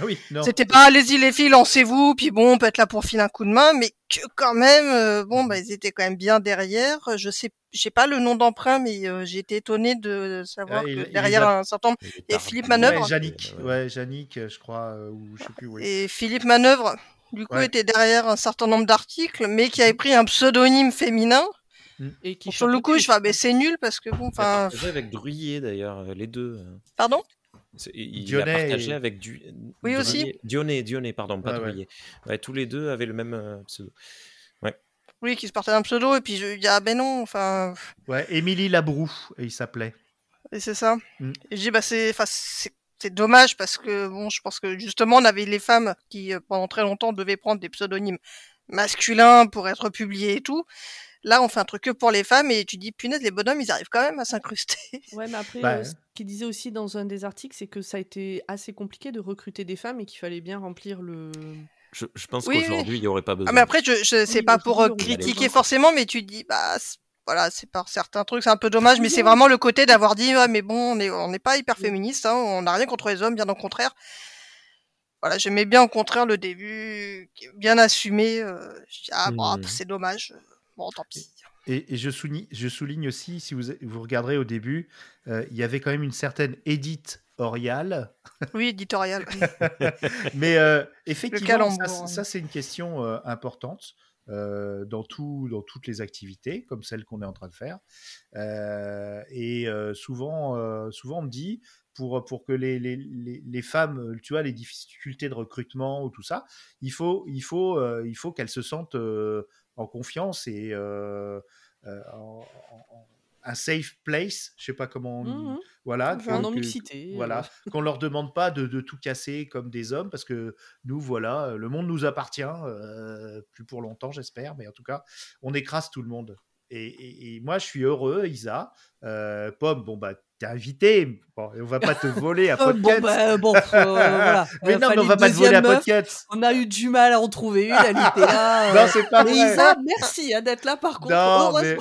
Speaker 2: oui, non.
Speaker 4: c'était pas, allez-y les filles, lancez-vous, puis bon, on peut être là pour filer un coup de main, mais que quand même, euh, bon, bah, ils étaient quand même bien derrière. Je sais, j'ai pas le nom d'emprunt, mais euh, j'ai été étonnée de savoir
Speaker 2: Ah,
Speaker 4: que
Speaker 2: il
Speaker 4: derrière
Speaker 2: a-
Speaker 4: un certain nombre,
Speaker 1: Il
Speaker 4: et. Philippe
Speaker 2: Ouais,
Speaker 4: Manœuvre.
Speaker 2: Yannick,
Speaker 1: Ouais,
Speaker 2: ouais, Yannick, je crois, euh, ou je sais plus. ouais.
Speaker 4: Et Philippe Manœuvre, du coup,
Speaker 2: Ouais.
Speaker 4: était derrière un certain nombre d'articles, mais qui avait pris un pseudonyme féminin.
Speaker 3: Et qui
Speaker 4: sur le coup, je fais, ah,
Speaker 3: filles.
Speaker 4: ben, c'est nul parce que bon, enfin,
Speaker 1: avec Druillet d'ailleurs, euh, les deux. euh.
Speaker 4: pardon?
Speaker 1: Il
Speaker 2: Dionnet
Speaker 1: a partagé
Speaker 2: et-
Speaker 1: avec du...
Speaker 4: Oui, aussi.
Speaker 1: Dionnet, Dionnet, pardon, pas
Speaker 2: Ouais, ouais.
Speaker 1: Tous les deux avaient le même euh, pseudo.
Speaker 4: Oui, qui se partait d'un pseudo, et puis je dis, ah ben non, enfin,
Speaker 2: Ouais, Émilie Labroux, et il s'appelait.
Speaker 4: et c'est ça.
Speaker 2: Mm.
Speaker 4: Et je dis, bah c'est, enfin, c'est, c'est dommage parce que bon, je pense que justement, on avait les femmes qui, euh, pendant très longtemps, devaient prendre des pseudonymes masculins pour être publiés et tout. Là, on fait un truc que pour les femmes, et tu dis, punaise, les bonhommes, ils arrivent quand même à s'incruster.
Speaker 3: Ouais, mais après,
Speaker 2: Bah,
Speaker 3: euh, qu'il disait aussi dans un des articles, c'est que ça a été assez compliqué de recruter des femmes et qu'il fallait bien remplir le.
Speaker 1: Je, je pense
Speaker 4: Oui, oui.
Speaker 1: qu'aujourd'hui, il n'y aurait pas besoin.
Speaker 4: Ah, mais après, je, je, c'est
Speaker 3: Oui,
Speaker 4: pas pour euh, critiquer forcément, mais tu dis, bah, c'est- voilà, c'est par certains trucs, c'est un peu dommage, mais c'est vraiment le côté d'avoir dit, ouais, mais bon, on n'est on n'est pas hyper féministe, hein, on n'a rien contre les hommes, bien au contraire. Voilà, j'aimais bien au contraire le début, bien assumé. euh, je dis, ah, bon,
Speaker 1: Hmm.
Speaker 4: c'est dommage. Bon, tant pis.
Speaker 2: Et, et je, souligne, je souligne aussi, si vous, vous regarderez au début, euh, il y avait quand même une certaine Edith Orial.
Speaker 4: Oui, éditorial. [LAUGHS]
Speaker 2: Mais euh, effectivement, ça, c'est une question euh, importante euh, dans, tout, dans toutes les activités, comme celle qu'on est en train de faire. Euh, et euh, souvent, souvent, on me dit, pour, pour que les, les, les, les femmes, tu vois, les difficultés de recrutement ou tout ça, il faut, il faut, il faut qu'elles se sentent en confiance et euh, euh, en, en- en- un safe place, je sais pas comment on dit.
Speaker 3: Mhm.
Speaker 2: Voilà,
Speaker 3: Enfin,
Speaker 2: que-
Speaker 3: mixité.
Speaker 2: voilà,
Speaker 3: euh.
Speaker 2: qu'on leur demande pas de, de tout casser comme des hommes, parce que nous, voilà, le monde nous appartient, euh, plus pour longtemps, j'espère, mais en tout cas, on écrase tout le monde. Et, et- et moi, je suis heureux, Isa. Euh, Pomme, bon, bah, t'es invité. Bon, on va pas te voler à podcast. [LAUGHS]
Speaker 3: bon, bah, bon, euh, voilà. [LAUGHS]
Speaker 2: mais
Speaker 3: Euh,
Speaker 2: non, mais on va pas te voler à podcast.
Speaker 3: On a eu du mal à en trouver une, elle était là. [LAUGHS]
Speaker 2: Non,
Speaker 3: euh.
Speaker 2: c'est pas
Speaker 3: Mais
Speaker 2: vrai.
Speaker 3: Isa, merci hein, d'être là par contre.
Speaker 2: Non, mais...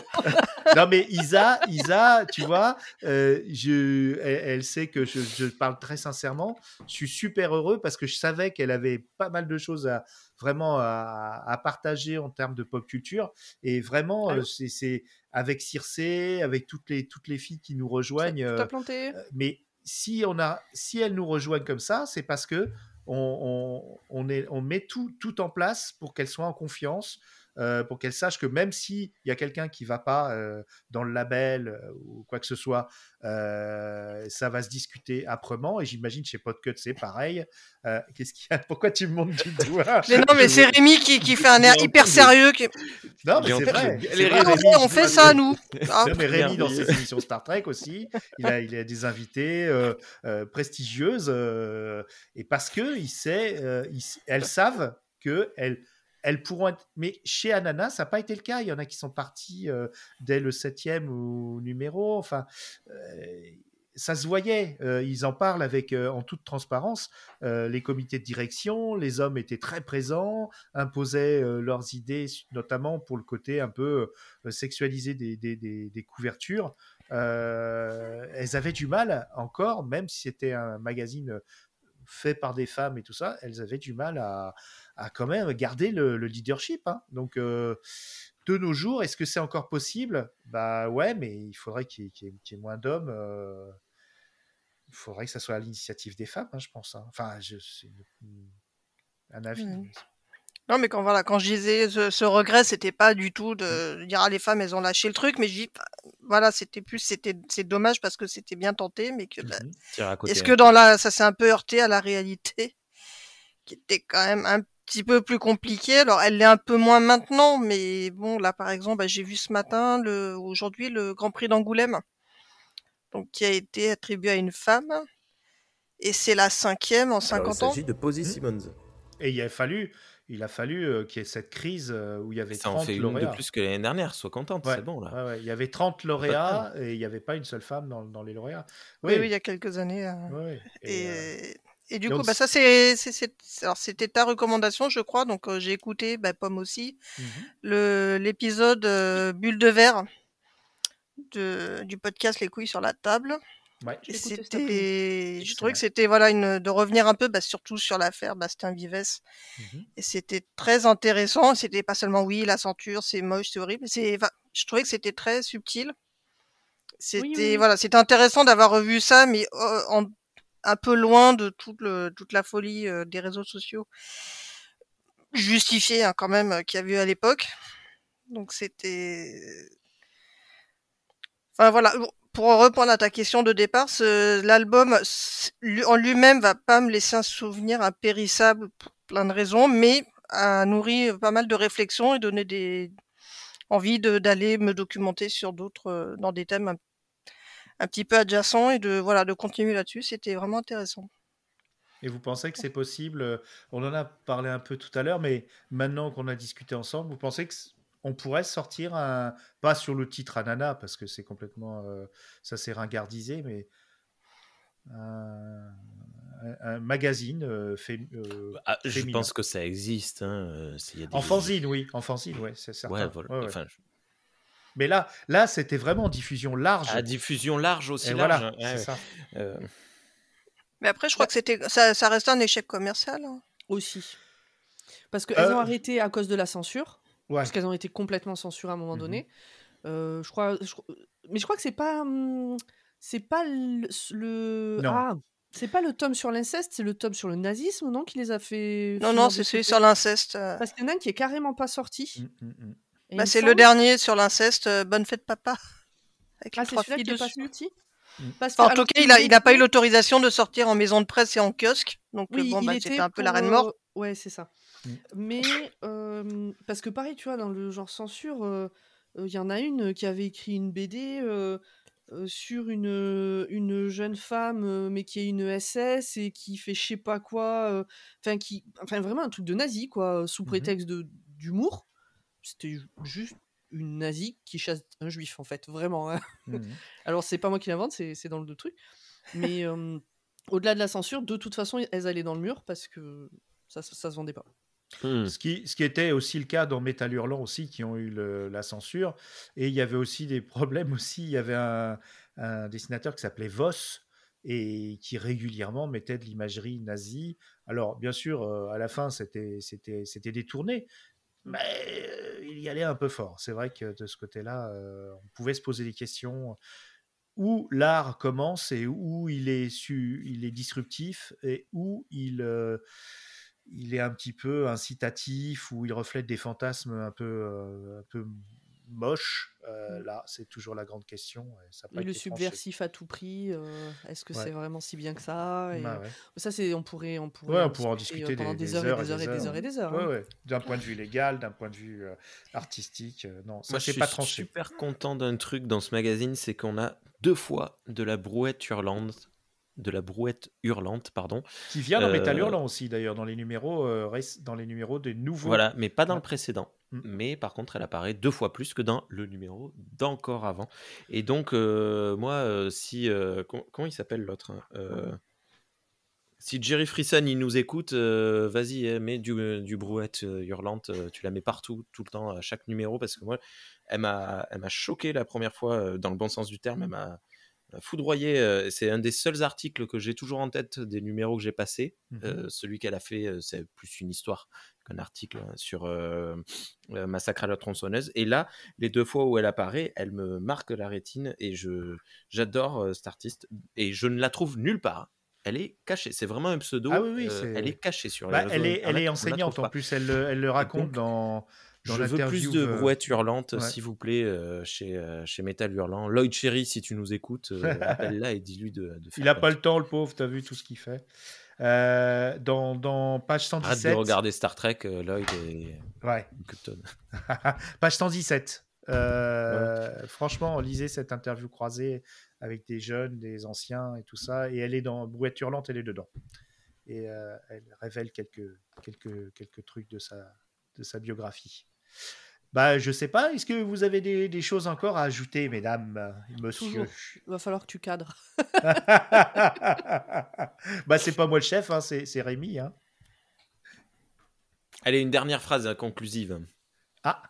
Speaker 2: non, mais Isa, Isa, tu vois, euh, je, elle, elle sait que je, je parle très sincèrement. Je suis super heureux parce que je savais qu'elle avait pas mal de choses à vraiment à, à partager en termes de pop culture. Et vraiment,
Speaker 3: Allô
Speaker 2: euh, c'est avec Circé, avec toutes les, toutes les filles qui nous rejoignent.
Speaker 3: Tu
Speaker 2: euh,
Speaker 3: planté
Speaker 2: euh, mais si on a, si elles nous rejoignent comme ça, c'est parce que on, on, on est, on met tout, tout en place pour qu'elles soient en confiance, euh, pour qu'elles sachent que même s'il y a quelqu'un qui va pas euh, dans le label euh, ou quoi que ce soit, euh, ça va se discuter âprement. Et j'imagine chez Podcut c'est pareil. Euh, Qu'est-ce qu'il y a? [LAUGHS] Pourquoi tu me montres du doigt?
Speaker 4: Mais non, mais c'est Rémi qui, qui fait un air hyper sérieux. Qui...
Speaker 2: Non, mais c'est vrai.
Speaker 1: Les
Speaker 2: vrai,
Speaker 4: on
Speaker 1: Rémi,
Speaker 4: on fait ça, nous. Ah, [LAUGHS]
Speaker 2: Non, mais Rémi, dans ses émissions Star Trek aussi, il a, il a des invités euh, euh, prestigieuses euh, et parce que il sait, euh, il elles savent que elles, pourront être. Mais chez Ananas, ça n'a pas été le cas. Il y en a qui sont partis euh, dès le septième ou numéro. Enfin, euh, ça se voyait. Euh, ils en parlent avec en toute transparence. Les comités de direction, les hommes étaient très présents, imposaient leurs idées, notamment pour le côté un peu sexualisé des, couvertures. Elles avaient du mal encore, même si c'était un magazine fait par des femmes et tout ça, elles avaient du mal à, à quand même garder le, le leadership. hein. Donc, euh, de nos jours, est-ce que c'est encore possible? Bah ouais, mais il faudrait qu'il y, ait- y moins d'hommes. euh, il faudrait que ça soit à l'initiative des femmes, hein, je pense. hein. Enfin, je, c'est un avis. Mais-
Speaker 4: Non, mais quand, voilà, quand je disais ce, ce regret, c'était pas du tout de dire ah, les femmes, elles ont lâché le truc, mais je dis, voilà, c'était plus, c'était, c'est dommage parce que c'était bien tenté, mais que, bah,
Speaker 1: côté.
Speaker 4: est-ce que dans la, ça s'est un peu heurté à la réalité, qui était quand même un petit peu plus compliquée. Alors, elle l'est un peu moins maintenant, mais bon, là, par exemple, bah, j'ai vu ce matin, le, aujourd'hui, le Grand Prix d'Angoulême, donc qui a été attribué à une femme, et c'est la cinquième en
Speaker 5: Alors, il
Speaker 4: 50 ans.
Speaker 5: s'agit de Posy
Speaker 2: Hmm
Speaker 5: Simmons.
Speaker 2: Et il a fallu, il a fallu euh, qu'il y ait cette crise euh, où il y avait
Speaker 1: Ça en
Speaker 2: 30
Speaker 1: fait une de
Speaker 2: lauréats.
Speaker 1: plus que l'année dernière. Sois contente,
Speaker 2: Ouais,
Speaker 1: c'est bon là.
Speaker 2: ouais, ouais. Il y avait 30 lauréats et il n'y avait pas une seule femme dans, dans les lauréats.
Speaker 4: Oui, oui, il y a quelques années. euh. Et,
Speaker 2: Et, euh,
Speaker 4: et du
Speaker 2: donc
Speaker 4: coup, bah, ça, c'est, c'était ta recommandation, je crois. Donc, euh, j'ai écouté, bah, Pomme aussi, le, l'épisode euh, Bulle de verre de, du podcast Les couilles sur la table.
Speaker 2: Ouais.
Speaker 4: C'était, je trouvais que c'était, voilà, une, de revenir un peu, bah, surtout sur l'affaire Bastien Vives.
Speaker 2: Mhm.
Speaker 4: Et c'était très intéressant. C'était pas seulement, oui, la ceinture, c'est moche, c'est horrible. C'est, enfin, je trouvais que c'était très subtil. C'était,
Speaker 3: oui.
Speaker 4: voilà, c'était intéressant d'avoir revu ça, mais euh, en, un peu loin de toute, la folie euh, des réseaux sociaux. Justifiée, hein, quand même, euh, qu'il y avait eu à l'époque. Donc c'était. Enfin voilà, pour répondre à ta question de départ, l'album en lui-même va pas me laisser un souvenir impérissable pour plein de raisons, mais a nourri pas mal de réflexions et donné des envie d'aller me documenter sur d'autres, euh, dans des thèmes un, petit peu adjacents et de voilà de continuer là-dessus. C'était vraiment intéressant.
Speaker 2: Et vous pensez que c'est possible euh, On en a parlé un peu tout à l'heure, mais maintenant qu'on a discuté ensemble, vous pensez que on pourrait sortir un pas sur le titre Anana parce que c'est complètement euh, ça s'est ringardisé, mais un, magazine euh, euh,
Speaker 1: Ah, je
Speaker 2: féminin.
Speaker 1: pense que ça existe. Hein. s'il y a des-
Speaker 2: En fanzine, oui, en fanzine, ouais, c'est certain.
Speaker 1: Ouais, voilà.
Speaker 2: Ouais, ouais.
Speaker 1: Enfin, je-
Speaker 2: Mais là, là, c'était vraiment en diffusion large.
Speaker 1: à diffusion large aussi
Speaker 2: Et
Speaker 1: large.
Speaker 2: voilà, c'est
Speaker 1: ouais,
Speaker 2: ça.
Speaker 1: euh,
Speaker 4: Mais après, je crois que c'était ça, ça restait un échec commercial. hein.
Speaker 3: Aussi. Parce qu'elles
Speaker 2: Euh,
Speaker 3: ont arrêté à cause de la censure.
Speaker 2: Ouais.
Speaker 3: Parce qu'elles ont été complètement censurées à un moment
Speaker 2: Mhm.
Speaker 3: donné. Euh, je crois, je- mais je crois que c'est pas, hum, c'est pas le, ah, c'est pas le tome sur l'inceste, c'est le tome sur le nazisme, non, qui les a fait.
Speaker 4: Non, non, c'est celui sur l'inceste.
Speaker 3: Parce qu'il y en a un qui est carrément pas sorti. Et il
Speaker 4: Bah, c'est le dernier sur l'inceste. euh, Bonne fête, papa. [LAUGHS] Avec
Speaker 3: Ah,
Speaker 4: les
Speaker 3: c'est
Speaker 4: trois
Speaker 3: celui-là
Speaker 4: filles
Speaker 3: qui est pas.
Speaker 2: Mm.
Speaker 3: Parce que,
Speaker 4: Enfin, en tout cas, il a, il a pas eu l'autorisation de sortir en maison de presse et en kiosque. Donc,
Speaker 3: Oui,
Speaker 4: bon,
Speaker 3: il
Speaker 4: bah,
Speaker 3: était
Speaker 4: c'était un peu la reine mort.
Speaker 3: euh, Ouais, c'est ça.
Speaker 2: Mm.
Speaker 3: Mais euh, parce que pareil, tu vois, dans le genre censure, euh, euh, il y en a une qui avait écrit une BD euh, euh, sur une, une jeune femme, euh, mais qui est une SS et qui fait je sais pas quoi. euh, Enfin, qui, enfin vraiment un truc de nazi, quoi, sous
Speaker 2: Mhm.
Speaker 3: prétexte de d'humour. C'était ju- juste une nazie qui chasse un juif, en fait, vraiment. hein.
Speaker 2: Mhm. [LAUGHS]
Speaker 3: Alors, c'est pas moi qui l'invente, c'est c'est dans le truc. Mais [LAUGHS] euh, au-delà de la censure, de toute façon, elles allaient dans le mur parce que ça, ça, ça se vendait pas.
Speaker 1: Hmm.
Speaker 2: Ce qui, ce qui était aussi le cas dans Metal Hurlant aussi, qui ont eu le- la censure. Et il y avait aussi des problèmes aussi. Il y avait un, un dessinateur qui s'appelait Voss et qui régulièrement mettait de l'imagerie nazie. Alors, bien sûr, euh, à la fin, c'était c'était- c'était détourné, mais il y allait un peu fort. C'est vrai que de ce côté-là, on pouvait se poser des questions où l'art commence et où il est, su, il est disruptif et où il, est un petit peu incitatif, où il reflète des fantasmes un peu, un peu moches. Euh, là, c'est toujours la grande question. et ça
Speaker 3: le
Speaker 2: tranché.
Speaker 3: subversif à tout prix, euh, est-ce que
Speaker 2: Ouais.
Speaker 3: c'est vraiment si bien que ça Et,
Speaker 2: Bah ouais.
Speaker 3: Ça, c'est on pourrait, on pourrait
Speaker 2: Ouais,
Speaker 3: en
Speaker 2: on pourrait en
Speaker 3: discuter, euh, pendant
Speaker 2: des-
Speaker 3: heures,
Speaker 2: heures
Speaker 3: et des heures et des heures et des heures.
Speaker 2: Ouais,
Speaker 3: hein.
Speaker 2: ouais. D'un point de vue légal, d'un point de vue euh, artistique. euh, non, ça
Speaker 1: Moi, je
Speaker 2: c'est
Speaker 1: suis
Speaker 2: pas tranché.
Speaker 1: super content d'un truc dans ce magazine, c'est qu'on a deux fois de la brouette hurlante, de la brouette hurlante, pardon.
Speaker 2: Qui vient dans Metal
Speaker 1: Euh,
Speaker 2: Hurlant aussi, d'ailleurs, dans les numéros, euh, dans les numéros des nouveaux.
Speaker 1: Voilà, mais pas dans le précédent.
Speaker 2: Mm.
Speaker 1: Mais par contre, elle apparaît deux fois plus que dans le numéro d'encore avant. Et donc, euh, moi, euh, si. euh, com- comment il s'appelle l'autre hein Si Jerry Frisson, il nous écoute, euh, vas-y, eh, mets du, du brouette euh, hurlante. euh, tu la mets partout, tout le temps, à chaque numéro, parce que moi, elle m'a choqué la première fois, dans le bon sens du terme. Elle m'a foudroyé. C'est un des seuls articles que j'ai toujours en tête des numéros que j'ai passés. Euh, celui qu'elle a fait, c'est plus une histoire qu'un article hein, sur euh, euh, Massacre à la tronçonneuse. Et là, les deux fois où elle apparaît, elle me marque la rétine et je j'adore euh, cet artiste et je ne la trouve nulle part. Elle est cachée. C'est vraiment un pseudo.
Speaker 2: Ah oui, oui,
Speaker 1: euh,
Speaker 2: c'est-
Speaker 1: elle est cachée sur les
Speaker 2: Bah,
Speaker 1: réseaux
Speaker 2: elle, est, elle est enseignante en plus, elle, le- elle le raconte
Speaker 1: donc,
Speaker 2: dans, dans
Speaker 1: Je veux plus de brouettes hurlantes,
Speaker 2: ouais.
Speaker 1: s'il vous plaît, euh, chez, euh, chez Metal Hurlant. Lloyd Cherry, si tu nous écoutes, euh, [LAUGHS] appelle-la et dis-lui de, de faire
Speaker 2: Il a
Speaker 1: comme
Speaker 2: pas le temps, le pauvre, t'as vu tout ce qu'il fait. Euh, dans, dans page
Speaker 1: Arrête
Speaker 2: 117.
Speaker 1: de regarder Star Trek, euh, Lloyd et
Speaker 2: Ouais. [LAUGHS] Page 117. Euh, Franchement, lisez cette interview croisée avec des jeunes, des anciens et tout ça. Et elle est dans Brouette Hurlante, elle est dedans. Et euh, elle révèle quelques, quelques, quelques trucs de sa, de sa biographie. Bah, je sais pas, est-ce que vous avez des, des choses encore à ajouter, mesdames, euh, monsieur?
Speaker 3: Toujours. Il va falloir que tu cadres. [LAUGHS]
Speaker 2: Bah, c'est pas moi le chef, hein, c'est c'est Rémi. Hein.
Speaker 1: Allez, une dernière phrase hein, conclusive.
Speaker 2: Ah,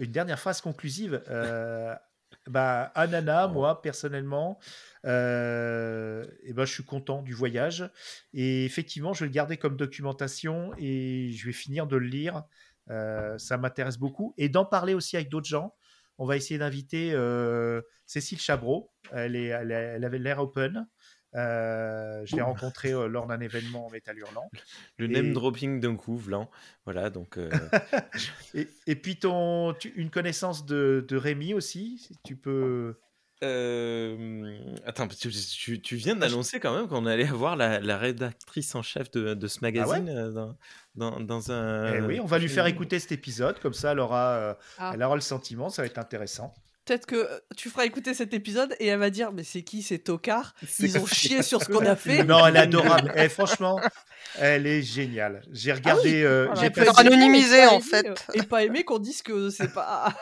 Speaker 2: une dernière phrase conclusive. Euh, bah, Anana, moi, personnellement, euh, eh ben, je suis content du voyage. Et effectivement, je vais le garder comme documentation et je vais finir de le lire. Euh, ça m'intéresse beaucoup. Et d'en parler aussi avec d'autres gens. On va essayer d'inviter euh, Cécile Chabreau. Elle, est, elle, avait l'air open. Euh, je l'ai rencontrée lors d'un événement en Métal Hurlant.
Speaker 1: Le
Speaker 2: Et-
Speaker 1: name dropping d'un coup, Vlan. Voilà, donc. [LAUGHS]
Speaker 2: Et, et puis ton, tu- une connaissance de, de Rémi aussi, si tu peux.
Speaker 1: euh, Attends, tu, tu- tu viens d'annoncer quand même qu'on allait avoir la, la rédactrice en chef de, de ce magazine euh, dans, dans, dans un.
Speaker 2: Eh oui, on va lui faire écouter cet épisode, comme ça elle aura, euh,
Speaker 3: Ah.
Speaker 2: elle aura le sentiment, ça va être intéressant.
Speaker 3: Peut-être que euh, tu feras écouter cet épisode et elle va dire Mais c'est qui ces tocards? Ils ont chié sur ce qu'on a fait?
Speaker 2: Non, elle est adorable. Eh, franchement, elle est géniale. J'ai regardé. euh,
Speaker 4: Voilà,
Speaker 2: j'ai
Speaker 4: elle peut
Speaker 2: passé-
Speaker 4: être anonymisé, en fait.
Speaker 3: euh, Et pas aimé qu'on dise que c'est pas.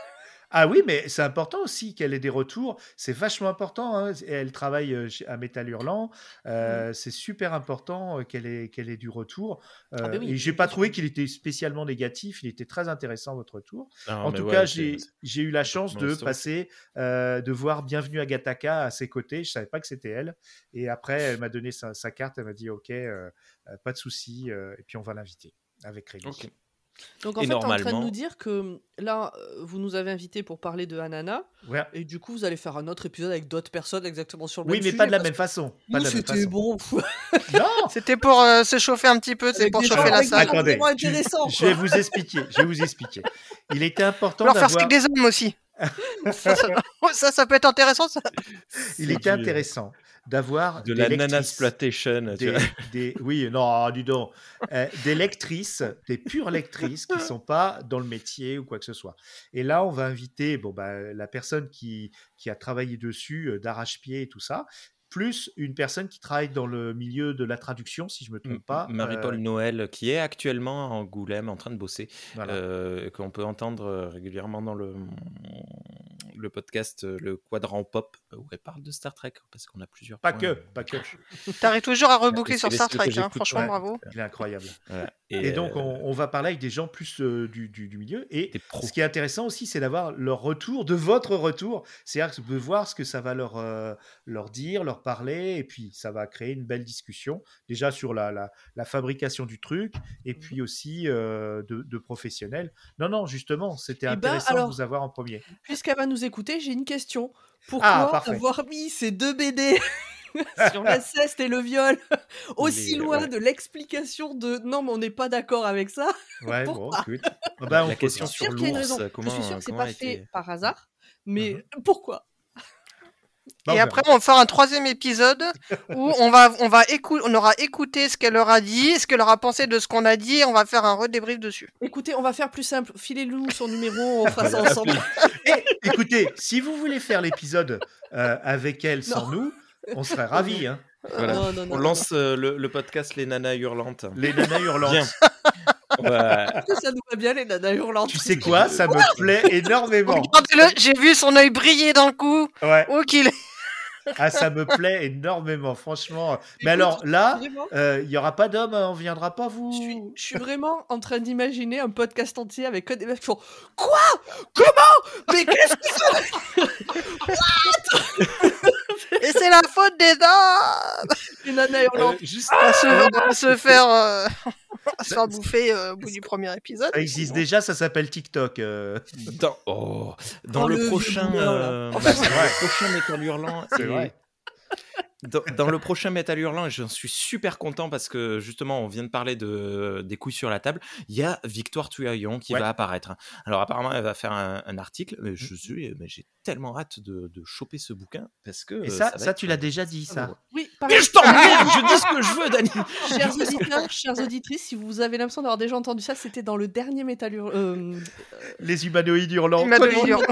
Speaker 2: Ah oui, mais c'est important aussi qu'elle ait des retours. C'est vachement important. hein. Elle travaille à Métal Hurlant. Euh, C'est super important qu'elle ait, qu'elle ait du retour. Euh,
Speaker 3: Ah ben oui,
Speaker 2: et j'ai pas trouvé qu'il était spécialement négatif. Il était très intéressant votre retour.
Speaker 1: Non,
Speaker 2: en tout
Speaker 1: ouais,
Speaker 2: cas, j'ai eu la chance de passer, euh, de voir Bienvenue à Gataka à ses côtés. Je savais pas que c'était elle. Et après, elle m'a donné sa, sa carte. Elle m'a dit OK, pas de souci. euh, et puis on va l'inviter avec Rémi.
Speaker 1: Ok.
Speaker 3: Donc en
Speaker 1: Et
Speaker 3: fait, tu es en train de
Speaker 1: normalement-
Speaker 3: nous dire que là, euh, vous nous avez invités pour parler de Hanana.
Speaker 2: Ouais.
Speaker 3: Et du coup, vous allez faire un autre épisode avec d'autres personnes exactement sur le
Speaker 2: Oui,
Speaker 3: même
Speaker 2: mais
Speaker 3: sujet.
Speaker 2: pas de la
Speaker 3: parce
Speaker 2: même façon.
Speaker 3: que
Speaker 2: Pas
Speaker 3: nous,
Speaker 2: de la même
Speaker 3: c'était
Speaker 2: façon.
Speaker 3: bon. [LAUGHS]
Speaker 2: Non,
Speaker 4: C'était pour euh, se chauffer un petit peu, c'est pour chauffer
Speaker 3: gens-
Speaker 4: la salle.
Speaker 2: Attendez,
Speaker 3: intéressants,
Speaker 2: je vais vous expliquer. Je vais vous expliquer. Il était important
Speaker 4: Leur faire
Speaker 2: d'avoir.
Speaker 4: avec des hommes aussi. [LAUGHS] ça, ça, peut être intéressant. Ça.
Speaker 2: Il était intéressant d'avoir
Speaker 1: De
Speaker 2: des
Speaker 1: la nanasploitation.
Speaker 2: Des, des- oui, non, donc. Euh, des lectrices, des pures lectrices qui sont pas dans le métier ou quoi que ce soit. Et là, on va inviter bon, bah, la personne qui, qui a travaillé dessus, euh, d'arrache-pied et tout ça. Plus une personne qui travaille dans le milieu de la traduction, si je me trompe pas.
Speaker 1: Marie-Paul
Speaker 2: euh,
Speaker 1: Noël, qui est actuellement à Angoulême en train de bosser,
Speaker 2: voilà.
Speaker 1: euh, qu'on peut entendre euh, régulièrement dans le, le podcast euh, Le Quadrant Pop, où elle parle de Star Trek, parce qu'on a plusieurs.
Speaker 2: Pas
Speaker 1: points.
Speaker 2: que, pas que. [LAUGHS]
Speaker 4: T'arrives toujours à reboucler sur Star Trek, hein, franchement,
Speaker 2: ouais.
Speaker 4: bravo.
Speaker 2: Il est incroyable.
Speaker 1: Voilà.
Speaker 2: Et, donc,
Speaker 1: euh,
Speaker 2: on, on va parler avec des gens plus euh, du, du- du milieu. Et ce qui est intéressant aussi, c'est d'avoir leur retour, de votre retour. C'est-à-dire de voir ce que ça va leur, euh, leur dire, leur parler. Et puis, ça va créer une belle discussion. Déjà sur la, la, la fabrication du truc. Et
Speaker 3: Mmh.
Speaker 2: puis aussi euh, de, de professionnels. Non, non, justement, c'était
Speaker 3: Eh ben,
Speaker 2: intéressant
Speaker 3: alors-
Speaker 2: de vous avoir en premier.
Speaker 3: Puisqu'elle va nous écouter, j'ai une question.
Speaker 2: Ah,
Speaker 3: Pourquoi avoir mis ces deux BD [LAUGHS] sur l'inceste [LAUGHS] et le viol aussi
Speaker 1: Les-
Speaker 3: loin
Speaker 1: ouais.
Speaker 3: de l'explication de non mais on n'est pas d'accord avec ça [LAUGHS]
Speaker 2: Ouais, bon, écoute. Ah ben, on
Speaker 1: La question
Speaker 2: posera.
Speaker 3: Je suis
Speaker 1: sur l'ours, comment-
Speaker 3: je suis sûre que c'est pas fait par hasard mais
Speaker 2: Mhm.
Speaker 3: pourquoi?
Speaker 2: Bah,
Speaker 4: Et après, on va faire un troisième épisode [LAUGHS] où on va, on va écouter, on aura écouté ce qu'elle leur a dit, ce qu'elle leur a pensé de ce qu'on a dit, et on va faire un redébrief dessus.
Speaker 3: écoutez on va faire plus simple filez-nous son numéro on fera ça ensemble
Speaker 2: Et, écoutez, si vous voulez faire l'épisode euh, avec elle sans nous, on serait ravis. Hein.
Speaker 1: Voilà.
Speaker 3: non non non
Speaker 1: On lance euh, le, le podcast Les Nanas Hurlantes.
Speaker 2: Les nanas hurlantes. [LAUGHS] [LAUGHS]
Speaker 3: Non. ça nous va bien les nanas hurlantes
Speaker 2: Tu sais quoi? Ça me plaît énormément.
Speaker 4: Regardez-le, j'ai vu son œil briller d'un coup.
Speaker 2: Ouais.
Speaker 4: Où qu'il est.
Speaker 2: Ah, ça me plaît énormément, franchement. Mais
Speaker 3: Écoute,
Speaker 2: alors là, euh, il y aura pas d'homme, hein, on viendra pas vous.
Speaker 3: je suis, je suis vraiment en train d'imaginer un podcast entier avec que des meufs qui font Quoi? Comment? Mais qu'est-ce que
Speaker 4: Et c'est la faute des dames
Speaker 3: c'est les nanas
Speaker 2: Euh,
Speaker 3: hurlantes
Speaker 2: juste,
Speaker 4: va se, se faire, euh, [LAUGHS] se faire bouffer euh, au bout du premier épisode.
Speaker 2: ça existe déjà, ça s'appelle TikTok. euh.
Speaker 1: Dans, oh, dans
Speaker 3: Oh, le
Speaker 1: le,
Speaker 3: vieux
Speaker 1: prochain,
Speaker 3: là.
Speaker 1: euh,
Speaker 2: Bah, c'est vrai.
Speaker 1: le prochain Hurlant,
Speaker 2: C'est vrai.
Speaker 1: Dans, dans le prochain Metal Hurlant, et j'en suis super content parce que justement, on vient de parler de, des couilles sur la table. Il y a Victoire Tuaillon qui
Speaker 2: Ouais.
Speaker 1: va apparaître. Alors, apparemment, elle va faire un, un article. Mais je suis, mais j'ai tellement hâte de, de choper ce bouquin parce que.
Speaker 2: Et
Speaker 1: euh,
Speaker 2: ça, ça,
Speaker 1: être
Speaker 2: tu l'as déjà dit, ça.
Speaker 3: Oui, pareil.
Speaker 1: Mais je t'emmerde, je dis ce que je veux, Dani. [LAUGHS]
Speaker 3: Chers auditeurs, chères auditrices, si vous avez l'impression d'avoir déjà entendu ça, c'était dans le dernier Metal Hurlant. Euh,
Speaker 2: Les humanoïdes hurlants.
Speaker 4: Humanoïdes hurlants.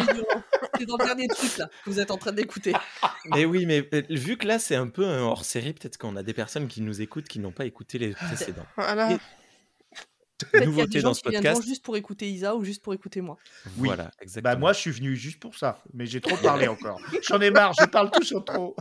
Speaker 3: Metal Hurlant. C'est dans le dernier truc là que vous êtes en train d'écouter. [LAUGHS]
Speaker 1: Mais oui, mais vu que là, c'est un peu un hors série, peut-être qu'on a des personnes qui nous écoutent qui n'ont pas écouté les précédents.
Speaker 4: Voilà.
Speaker 3: Et- Peut-être qu'il y a
Speaker 1: Nouveauté
Speaker 3: des gens
Speaker 1: dans ce
Speaker 3: qui viendront
Speaker 1: podcast.
Speaker 3: juste pour écouter Isa ou juste pour écouter moi.
Speaker 2: Oui.
Speaker 1: Voilà, exactement.
Speaker 2: Bah moi, je suis venu juste pour ça, mais j'ai trop parlé encore. J'en ai marre, je parle toujours trop.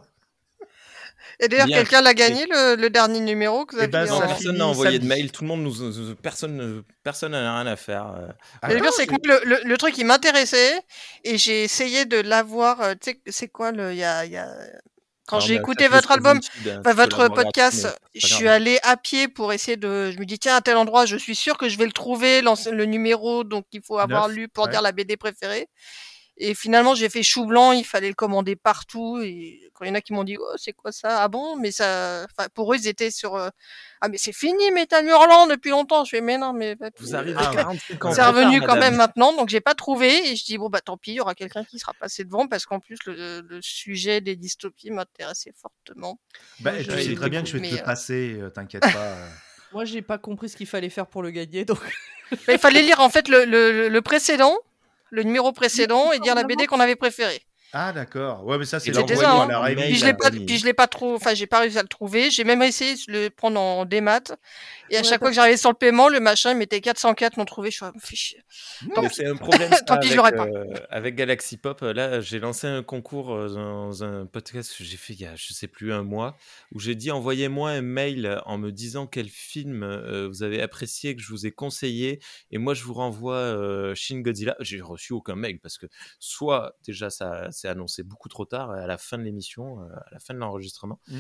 Speaker 4: Et d'ailleurs, quelqu'un l'a gagné le, le dernier numéro que vous
Speaker 2: Eh
Speaker 4: avez
Speaker 2: ben,
Speaker 1: Non, personne n'a envoyé de mail, tout le monde nous, nous- personne, ne- personne n'a rien à faire. euh.
Speaker 2: Ah
Speaker 4: le
Speaker 2: non,
Speaker 4: pire, c'est que
Speaker 2: j'ai-
Speaker 4: moi, le, le- le truc, il m'intéressait et j'ai essayé de l'avoir. euh, Tu sais, c'est quoi le. Il y a, il y a- Quand j'ai écouté votre album,
Speaker 1: YouTube, hein,
Speaker 4: votre podcast, je suis allée à pied pour essayer de. Je me dis, tiens, à tel endroit, je suis sûr que je vais le trouver, le numéro, donc il faut avoir lu pour
Speaker 2: ouais.
Speaker 4: dire la BD préférée. Et finalement, j'ai fait chou blanc, il fallait le commander partout. Et quand il y en a qui m'ont dit, oh, c'est quoi ça? Ah bon? Mais ça. Enfin, pour eux, ils étaient sur. euh, Ah, mais c'est fini, Metal Hurlant depuis longtemps. Je fais, mais non, mais.
Speaker 1: Vous arrivez
Speaker 2: Ah ouais.
Speaker 1: 45 ans
Speaker 4: C'est revenu quand même maintenant, donc j'ai pas trouvé. Et je dis bon bah tant pis, il y aura quelqu'un qui sera passé devant parce qu'en plus le, le sujet des dystopies m'intéressait fortement.
Speaker 2: Bah,
Speaker 3: Moi,
Speaker 2: tu
Speaker 3: je-
Speaker 2: sais très bien que je vais te le
Speaker 4: euh,
Speaker 2: passer, euh, t'inquiète pas. [LAUGHS]
Speaker 3: Moi, j'ai pas compris ce qu'il fallait faire pour le gagner, donc
Speaker 4: Mais il fallait lire en fait le, le, le précédent, le numéro précédent et dire la BD qu'on avait préférée.
Speaker 2: Ah d'accord. Ouais, mais ça c'est à
Speaker 4: hein.
Speaker 2: la réunion.
Speaker 4: Puis je l'ai
Speaker 1: a
Speaker 4: pas, puis je l'ai pas trop, enfin j'ai pas réussi à le trouver. J'ai même essayé de le prendre en démat et à
Speaker 3: Ouais,
Speaker 4: chaque fois que j'arrivais sur le paiement, le machin il mettait 404 non trouvé. Je suis me fais chier. Tant
Speaker 1: Mais
Speaker 4: pis.
Speaker 1: c'est un problème [LAUGHS] ça,
Speaker 4: Tant pis, je l'aurais pas.
Speaker 1: euh, avec Galaxy Pop. Là, j'ai lancé un concours euh, dans un podcast que j'ai fait il y a, je sais plus, un mois, où j'ai dit envoyez-moi un mail en me disant quel film euh, vous avez apprécié, que je vous ai conseillé, et moi je vous renvoie euh, Shin Godzilla. J'ai reçu aucun mail parce que soit déjà ça annoncé beaucoup trop tard à la fin de l'émission, euh, à la fin de l'enregistrement.
Speaker 2: Mm.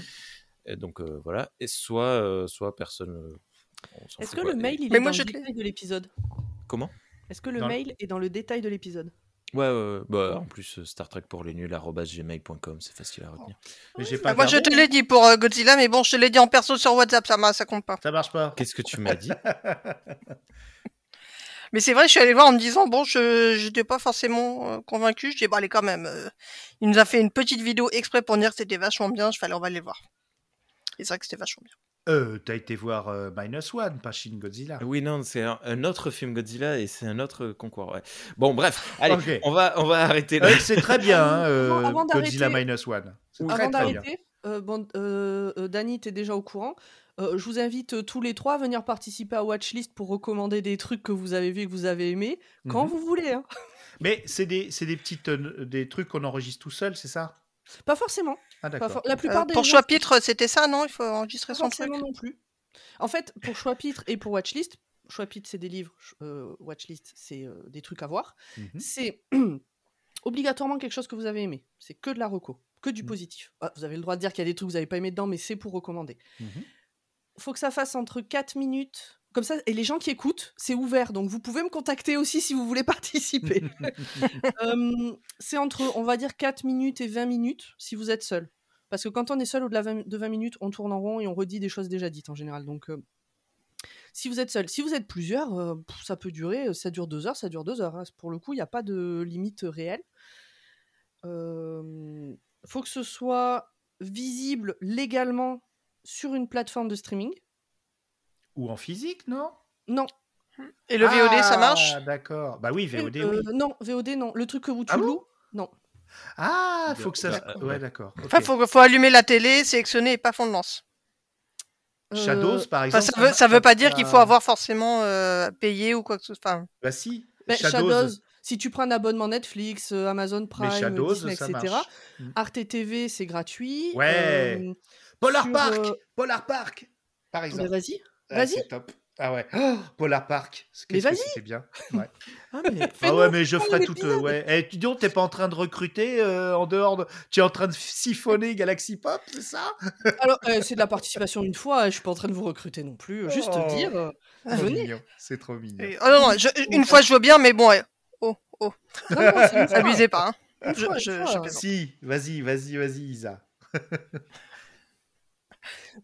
Speaker 1: Et donc euh, voilà, et soit, euh, soit personne. euh,
Speaker 3: est-ce que
Speaker 1: quoi.
Speaker 3: le mail il
Speaker 4: Mais
Speaker 3: est
Speaker 4: moi,
Speaker 3: dans
Speaker 4: je
Speaker 3: le détail de l'épisode?
Speaker 1: Comment?
Speaker 3: Est-ce que le
Speaker 2: Dans le-
Speaker 3: mail est dans le détail de l'épisode?
Speaker 1: Ouais, ouais, ouais. Bah, en plus, Star Trek pour les nuls, gmail.com, c'est facile à retenir.
Speaker 2: Mais j'ai pas
Speaker 4: Ah, moi je te l'ai dit pour euh, Godzilla, mais bon je te l'ai dit en perso sur WhatsApp, ça ça compte pas.
Speaker 2: Ça marche pas.
Speaker 1: Qu'est-ce que tu m'as dit? [LAUGHS]
Speaker 4: Mais c'est vrai, je suis allée voir en me disant, bon, je n'étais pas forcément euh, convaincu. Je dis, bon, allez, quand même. euh, il nous a fait une petite vidéo exprès pour dire que c'était vachement bien. Je fallait, on va aller voir. Et c'est vrai que c'était vachement bien.
Speaker 2: Euh, t'as été voir euh, Minus One, pas Shin Godzilla.
Speaker 1: Oui, non, c'est un, un autre film Godzilla et c'est un autre concours. Ouais. Bon, bref, allez, on, va, on va arrêter là.
Speaker 2: Euh, c'est très bien, hein, [LAUGHS]
Speaker 3: Avant-
Speaker 2: euh,
Speaker 3: avant
Speaker 2: Godzilla
Speaker 3: d'arrêter-
Speaker 2: Minus One.
Speaker 1: Oui.
Speaker 3: Avant d'arrêter, euh, bon, Dany, t'es déjà au courant. Euh, je vous invite euh, tous les trois à venir participer à Watchlist pour recommander des trucs que vous avez vus et que vous avez aimés quand
Speaker 2: Mhm.
Speaker 3: vous voulez. hein. [LAUGHS]
Speaker 2: Mais c'est des, c'est des petites euh, des trucs qu'on enregistre tout seul, c'est ça?
Speaker 3: Pas forcément.
Speaker 2: Ah
Speaker 3: Pas
Speaker 2: d'accord.
Speaker 3: for- La
Speaker 4: Euh,
Speaker 3: plupart des
Speaker 4: pour
Speaker 3: gens-
Speaker 4: chapitre, c'était ça, non? Il faut enregistrer
Speaker 3: Pas
Speaker 4: son truc.
Speaker 3: forcément non plus. En fait, pour Choix-Pitre et pour Watchlist, Choix-Pitre, c'est des livres, ch- euh, Watchlist, c'est euh, des trucs à voir.
Speaker 2: Mhm.
Speaker 3: C'est [CLEARS THROAT] obligatoirement quelque chose que vous avez aimé. C'est que de la reco, que du
Speaker 2: Mhm.
Speaker 3: positif. Ah, vous avez le droit de dire qu'il y a des trucs que vous n'avez pas aimé dedans, mais c'est pour recommander. Faut que ça fasse entre 4 minutes. Comme ça, et les gens qui écoutent, c'est ouvert, donc vous pouvez me contacter aussi si vous voulez [LAUGHS] participer. [LAUGHS] Euh, c'est entre, on va dire, 4 minutes et 20 minutes si vous êtes seul. Parce que quand on est seul au-delà de 20 minutes, on tourne en rond et on redit des choses déjà dites en général. Donc, euh, si vous êtes seul, si vous êtes plusieurs, euh, ça peut durer, ça dure 2 heures, ça dure 2 heures. hein. Pour le coup, il n'y a pas de limite réelle. Il faut que ce soit visible légalement sur une plateforme de streaming.
Speaker 2: Ou en physique, non?
Speaker 3: Non,
Speaker 4: Et le VOD, ça marche?
Speaker 2: Ah, d'accord. Bah oui, VOD,
Speaker 3: Euh,
Speaker 2: oui.
Speaker 3: Non, VOD, non. Le truc que vous tu
Speaker 2: Ah bon
Speaker 3: loues, non.
Speaker 2: Ah, faut que ça.
Speaker 1: D'accord.
Speaker 2: Ouais, d'accord.
Speaker 4: Enfin, faut, faut allumer la télé, sélectionner et pas fond de lance.
Speaker 2: Shadows,
Speaker 3: Euh,
Speaker 2: par
Speaker 4: Enfin,
Speaker 2: exemple.
Speaker 4: ça veut, ça veut pas dire qu'il faut avoir forcément euh, payé ou quoi que ce soit. Enfin,
Speaker 2: Bah si. Shadows.
Speaker 3: Shadows, si tu prends un abonnement Netflix, euh, Amazon Prime,
Speaker 2: Shadows,
Speaker 3: Disney,
Speaker 2: ça
Speaker 3: etc.
Speaker 2: marche. Mm.
Speaker 3: Arte TV, c'est gratuit.
Speaker 2: Ouais. Polar
Speaker 3: sur,
Speaker 2: Park.
Speaker 3: euh,
Speaker 2: Polar Park. Par exemple.
Speaker 3: vas-y.
Speaker 2: Ah,
Speaker 3: vas-y.
Speaker 2: c'est top. Ah ouais. Oh, Polar Park.
Speaker 3: Mais vas-y.
Speaker 2: c'était bien. [LAUGHS] Ouais.
Speaker 1: Ah, mais
Speaker 2: Ah ouais, mais je ferai toute. euh, ouais. Eh, tu dis, t'es pas en train de recruter euh, en dehors de. Tu es en train de siphonner Galaxy Pop, c'est ça?
Speaker 3: Alors, euh, c'est de la participation une fois. Je suis pas en train de vous recruter non plus. Juste
Speaker 2: Oh.
Speaker 3: dire. euh,
Speaker 4: Ah,
Speaker 2: Trop
Speaker 3: venez.
Speaker 2: C'est trop mignon.
Speaker 4: et- oh non, non, je- une fois je veux bien, mais bon, ouais. oh, oh,
Speaker 3: Non, non, c'est [LAUGHS]
Speaker 4: abusez pas. hein. Je, je- je.
Speaker 2: Si, vas-y, vas-y, vas-y, Isa. [LAUGHS]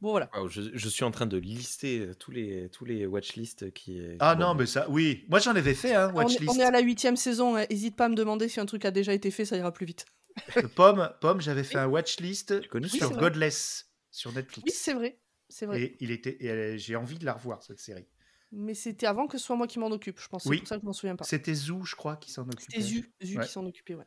Speaker 3: Bon, voilà.
Speaker 1: Je, je suis en train de lister euh, tous les, tous les watchlists qui.
Speaker 2: Ah
Speaker 1: bon,
Speaker 2: non, mais ça, oui. Moi, j'en avais fait, hein,
Speaker 3: On est,
Speaker 2: Watchlist.
Speaker 3: on est à la huitième saison. hein. Hésite pas à me demander si un truc a déjà été fait, ça ira plus vite.
Speaker 2: Euh, Pomme, Pomme j'avais [LAUGHS] fait un Watchlist sur. Godless sur Netflix.
Speaker 3: Oui, c'est vrai. C'est vrai.
Speaker 2: Et, il était, et j'ai envie de la revoir, cette série.
Speaker 3: Mais c'était avant que ce soit moi qui m'en occupe, je pense.
Speaker 2: Oui.
Speaker 3: C'est pour ça que je m'en souviens pas.
Speaker 2: C'était Zou, je crois, qui s'en occupait.
Speaker 3: C'était Zu, Zu
Speaker 2: Ouais.
Speaker 3: qui s'en occupait, ouais.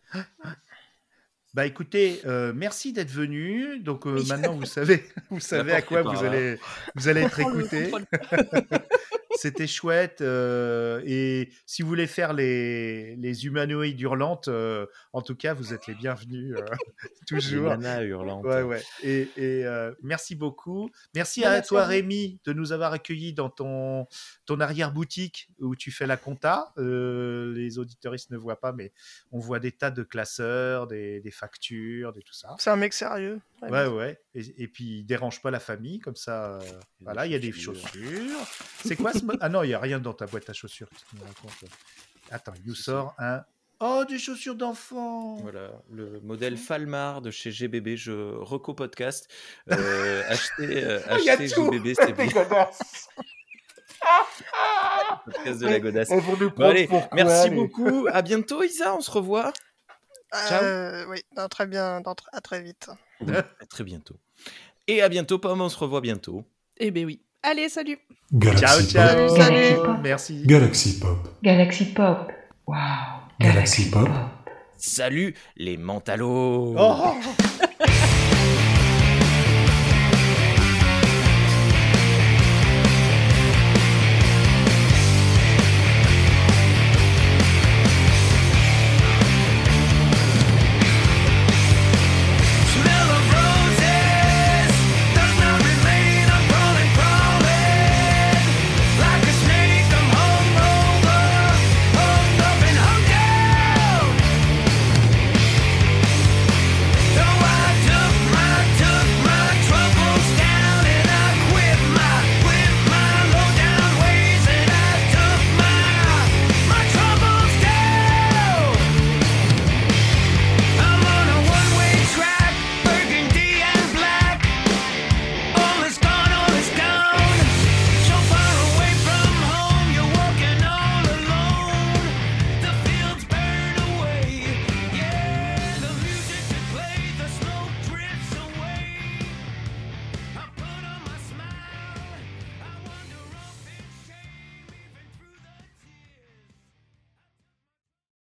Speaker 2: Bah écoutez, euh, merci d'être venu. Donc euh,
Speaker 3: Oui.
Speaker 2: maintenant vous savez, [LAUGHS] vous savez à quoi vous allez, vous allez être [LAUGHS] écouté. [LAUGHS] C'était chouette. euh, et si vous voulez faire les, les humanoïdes hurlantes, euh, en tout cas, vous êtes les bienvenus euh, [LAUGHS]
Speaker 1: Les
Speaker 2: toujours.
Speaker 1: nanas hurlantes.
Speaker 2: Ouais, ouais. Et, et, euh, merci beaucoup. Merci
Speaker 3: Bah,
Speaker 2: à
Speaker 3: merci
Speaker 2: toi,
Speaker 3: à.
Speaker 2: Rémi, de nous avoir accueillis dans ton, ton arrière-boutique où tu fais la compta. Euh, les auditoristes ne voient pas, mais on voit des tas de classeurs, des, des factures, des tout ça.
Speaker 4: C'est un mec sérieux.
Speaker 2: Ouais, ouais. Et, et puis, il dérange pas la famille, comme ça. euh, voilà, il y a des
Speaker 1: chaussures.
Speaker 2: chaussures. C'est quoi ce. [LAUGHS] Ah non, il n'y a rien dans ta boîte à chaussures. que tu me racontes. Attends, il nous sort un. Oh, des chaussures d'enfant
Speaker 1: Voilà, le modèle Falmar de chez GBB, je reco podcast. [LAUGHS] Euh, achetez euh,
Speaker 2: Oh,
Speaker 1: achetez GBB, c'est [LAUGHS] bien. podcast de la godasse.
Speaker 2: Elles vont nous
Speaker 1: Bon, allez, merci beaucoup. À bientôt, Isa. On se revoit. Ciao.
Speaker 4: Euh, oui, non, très bien, non, à très vite.
Speaker 1: Oui, à très bientôt. Et à bientôt, Pomme. On se revoit bientôt.
Speaker 3: Eh ben oui. Allez, salut
Speaker 2: Ciao,
Speaker 5: Galaxy
Speaker 2: ciao
Speaker 5: Pop.
Speaker 4: Salut.
Speaker 2: Merci.
Speaker 5: Galaxy Pop.
Speaker 6: Galaxy Pop. Wow.
Speaker 5: Galaxy Pop.
Speaker 1: Salut les mentalos.
Speaker 2: Oh